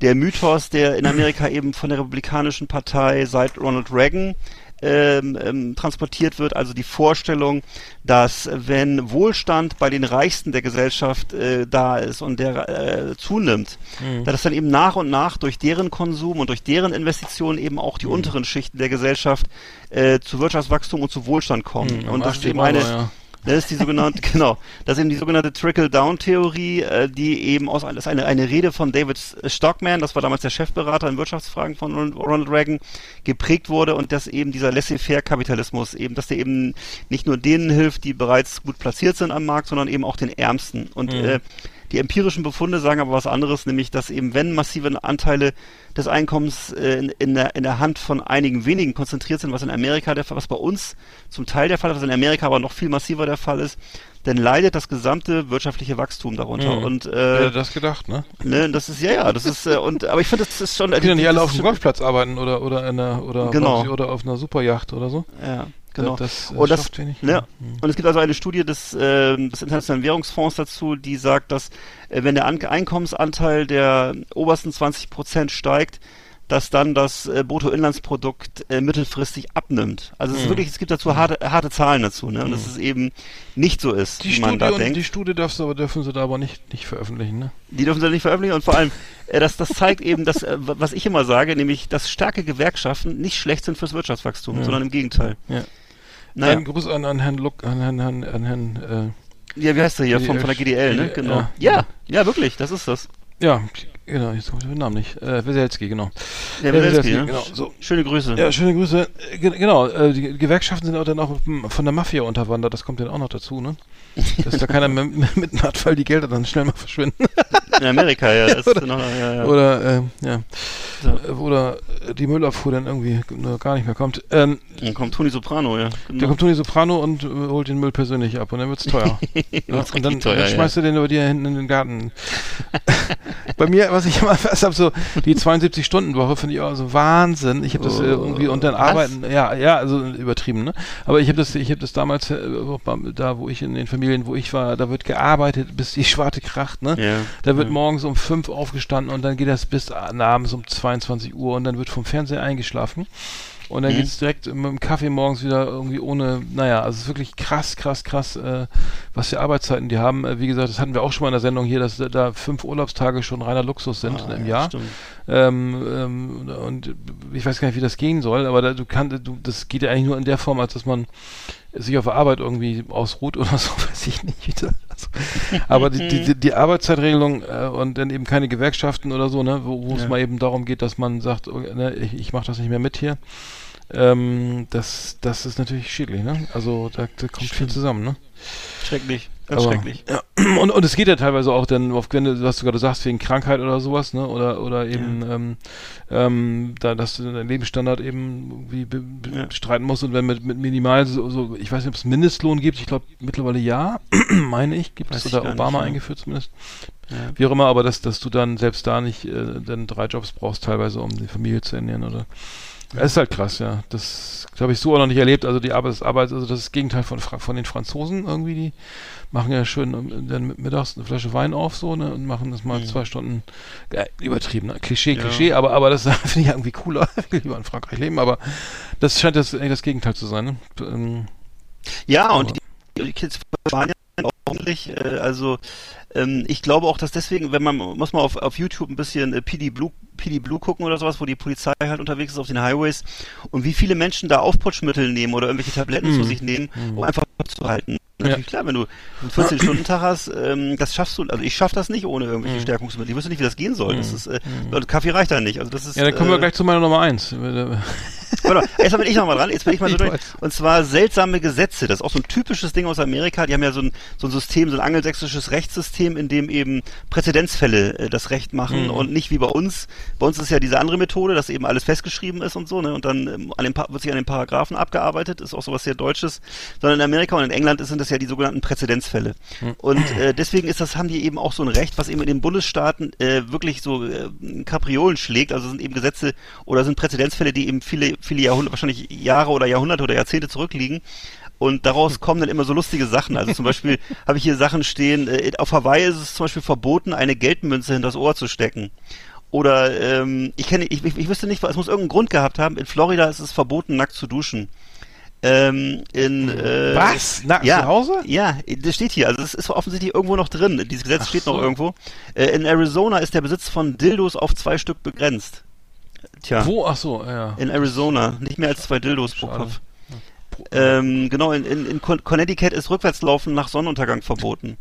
der Mythos, der in Amerika eben von der Republikanischen Partei seit Ronald Reagan ähm, ähm, transportiert wird, also die Vorstellung, dass wenn Wohlstand bei den Reichsten der Gesellschaft äh, da ist und der äh, zunimmt, Mhm. dass dann eben nach und nach durch deren Konsum und durch deren Investitionen eben auch die unteren Schichten der Gesellschaft äh, zu Wirtschaftswachstum und zu Wohlstand kommen. Mhm, und das ist eben eine, ja. Das ist die sogenannte, genau, das ist eben die sogenannte Trickle-Down-Theorie, äh, die eben aus, das ist eine, eine Rede von David Stockman, das war damals der Chefberater in Wirtschaftsfragen von Ron- Ronald Reagan, geprägt wurde und dass eben dieser Laissez-faire-Kapitalismus eben, dass der eben nicht nur denen hilft, die bereits gut platziert sind am Markt, sondern eben auch den Ärmsten. Und Mhm. äh, die empirischen Befunde sagen aber was anderes, nämlich dass eben wenn massive Anteile des Einkommens äh, in, in, der, in der Hand von einigen wenigen konzentriert sind, was in Amerika der Fall, was bei uns zum Teil der Fall ist, was in Amerika aber noch viel massiver der Fall ist, dann leidet das gesamte wirtschaftliche Wachstum darunter. Mhm. Und Wer äh, hätte das gedacht ne ne, das ist ja ja, das ist äh, und aber ich finde das ist schon die können ja nicht alle auf dem Golfplatz arbeiten oder oder in einer oder Genau. oder auf einer Superjacht oder so Ja, genau. das, äh, und das, ne, Mhm. und es gibt also eine Studie des, ähm, des Internationalen Währungsfonds dazu, die sagt, dass äh, wenn der An Einkommensanteil der obersten 20 Prozent steigt, dass dann das äh, Bruttoinlandsprodukt äh, mittelfristig abnimmt. Also es ist Mhm. wirklich, es gibt dazu harte, harte Zahlen dazu, ne? Und dass es eben nicht so ist, die wie man Studie da und denkt. die Studie darfst du aber dürfen sie da aber nicht nicht veröffentlichen ne Die dürfen sie nicht veröffentlichen und vor allem, äh, das, das zeigt eben, dass, äh, was ich immer sage, nämlich, dass starke Gewerkschaften nicht schlecht sind fürs Wirtschaftswachstum, Ja. sondern im Gegenteil. Ja. Naja, Ein Gruß an, an Herrn Luck, an Herrn, an, an Herrn, ja, wie heißt der hier, von, von der GDL, ne? Genau. ja. Ja, ja, wirklich, das ist das. äh, ja, genau, jetzt komme ich den Namen nicht. Äh, Weselski, genau. Ja, Weselski, Weselski, ne? genau, so. Schöne Grüße. Ja, schöne Grüße. Äh, ge- genau, äh, die Gewerkschaften sind auch dann auch hm, von der Mafia unterwandert, das kommt dann auch noch dazu, ne? Dass da keiner mehr mitmacht, weil die Gelder dann schnell mal verschwinden. In Amerika, ja. Das Oder- noch, ja, ja. Oder, äh, ja. Ja. Äh, Oder die Müllabfuhr dann irgendwie gar nicht mehr kommt. Ähm, Dann kommt Toni Soprano, ja. Genau. Da kommt Toni Soprano und äh, holt den Müll persönlich ab und dann wird's teuer. ja, wird's und dann, teuer, dann ja. schmeißt du den über dir hinten in den Garten. Bei mir, was ich immer fast habe, so die 72-Stunden-Woche finde ich auch so Wahnsinn. Ich habe das äh, irgendwie und dann Was? arbeiten, ja, ja, also übertrieben, ne? Aber ich habe das, ich habe das damals äh, da, wo ich in den Familien, wo ich war, da wird gearbeitet, bis die Schwarte kracht, ne? Ja. Da wird morgens um fünf aufgestanden und dann geht das bis abends um 22 Uhr und dann wird vom Fernseher eingeschlafen. Und dann Mhm. geht's direkt mit dem Kaffee morgens wieder irgendwie ohne, naja, also es ist wirklich krass, krass, krass, äh, was für Arbeitszeiten die haben. Äh, wie gesagt, das hatten wir auch schon mal in der Sendung hier, dass da- da fünf Urlaubstage schon reiner Luxus sind Ah, im ja, Jahr. stimmt. Ähm, ähm, und ich weiß gar nicht, wie das gehen soll, aber da, du kannst, du, das geht ja eigentlich nur in der Form, als dass man sich auf der Arbeit irgendwie ausruht oder so, weiß ich nicht. Also, aber die, die, die Arbeitszeitregelung äh, und dann eben keine Gewerkschaften oder so, ne, wo es Ja. mal eben darum geht, dass man sagt, oh, ne, ich, ich mache das nicht mehr mit hier. Ähm, das, das ist natürlich schädlich, ne? Also da, da kommt viel zusammen, ne? Schrecklich. Ganz Aber- schrecklich. Ja. Und, und es geht ja teilweise auch dann, auf, wenn du, was du gerade sagst, wegen Krankheit oder sowas, ne? Oder oder eben ähm, ähm, da, dass du deinen Lebensstandard eben be, Ja. bestreiten musst und wenn mit, mit minimal so, so, ich weiß nicht, ob es Mindestlohn gibt, ich glaube mittlerweile ja, meine ich, gibt Weiß es oder nicht, Obama ja. eingeführt zumindest. Ja. Wie auch immer, aber dass, dass du dann selbst da nicht äh, dann drei Jobs brauchst, teilweise, um die Familie zu ernähren oder. Es ist halt krass, ja. Das habe ich so auch noch nicht erlebt. Also die Arbeit, das Arbeit, also das ist das Gegenteil von, von den Franzosen irgendwie. Die machen ja schön ähm, dann mittags eine Flasche Wein auf so ne und machen das mal zwei Stunden äh, übertrieben. Ne? Klischee, Ja. Klischee, aber aber das finde ich irgendwie cooler. Ich will lieber in Frankreich leben, aber das scheint das eigentlich das Gegenteil zu sein. Ne? Ähm, Ja, und Aber- die, die Kids waren ja auch ordentlich. Äh, also ähm, ich glaube auch, dass deswegen, wenn man muss mal auf, auf YouTube ein bisschen äh, PD Blue PD Blue gucken oder sowas, wo die Polizei halt unterwegs ist auf den Highways und wie viele Menschen da Aufputschmittel nehmen oder irgendwelche Tabletten Mhm. zu sich nehmen, um einfach zu Natürlich klar, wenn du einen 14-Stunden-Tag hast, ähm, das schaffst du, also ich schaff das nicht ohne irgendwelche Mhm. Stärkungsmittel. Ich wüsste nicht, wie das gehen soll. Das Mhm. ist, äh, Mhm. Kaffee reicht da nicht. Also das ist, ja, dann kommen wir äh, gleich zu meiner Nummer eins. Warte, erst bin ich nochmal dran, jetzt bin ich mal so Ich durch. Und zwar seltsame Gesetze. Das ist auch so ein typisches Ding aus Amerika. Die haben ja so ein, so ein System, so ein angelsächsisches Rechtssystem, in dem eben Präzedenzfälle äh, das Recht machen Mhm. und nicht wie bei uns. Bei uns ist ja diese andere Methode, dass eben alles festgeschrieben ist und so, ne? Und dann ähm, an den wird sich an den Paragraphen abgearbeitet, ist auch sowas sehr Deutsches. Sondern in Amerika und in England sind das ja die sogenannten Präzedenzfälle. Mhm. Und äh, deswegen ist das, haben die eben auch so ein Recht, was eben in den Bundesstaaten äh, wirklich so äh, Kapriolen schlägt. Also sind eben Gesetze oder sind Präzedenzfälle, die eben viele, viele Jahrhunderte, wahrscheinlich Jahre oder Jahrhunderte oder Jahrzehnte zurückliegen. Und daraus kommen dann immer so lustige Sachen. Also zum Beispiel habe ich hier Sachen stehen, äh, auf Hawaii ist es zum Beispiel verboten, eine Geldmünze hinters Ohr zu stecken. Oder ähm, ich kenne, ich, ich, ich wüsste nicht, es muss irgendeinen Grund gehabt haben. In Florida ist es verboten, nackt zu duschen. Ähm, in äh, Was? Nackt ja, zu Hause? Ja, das steht hier. Also es ist offensichtlich irgendwo noch drin. Dieses Gesetz Ach steht so. noch irgendwo. Äh, in Arizona ist der Besitz von Dildos auf zwei Stück begrenzt. Tja. Wo? Ach so, ja. In Arizona. Nicht mehr als zwei Dildos pro Schade. Kopf. Ähm, genau, in, in, in Con- Connecticut ist Rückwärtslaufen nach Sonnenuntergang verboten.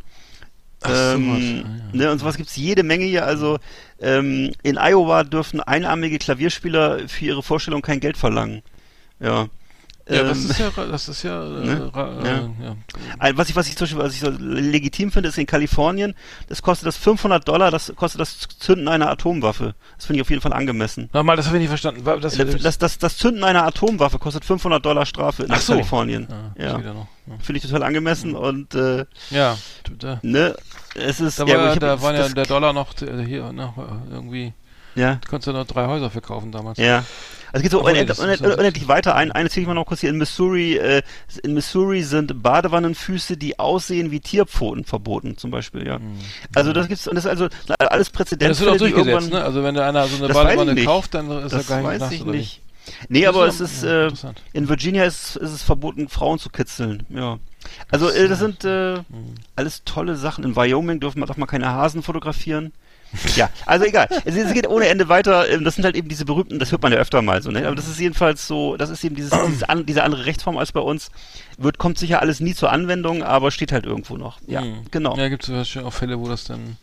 Ach ähm, was. Ah, ja. ne, und sowas gibt's jede Menge hier. Also ähm, in Iowa dürfen einarmige Klavierspieler für ihre Vorstellung kein Geld verlangen. Ja. Ja, das Ähm, ist ja, das ist ja, äh, Ne? äh, Ja. ja. ein- was ich, was ich zum Beispiel, was ich so legitim finde, ist in Kalifornien, das kostet das 500 Dollar, das kostet das Zünden einer Atomwaffe. Das finde ich auf jeden Fall angemessen. Nochmal, das habe ich nicht verstanden. Wa- Das, Das, das, das Zünden einer Atomwaffe kostet 500 Dollar Strafe in Ach so. Kalifornien. Das Ja. ja noch. Ja. Finde ich total angemessen und äh, Ja, da, ne, es ist da, ja, war, ich da waren ja das, der Dollar noch äh, hier, ne, irgendwie, ja, du konntest ja noch drei Häuser verkaufen damals. ja. Also es geht so nee, unendlich, unendlich, weiter. Ein, eine zähle ich mal noch kurz hier. In Missouri, äh, in Missouri sind Badewannenfüße, die aussehen wie Tierpfoten verboten, zum Beispiel, ja. alles das gibt's, und das ist also alles Ja, Präzedenzfälle, das wird auch durchgesetzt, irgendwann- ne? Also wenn da einer so eine Badewanne kauft, dann ist er Das gar nicht weiß ich nicht. Nee, aber es ist, ja, äh, in Virginia ist, ist es verboten, Frauen zu kitzeln, ja. Also, äh, das sind, äh, Mhm. alles tolle Sachen. In Wyoming dürfen man, darf man keine Hasen fotografieren. Ja, also egal. Es, es geht ohne Ende weiter. Ähm, Das sind halt eben diese berühmten, das hört man ja öfter mal so, ne? Aber das ist jedenfalls so, das ist eben dieses, dieses an, diese andere Rechtsform als bei uns. Wird, kommt sicher alles nie zur Anwendung, aber steht halt irgendwo noch. Ja, Mhm. genau. Ja, gibt es auch Fälle, wo das dann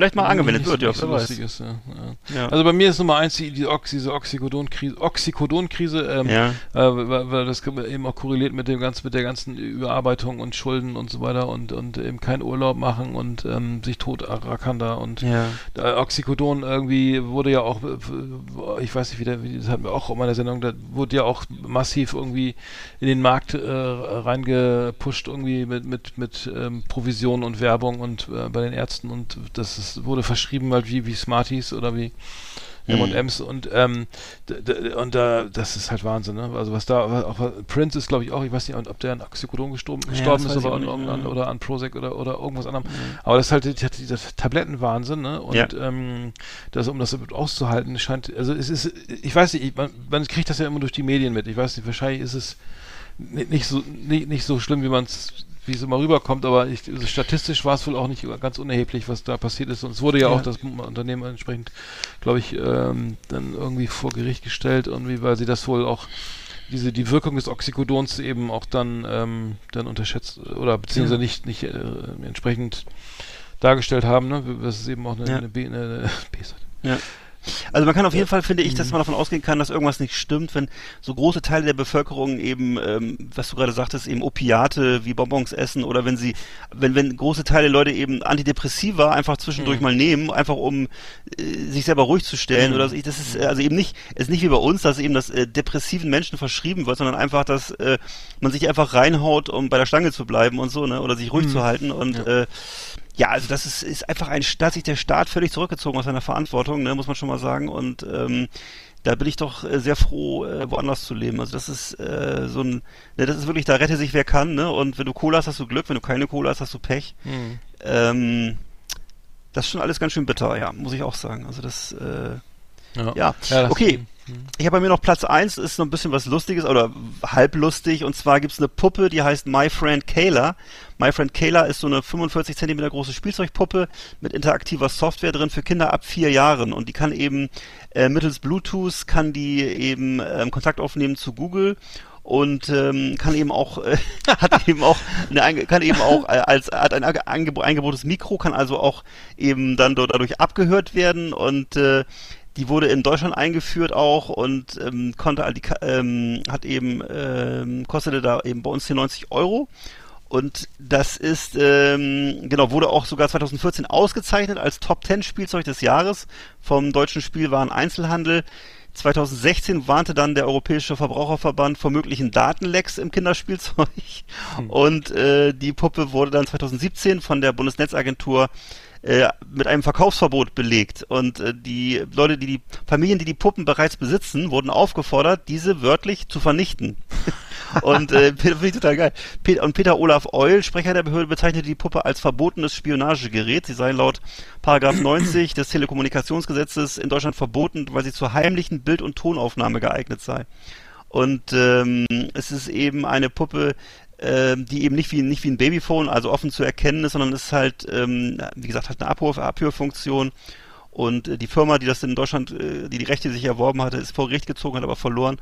Vielleicht mal angewendet wird, ja, wer weiß. ist. Ja, ja. Ja. Also bei mir ist Nummer eins die, die Ox, diese Oxycodon-Krise, Oxycodon-Krise, ähm, Ja. äh, weil, weil das eben auch korreliert mit dem ganzen, mit der ganzen Überarbeitung und Schulden und so weiter und, und eben keinen Urlaub machen und ähm, sich tot rackern da und Ja. Oxycodon irgendwie wurde ja auch, ich weiß nicht, wie, der, wie das hatten wir auch in meiner Sendung, da wurde ja auch massiv irgendwie in den Markt äh, reingepusht irgendwie mit mit mit ähm, Provision und Werbung und äh, bei den Ärzten und das ist, wurde verschrieben halt wie wie Smarties oder wie M&M's und ähm, und da das ist halt Wahnsinn, ne? Also was da auch Prince ist glaube ich auch, ich weiß nicht, ob der an Oxycodon gestorben, gestorben das ist, an, nicht, an, ja. oder an Prozac oder oder irgendwas anderem. Aber das ist halt die- die- dieser Tablettenwahnsinn, ne? Und Ja. ähm, das, um das überhaupt auszuhalten, scheint, also es ist, ich weiß nicht, ich, man, man kriegt das ja immer durch die Medien mit. Ich weiß nicht, wahrscheinlich ist es ni- nicht so, nicht, nicht so schlimm, wie man es wie es immer rüberkommt, aber ich, also statistisch war es wohl auch nicht ganz unerheblich, was da passiert ist. Und es wurde ja, Ja. auch das Unternehmen entsprechend, glaube ich, ähm, dann irgendwie vor Gericht gestellt, irgendwie, weil sie das wohl auch diese die Wirkung des Oxycodons eben auch dann ähm, dann unterschätzt oder beziehungsweise nicht nicht äh, entsprechend dargestellt haben, ne? Was ist eben auch eine, Ja. eine, B, eine, eine B ist. Ja. Also man kann auf jeden Fall, finde ich, dass man davon ausgehen kann, dass irgendwas nicht stimmt, wenn so große Teile der Bevölkerung eben, ähm, was du gerade sagtest, eben Opiate wie Bonbons essen oder wenn sie, wenn, wenn große Teile Leute eben Antidepressiva einfach zwischendurch mal nehmen, einfach um äh, sich selber ruhig zu stellen oder so. Das ist äh, also eben nicht, es ist nicht wie bei uns, dass eben das äh, depressiven Menschen verschrieben wird, sondern einfach, dass äh, man sich einfach reinhaut, um bei der Stange zu bleiben und so, ne, oder sich ruhig zu halten und äh, ja, also das ist, ist einfach ein Staat, hat sich der Staat völlig zurückgezogen aus seiner Verantwortung, ne, muss man schon mal sagen. Und ähm, da bin ich doch äh, sehr froh, äh, woanders zu leben. Also das ist äh, so ein, ne, das ist wirklich, da rette sich wer kann, ne? Und wenn du Kohle hast, hast du Glück, wenn du keine Kohle hast, hast du Pech. Hm. Ähm, das ist schon alles ganz schön bitter, ja, muss ich auch sagen. Also das, äh, Ja. ja. das- okay. Ich habe bei mir noch Platz eins ist noch ein bisschen was Lustiges oder halblustig. Und zwar gibt's eine Puppe, die heißt My Friend Kayla. My Friend Kayla ist so eine 45 Zentimeter große Spielzeugpuppe mit interaktiver Software drin für Kinder ab vier Jahren. Und die kann eben äh, mittels Bluetooth kann die eben ähm, Kontakt aufnehmen zu Google und ähm, kann eben auch äh, hat eben auch eine, kann eben auch äh, als hat ein Ange- Angebo eingebautes Mikro kann also auch eben dann dort dadurch abgehört werden und äh, die wurde in Deutschland eingeführt auch und ähm, konnte all die ähm, hat eben ähm, kostete da eben bei uns hier 90 Euro und das ist, ähm, genau, wurde auch sogar 2014 ausgezeichnet als Top 10 Spielzeug des Jahres vom Deutschen Spielwaren Einzelhandel. 2016 warnte dann der Europäische Verbraucherverband vor möglichen Datenlecks im Kinderspielzeug. Und äh, die Puppe wurde dann 2017 von der Bundesnetzagentur äh, mit einem Verkaufsverbot belegt. Und äh, die Leute, die die Familien, die die Puppen bereits besitzen, wurden aufgefordert, diese wörtlich zu vernichten. und äh, finde ich total geil. Peter, und Peter Olaf Eul, Sprecher der Behörde, bezeichnete die Puppe als verbotenes Spionagegerät. Sie sei laut Paragraph 90 des Telekommunikationsgesetzes in Deutschland verboten, weil sie zur heimlichen Bild- und Tonaufnahme geeignet sei. Und ähm, es ist eben eine Puppe, ähm, die eben nicht wie, nicht wie ein Babyphone, also offen zu erkennen ist, sondern es ist halt, ähm, wie gesagt, hat eine Abhör, Abhörfunktion. Und äh, die Firma, die das in Deutschland, äh, die die Rechte sich erworben hatte, ist vor Gericht gezogen, hat aber verloren.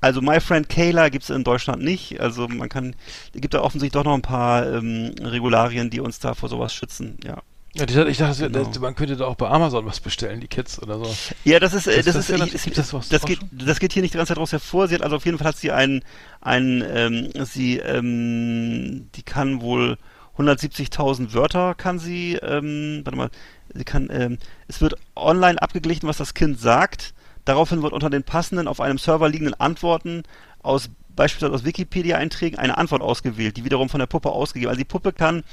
Also My Friend Kayla gibt's in Deutschland nicht. Also man kann, gibt da offensichtlich doch noch ein paar ähm, Regularien, die uns da vor sowas schützen. Ja. Ja, ich dachte, Genau. das- man könnte da auch bei Amazon was bestellen, die Kids oder so. Ja, das ist, äh, Das- das, das ist, es, gibt das was das auch geht, schon? das geht hier nicht die ganze Zeit raus hervor. Sie hat also auf jeden Fall hat sie einen, einen, ähm, sie, ähm, die kann wohl 170.000 Wörter kann sie, ähm, warte mal, sie kann, ähm, es wird online abgeglichen, was das Kind sagt. Daraufhin wird unter den passenden auf einem Server liegenden Antworten aus beispielsweise aus Wikipedia-Einträgen eine Antwort ausgewählt, die wiederum von der Puppe ausgegeben. Also die Puppe kann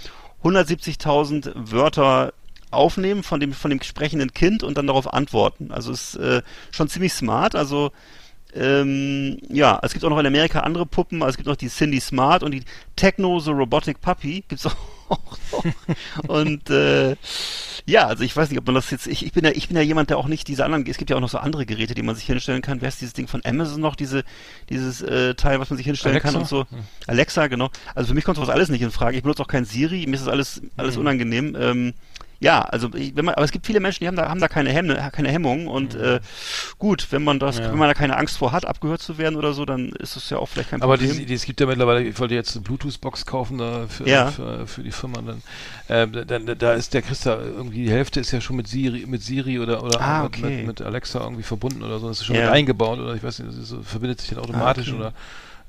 170.000 Wörter aufnehmen von dem von dem sprechenden Kind und dann darauf antworten. Also ist äh, schon ziemlich smart. Also ähm, ja, es gibt auch noch in Amerika andere Puppen. Also es gibt noch die Cindy Smart und die Techno the Robotic Puppy gibt's auch noch. Und äh, ja, also ich weiß nicht, ob man das jetzt. Ich, ich bin ja, ich bin ja jemand, der auch nicht diese anderen. Es gibt ja auch noch so andere Geräte, die man sich hinstellen kann. Wer ist dieses Ding von Amazon noch? Diese dieses äh, Teil, was man sich hinstellen kann Alexa? und so. Alexa, genau. Also für mich kommt sowas alles nicht in Frage. Ich benutze auch kein Siri. Mir ist das alles alles unangenehm. Ähm, ja, also ich, wenn man, aber es gibt viele Menschen, die haben da haben da keine Hemme, keine Hemmungen und äh, gut, wenn man das, Ja. wenn man da keine Angst vor hat, abgehört zu werden oder so, dann ist das ja auch vielleicht kein Aber Problem. die, es gibt ja mittlerweile, ich wollte jetzt eine Bluetooth-Box kaufen da für, Ja. für, für die Firma. Dann, ähm, dann, da ist der Christa irgendwie die Hälfte ist ja schon mit Siri, mit Siri oder oder Ah, mit, okay. mit, mit Alexa irgendwie verbunden oder so. Das ist schon Ja. mit eingebaut oder ich weiß nicht, das ist so, verbindet sich dann automatisch okay. oder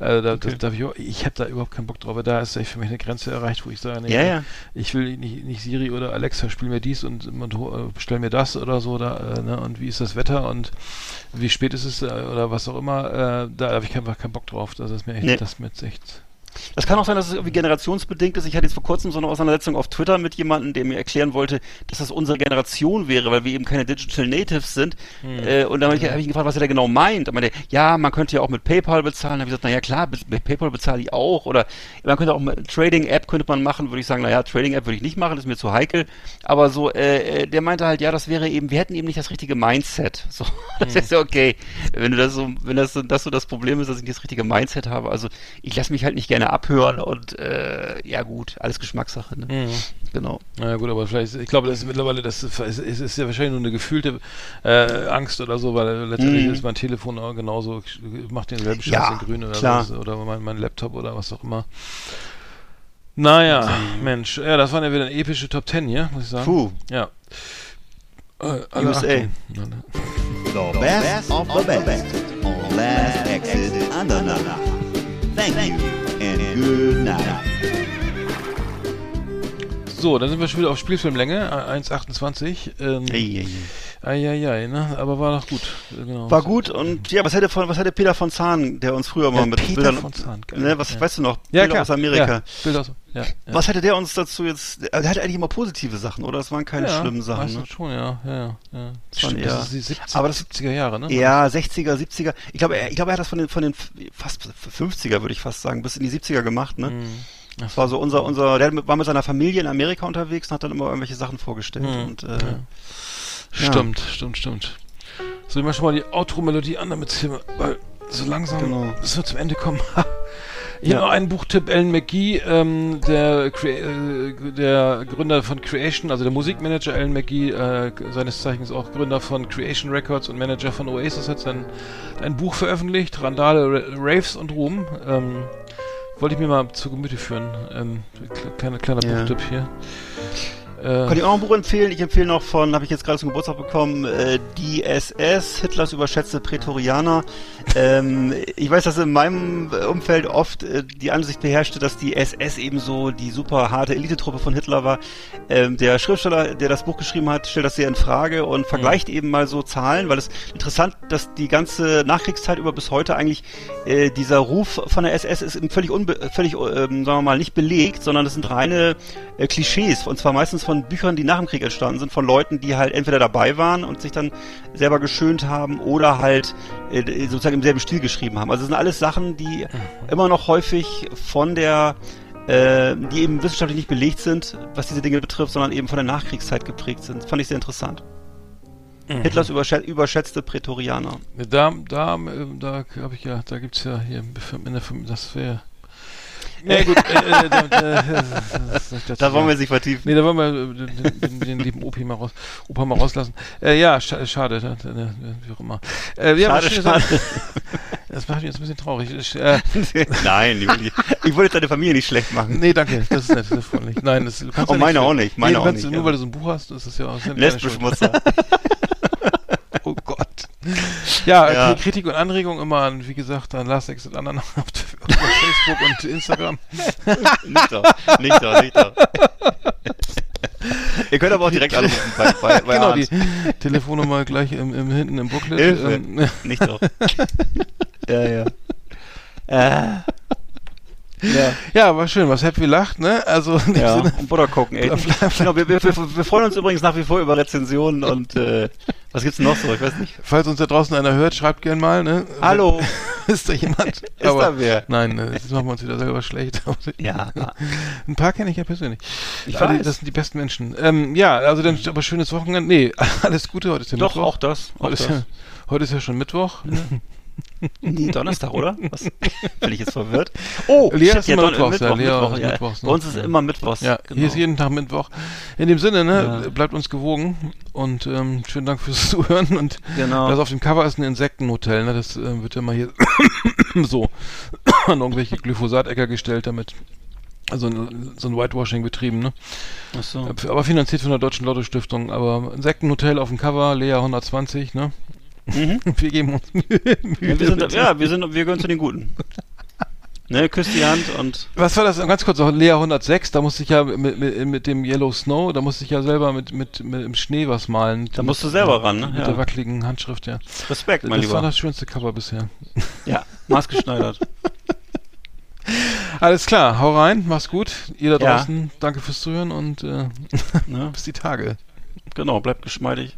äh, da, Okay. das darf ich ich habe da überhaupt keinen Bock drauf, aber da ist echt für mich eine Grenze erreicht, wo ich sage, nee, Ja, ja. ich will nicht, nicht Siri oder Alexa, spiel mir dies und, und äh, bestell mir das oder so, da, äh, ne, und wie ist das Wetter und wie spät ist es äh, oder was auch immer, da habe ich einfach keinen Bock drauf. Das ist mir echt, Nee. das ist mir jetzt echt. Das kann auch sein, dass es irgendwie generationsbedingt ist. Ich hatte jetzt vor kurzem so eine Auseinandersetzung auf Twitter mit jemandem, der mir erklären wollte, dass das unsere Generation wäre, weil wir eben keine Digital Natives sind. Äh, und dann habe ich, hab ich ihn gefragt, was er da genau meint. Und meinte, ja, man könnte ja auch mit PayPal bezahlen. Da habe ich gesagt, naja klar, mit PayPal bezahle ich auch. Oder man könnte auch mit Trading-App könnte man machen, würde ich sagen, naja, Trading-App würde ich nicht machen, das ist mir zu heikel. Aber so, äh, äh, der meinte halt, ja, das wäre eben, wir hätten eben nicht das richtige Mindset. So, das ist ja okay. Wenn du das so, wenn das das so das Problem ist, dass ich nicht das richtige Mindset habe. Also ich lasse mich halt nicht gerne gerne abhören und äh, ja gut, alles Geschmackssache. Ne? Mhm. Genau. Naja gut, aber vielleicht, ich glaube, das ist mittlerweile, das ist, ist, ist ja wahrscheinlich nur eine gefühlte äh, Angst oder so, weil letztendlich Mhm. ist mein Telefon auch genauso, macht denselben Scheiß Ja, in grün oder klar. was, oder mein, mein Laptop oder was auch immer. Naja, Mensch, ja, das waren ja wieder epische Top Ten hier, muss ich sagen. Puh. Ja. Äh, alle USA. Achtung. The best of the best on Last Exit. Thank you good night. So, dann sind wir schon wieder auf Spielfilmlänge, äh, 1,28. Ähm, Ei, ei, ei. Eieiei, ne? Aber war noch gut. äh, Genau. War gut und ja, was hätte von was hätte Peter von Zahn, der uns früher mal Ja, mit Peter Bildern, von Zahn, geil. ne, was Ja. weißt du noch? Ja, Bilder klar. aus Amerika. Ja, Bilder aus, ja, ja. Was hätte der uns dazu jetzt? Er hatte eigentlich immer positive Sachen, oder? Das waren keine ja, schlimmen Sachen. Ne? schon, ja, ja, ja. ja. Das waren eher- das ist die 70, aber das- 70er Jahre, ne? Ja, 60er, 70er. Ich glaube, er, ich glaube, er hat das von den, von den fast 50er, würde ich fast sagen, bis in die 70er gemacht, ne? Mhm. Das war so unser, unser, der war mit seiner Familie in Amerika unterwegs und hat dann immer irgendwelche Sachen vorgestellt. Mhm, Und, äh, ja. ja. Stimmt, stimmt, stimmt. So, ich mach schon mal die Outro-Melodie an, damit es hier, weil so langsam, Genau. es wird zum Ende kommen. Hier Ja. noch ein Buchtipp, Alan McGee, ähm, der, äh, der Gründer von Creation, also der Musikmanager Alan McGee, äh, seines Zeichens auch Gründer von Creation Records und Manager von Oasis, hat sein, ein Buch veröffentlicht, Randale, Ra- Raves und Ruhm. Ähm, wollte ich mir mal zu Gemüte führen. Ähm, kleiner, kleiner Ja. Buchtipp hier. Äh, Kann ich auch noch ein Buch empfehlen? Ich empfehle noch von, habe ich jetzt gerade zum Geburtstag bekommen, äh, die SS, Hitlers überschätzte Prätorianer. Ähm, ich weiß, dass in meinem äh, Umfeld oft äh, die Ansicht beherrschte, dass die SS eben so die super harte Elitetruppe von Hitler war. Ähm, der Schriftsteller, der das Buch geschrieben hat, stellt das sehr in Frage und vergleicht eben mal so Zahlen, weil es interessant, dass die ganze Nachkriegszeit über bis heute eigentlich äh, dieser Ruf von der SS ist eben völlig, unbe völlig ähm, sagen wir mal, nicht belegt, sondern das sind reine äh, Klischees und zwar meistens von Büchern, die nach dem Krieg entstanden sind, von Leuten, die halt entweder dabei waren und sich dann selber geschönt haben oder halt äh, sozusagen im selben Stil geschrieben haben. Also das sind alles Sachen, die immer noch häufig von der äh, die eben wissenschaftlich nicht belegt sind, was diese Dinge betrifft, sondern eben von der Nachkriegszeit geprägt sind. Fand ich sehr interessant. Hitlers überschät überschätzte Prätorianer. Da, da, äh, da habe ich ja, da gibt's ja hier in der Fam- das wäre. Nee, gut, äh, äh, da, da, das- Da wollen wir sich vertiefen. Nee, da wollen wir äh, den, den, den lieben Opi mal raus, Opa mal rauslassen. Äh, ja, scha schade, da, da, da, wie auch immer. Äh, ja, Schade, schade. Das macht mich jetzt ein bisschen traurig. Ich, äh, Nein, ich will, ich jetzt deine Familie nicht schlecht machen. nee, danke, das ist nett, das ist freundlich. Nein, das, du kannst Oh, ja meine auch nicht, meine nee, auch kannst, nicht, Nur ja. weil du so ein Buch hast, ist das ja auch ist ja deine Lesbisch Schuld. muss er. Oh Gott. Ja, Ja. okay, Kritik und Anregung immer an, wie gesagt, an Last Exit anderen auf Facebook und Instagram. nicht doch, nicht doch, nicht doch. Ihr könnt aber auch direkt anrufen bei, bei, bei genau, Arndt. die Telefonnummer gleich im, im, hinten im Booklet. Hilfe. Ähm, Nicht doch. ja, ja. Äh. Ja, ja, war schön, was Happy lacht, ne? Also in ja. Sinne, Butter gucken, ey. Genau, wir, wir, wir, freuen uns übrigens nach wie vor über Rezensionen und äh, was gibt's denn noch so? Ich weiß nicht. falls uns da draußen einer hört, schreibt gern mal, ne? Hallo. Ist da jemand? Ist da wer? Nein, äh, jetzt machen wir uns wieder selber schlecht. Ja. Ein paar kenne ich ja persönlich. Ich Alle, weiß. Das sind die besten Menschen. Ähm, ja, also dann aber schönes Wochenende. Nee, alles Gute, heute ist ja Doch, Mittwoch. auch das. Auch Heute ist, das. ja, heute ist ja schon Mittwoch. Nee, Donnerstag, oder? Was? Bin ich jetzt verwirrt? Oh, Lea shit, ist ja, Mittwoch, ja. Mittwochs, ne? Bei uns ist Ja. immer Mittwochs. Ja, genau. hier ist jeden Tag Mittwoch. In dem Sinne, ne, Ja. bleibt uns gewogen und ähm, schönen Dank fürs Zuhören. Und Genau. das auf dem Cover ist ein Insektenhotel, ne? Das äh, wird ja mal hier so an irgendwelche Glyphosat-Äcker gestellt, damit also ein, so ein Whitewashing betrieben, ne? Ach so. Aber finanziert von der Deutschen Lotto Stiftung. Aber Insektenhotel auf dem Cover, Lea 120, ne? Mhm. Wir geben uns Mühe. Mühe Wir sind, ja, wir sind, wir gehören zu den Guten. Ne, küsst die Hand und Was war das? Ganz kurz noch, Lea 106, da musste ich ja mit, mit, mit dem Yellow Snow, da musste ich ja selber mit, mit, mit im Schnee was malen. Da musst du selber ran, ne? Mit Ja. der wackeligen Handschrift, ja. Respekt, mein das war Lieber. das schönste Cover bisher. Ja, maßgeschneidert. Alles klar, hau rein, mach's gut. Ihr da Ja. draußen, danke fürs Zuhören und äh, Ne? bis die Tage. Genau, bleibt geschmeidig.